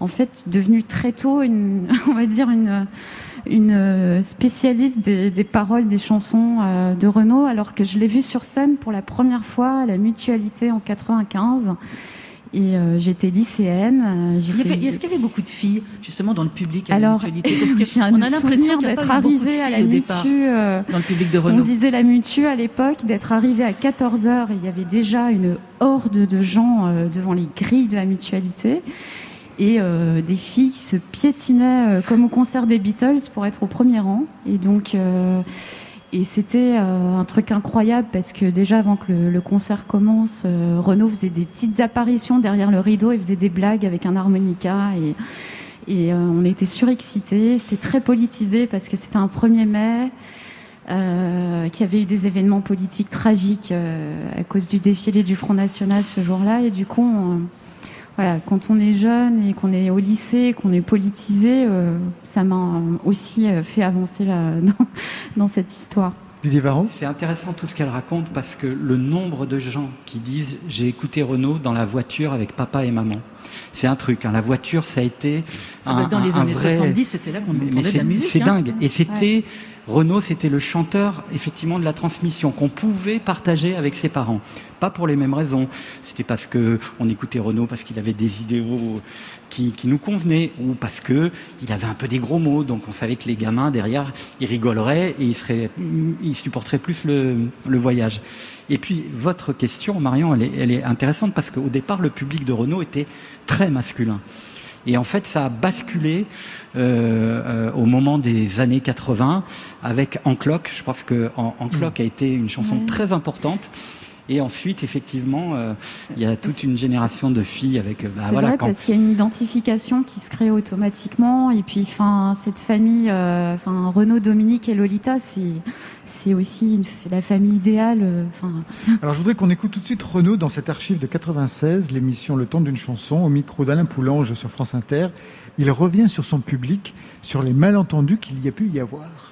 en fait devenue très tôt une on va dire une une spécialiste des, des paroles des chansons de Renaud alors que je l'ai vu sur scène pour la première fois à la Mutualité en 95 et euh, j'étais lycéenne. Euh, est-ce qu'il y avait beaucoup de filles justement dans le public à Alors, j'ai un souvenir d'être arrivée à la Mutu. Euh, dans le public de Renault. On disait la Mutu à l'époque, d'être arrivée à 14 h et il y avait déjà une horde de gens devant les grilles de la mutualité et des filles qui se piétinaient comme au concert des Beatles pour être au premier rang. Et donc et c'était euh, un truc incroyable parce que déjà avant que le, concert commence, euh, Renaud faisait des petites apparitions derrière le rideau, il faisait des blagues avec un harmonica et, et euh, on était surexcités. C'est très politisé parce que c'était un 1er mai. Euh, qui avait eu des événements politiques tragiques à cause du défilé du Front National ce jour-là. Et du coup, voilà, quand on est jeune et qu'on est au lycée, qu'on est politisé, euh, ça m'a aussi euh, fait avancer là, dans, cette histoire. Didier Varron C'est intéressant tout ce qu'elle raconte parce que le nombre de gens qui disent j'ai écouté Renault dans la voiture avec papa et maman. C'est un truc. Hein. La voiture, ça a été ah bah, un, dans les années vrai... 70, c'était là qu'on entendait de la musique. C'est hein. dingue. Et c'était Renaud, c'était le chanteur effectivement de la transmission qu'on pouvait partager avec ses parents. Pas pour les mêmes raisons. C'était parce que on écoutait Renaud parce qu'il avait des idéaux qui, nous convenaient ou parce que il avait un peu des gros mots. Donc on savait que les gamins derrière, ils rigoleraient et ils seraient, supporteraient plus le, voyage. Et puis votre question, Marion, elle est intéressante parce qu'au départ, le public de Renault était très masculin. Et en fait, ça a basculé euh, euh, au moment des années 80 avec Encloc. Je pense que Encloc mm. a été une chanson très importante. Et ensuite, effectivement, euh, il y a toute une génération de filles avec. Bah, c'est voilà, vrai parce qu'il y a une identification qui se crée automatiquement. Et puis, enfin, cette famille, enfin, Renaud, Dominique et Lolita, c'est c'est aussi la famille idéale. Enfin. Alors, je voudrais qu'on écoute tout de suite Renaud dans cette archive de 96, l'émission Le temps d'une chanson, au micro d'Alain Poulange sur France Inter il revient sur son public, sur les malentendus qu'il y a pu y avoir.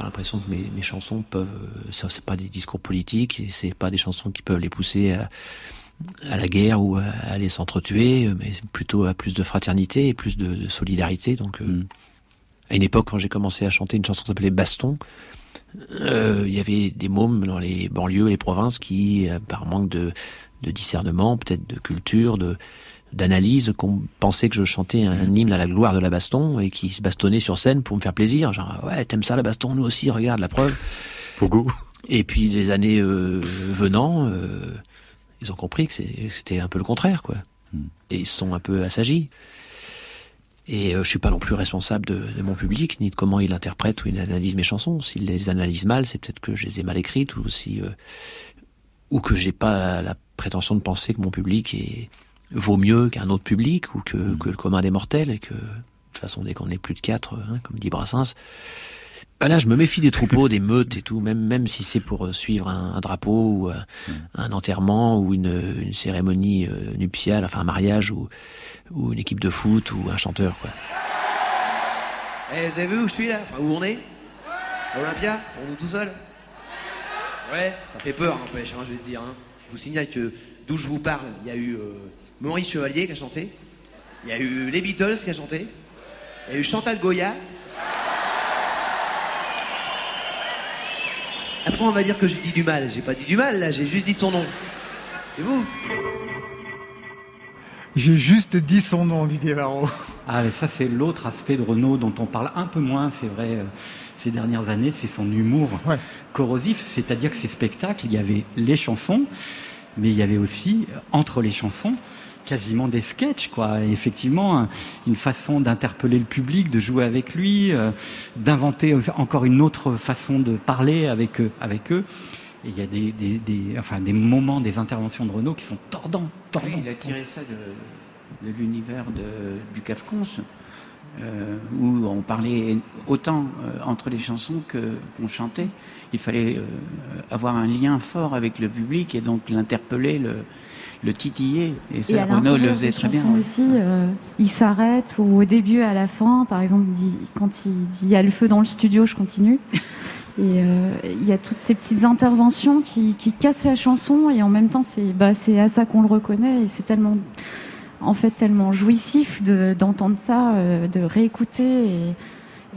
J'ai pas l'impression que mes, chansons peuvent. Ça, c'est pas des discours politiques, c'est pas des chansons qui peuvent les pousser à, la guerre ou à aller s'entretuer, mais plutôt à plus de fraternité et plus de, solidarité. Donc, euh, mm. à une époque, quand j'ai commencé à chanter une chanson qui s'appelait Baston, euh, il y avait des mômes dans les banlieues, les provinces qui, euh, par manque de, de discernement, peut-être de culture, de d'analyse qu'on pensait que je chantais un hymne à la gloire de la baston et qui se bastonnait sur scène pour me faire plaisir. Genre, ouais, t'aimes ça la baston, nous aussi, regarde la preuve. Pogo. Et puis les années euh, venant, euh, ils ont compris que c'était un peu le contraire, quoi. Hmm. Et ils sont un peu assagis. Et euh, je suis pas non plus responsable de, de, mon public, ni de comment il interprète ou il analyse mes chansons. S'il les analyse mal, c'est peut-être que je les ai mal écrites ou si ou que j'ai pas la, la, prétention de penser que mon public est vaut mieux qu'un autre public ou que, mm. que, le commun des mortels et que de toute façon dès qu'on est plus de quatre, hein, comme dit Brassens, ben là je me méfie des troupeaux, des meutes et tout, même même si c'est pour euh, suivre un, drapeau ou euh, mm. un, enterrement ou une, une cérémonie euh, nuptiale, enfin un mariage ou, ou une équipe de foot ou un chanteur quoi. Eh, vous avez vu où je suis là? Enfin où on est? Olympia Pour nous tout seuls? Ouais, ça fait peur, n'empêche, hein, je vais te dire. Hein. Je vous signale que d'où je vous parle, il y a eu Maurice Chevalier qui a chanté. Il y a eu les Beatles qui a chanté. Il y a eu Chantal Goya. Après, on va dire que je dis du mal. J'ai pas dit du mal, là, j'ai juste dit son nom. Et vous J'ai juste dit son nom, Didier Varro. Ah, mais ça, c'est l'autre aspect de Renault dont on parle un peu moins, c'est vrai. ces dernières années, c'est son humour corrosif. C'est-à-dire que ces spectacles, il y avait les chansons, mais il y avait aussi, entre les chansons, quasiment des sketchs, quoi. Effectivement, une façon d'interpeller le public, de jouer avec lui, euh, d'inventer encore une autre façon de parler avec eux. Avec eux. Et il y a des, enfin, des moments, des interventions de Renault qui sont tordants. Oui, il a tiré ça de, l'univers du Cafcons, euh, où on parlait autant euh, entre les chansons qu'on chantait. Il fallait euh, avoir un lien fort avec le public et donc l'interpeller, le, le titiller. Et ça, Et Renaud le faisait très bien. aussi, euh, il s'arrête ou au début, à la fin, par exemple, dit- quand il dit il y a le feu dans le studio, je continue. Et euh, il y a toutes ces petites interventions qui, qui cassent la chanson et en même temps, c'est bah, c'est à ça qu'on le reconnaît et c'est tellement, en fait, tellement jouissif de- d'entendre ça, euh, de réécouter et,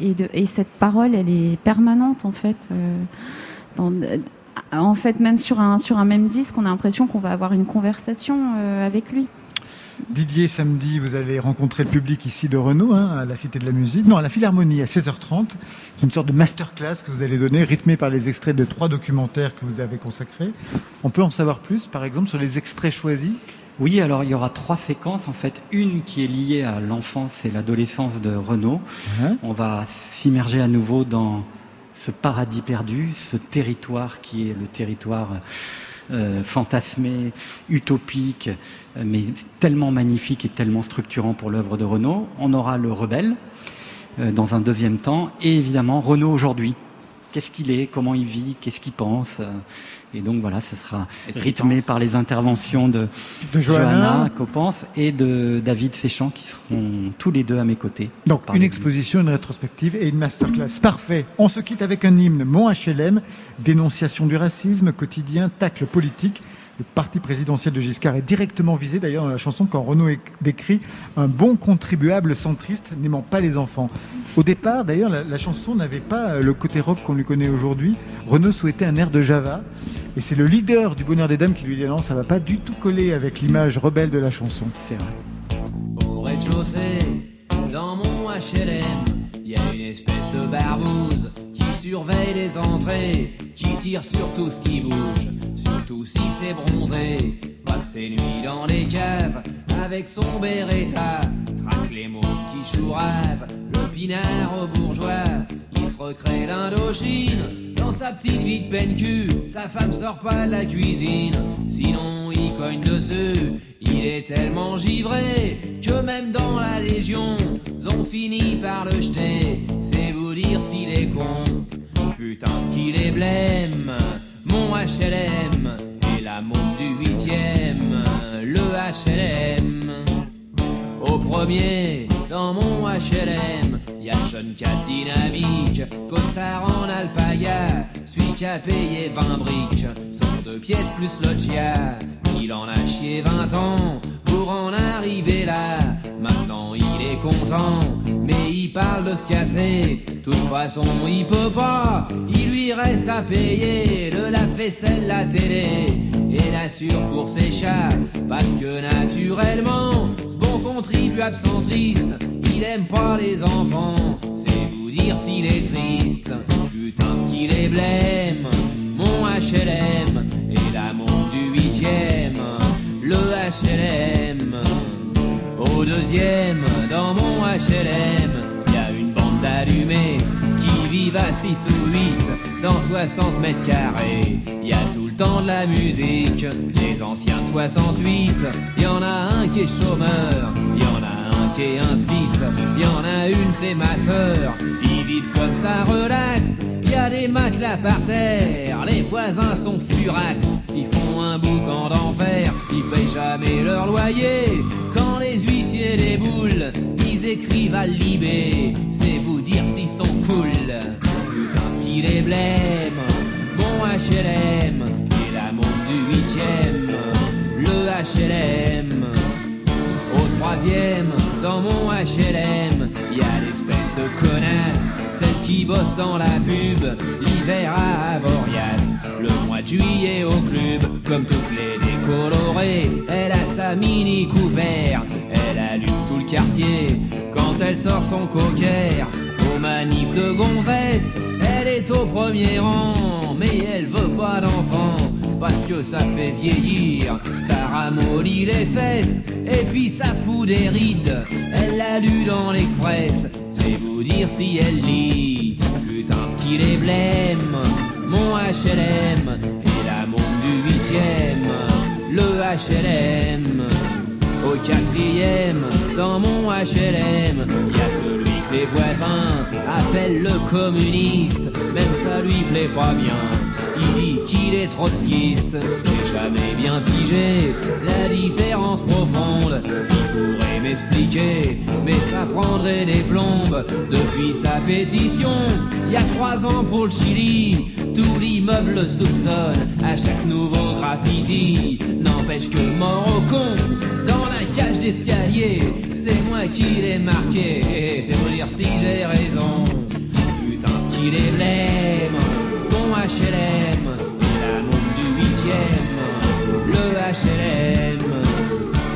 et, de, et cette parole, elle est permanente en fait. euh, dans- en fait, même sur un, sur un même disque, on a l'impression qu'on va avoir une conversation euh, avec lui. Didier, samedi, vous allez rencontrer le public ici de Renault, hein, à la Cité de la Musique, non, à la Philharmonie, à 16h30. C'est une sorte de masterclass que vous allez donner, rythmé par les extraits de trois documentaires que vous avez consacrés. On peut en savoir plus, par exemple, sur les extraits choisis? Oui, alors il y aura trois séquences en fait. Une qui est liée à l'enfance et l'adolescence de Renaud. On va s'immerger à nouveau dans ce paradis perdu, ce territoire qui est le territoire euh, fantasmé, utopique, euh, mais tellement magnifique et tellement structurant pour l'œuvre de Renaud. On aura le rebelle euh, dans un deuxième temps, et évidemment Renaud aujourd'hui. Qu'est-ce qu'il est, comment il vit, qu'est-ce qu'il pense. Et donc voilà, ce sera rythmé par les interventions de, De Johanna. Et de David Séchant qui seront tous les deux à mes côtés. Donc, une exposition, une rétrospective et une masterclass. Parfait. On se quitte avec un hymne, Mon HLM, dénonciation du racisme, quotidien, tacle politique. Le parti présidentiel de Giscard est directement visé, d'ailleurs, dans la chanson, quand Renaud décrit un bon contribuable centriste n'aimant pas les enfants. Au départ, d'ailleurs, la, chanson n'avait pas euh, le côté rock qu'on lui connaît aujourd'hui. Renaud souhaitait un air de Java. Et c'est le leader du Bonheur des Dames qui lui dit non, ça va pas du tout coller avec l'image rebelle de la chanson. C'est vrai. Surveille les entrées, qui tire sur tout ce qui bouge, surtout si c'est bronzé. Passe ses nuits dans les caves avec son Beretta, traque les mots qui chourave, le pinard au bourgeois. Il se recrée l'Indochine dans sa petite vie de peine cul. Sa femme sort pas de la cuisine, sinon il cogne dessus. Il est tellement givré que même dans la Légion, ont fini par le jeter. C'est vous dire s'il est con. Putain, ce qu'il est blême. Mon HLM et la môme du huitième. Le HLM. Premier, dans mon HLM, y a le jeune cat dynamique, costard en alpaga, celui qui a payé 20 briques, son deux pièces plus loggia. Il en a chié 20 ans pour en arriver là. Maintenant il est content, mais il parle de se casser. Toute façon, il peut pas, il lui reste à payer le lave-vaisselle, la télé et l'assure pour ses chats. Parce que naturellement, bon contribuable centriste, il aime pas les enfants. C'est vous dire s'il est triste. Putain, ce qu'il est blême. Mon HLM et la monde du huitième. Le HLM. Au deuxième, dans mon HLM, y a une bande d'allumés qui vivent à 6 ou 8 dans 60 mètres carrés. Y a tout le temps de la musique, des anciens de 68. Y en a un qui est chômeur, y en a un qui est instite, y en a une c'est ma sœur. Ils vivent comme ça, relax. Y a des matelas par terre, les voisins sont furax. Ils font un boucan d'enfer, ils payent jamais leur loyer. Quand les huissiers déboulent, écrivent à Libé. C'est vous dire s'ils sont cool. Putain, ce qu'il est blême. Mon HLM et la monde du huitième. Le HLM. Au troisième, dans mon HLM, y a l'espèce de connasse, celle qui bosse dans la pub, l'hiver à Avoriaz, le mois de juillet au club, comme toutes les décolorées, elle a sa mini couvert, quand elle sort son cocker, au manif de gonzesse, elle est au premier rang, mais elle veut pas d'enfant, parce que ça fait vieillir, ça ramollit les fesses, et puis ça fout des rides, elle l'a lu dans l'Express, c'est vous dire si elle lit, putain ce qu'il est blême, mon HLM, et la montre du huitième, le HLM. Au quatrième, dans mon HLM, y a celui que les voisins appellent le communiste, même ça lui plaît pas bien. Il dit qu'il est trotskiste, j'ai jamais bien pigé la différence profonde. Il pourrait m'expliquer, mais ça prendrait des plombes. Depuis sa pétition, il y a trois ans pour le Chili, tout l'immeuble le soupçonne à chaque nouveau graffiti. N'empêche que mort au con, dans la cage d'escalier, c'est moi qui l'ai marqué. C'est vous dire si j'ai raison. Putain, ce qu'il est mon HLM, la montre du huitième, le HLM.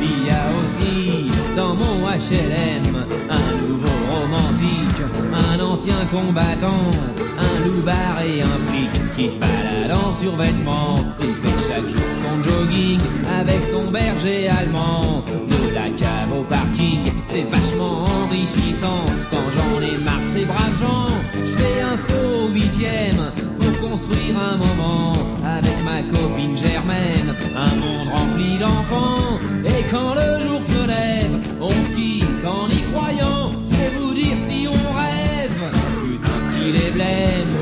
Il y a aussi dans mon HLM un nouveau romantique, un ancien combattant, un loupard et un flic qui se balade en survêtement. Il fait chaque jour son jogging avec son berger allemand. De la cave au parking, c'est vachement enrichissant. Quand j'en ai marre de ces braves gens, je fais un saut au huitième construire un moment avec ma copine Germaine. Un monde rempli d'enfants. Et quand le jour se lève, on se quitte en y croyant. C'est vous dire si on rêve. Putain, ce qu'il est blême.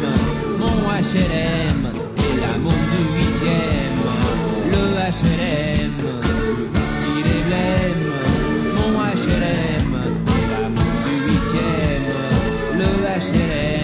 Mon HLM et la montre du huitième. Le HLM. Putain, ce qu'il est blême. Mon HLM et la montre du huitième. Le HLM.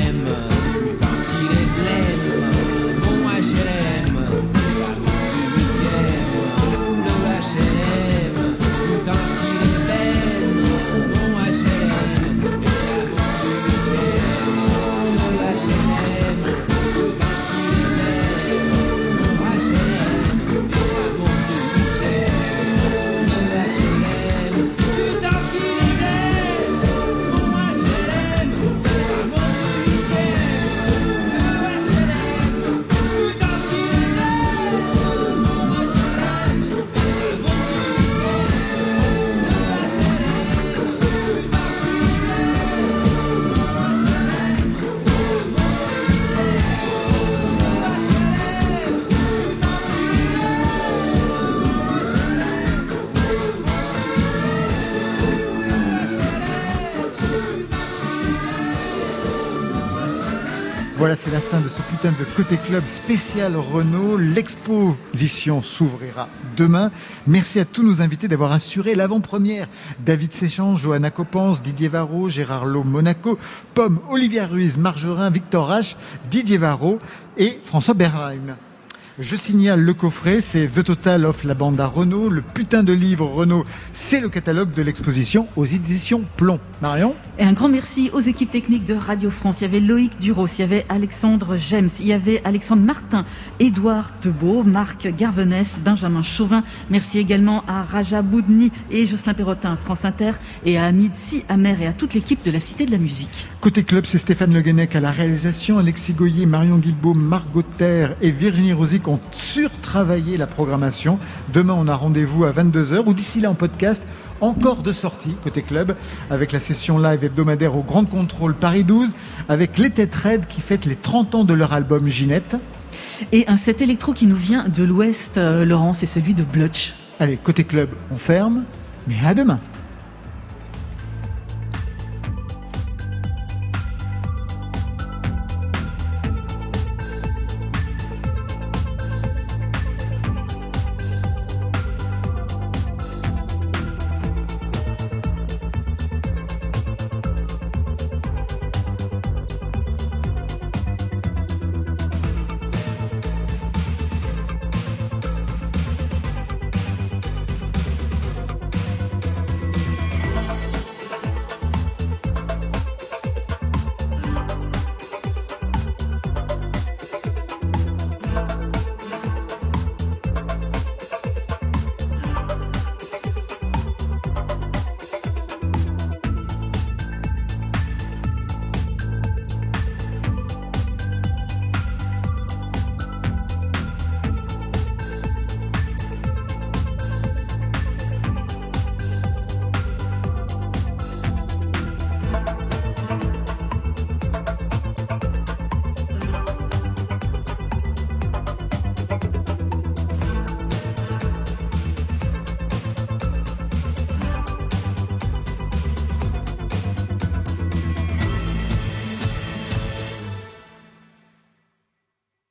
De Côté Club spécial Renault. L'exposition s'ouvrira demain. Merci à tous nos invités d'avoir assuré l'avant-première. David Séchant, Johanna Copens, Didier Varro, Gérard Lowe Monaco, Pomme, Olivia Ruiz, Margerin, Victor H, Didier Varro et François Berheim. Je signale le coffret, c'est The Total of la bande à Renault. Le putain de livre Renault, c'est le catalogue de l'exposition aux éditions Plomb. Marion Et un grand merci aux équipes techniques de Radio France. Il y avait Loïc Duros, il y avait Alexandre Gems, il y avait Alexandre Martin, Édouard Debeau, Marc Garvenès, Benjamin Chauvin. Merci également à Raja Boudni et Jocelyn Perrotin, France Inter, et à Hamid Si Amer et à toute l'équipe de la Cité de la Musique. Côté club, c'est Stéphane Le Guenec à la réalisation, Alexis Goyer, Marion Guilbault, Margot Terre et Virginie Rosic ont surtravaillé la programmation. Demain, on a rendez-vous à 22h ou d'ici là en podcast. Encore de sorties côté club avec la session live hebdomadaire au Grand Contrôle Paris 12 avec les Têtes Raides qui fêtent les 30 ans de leur album Ginette. Et un set électro qui nous vient de l'Ouest, euh, Laurent, c'est celui de Blutch. Allez, côté club, on ferme, mais à demain.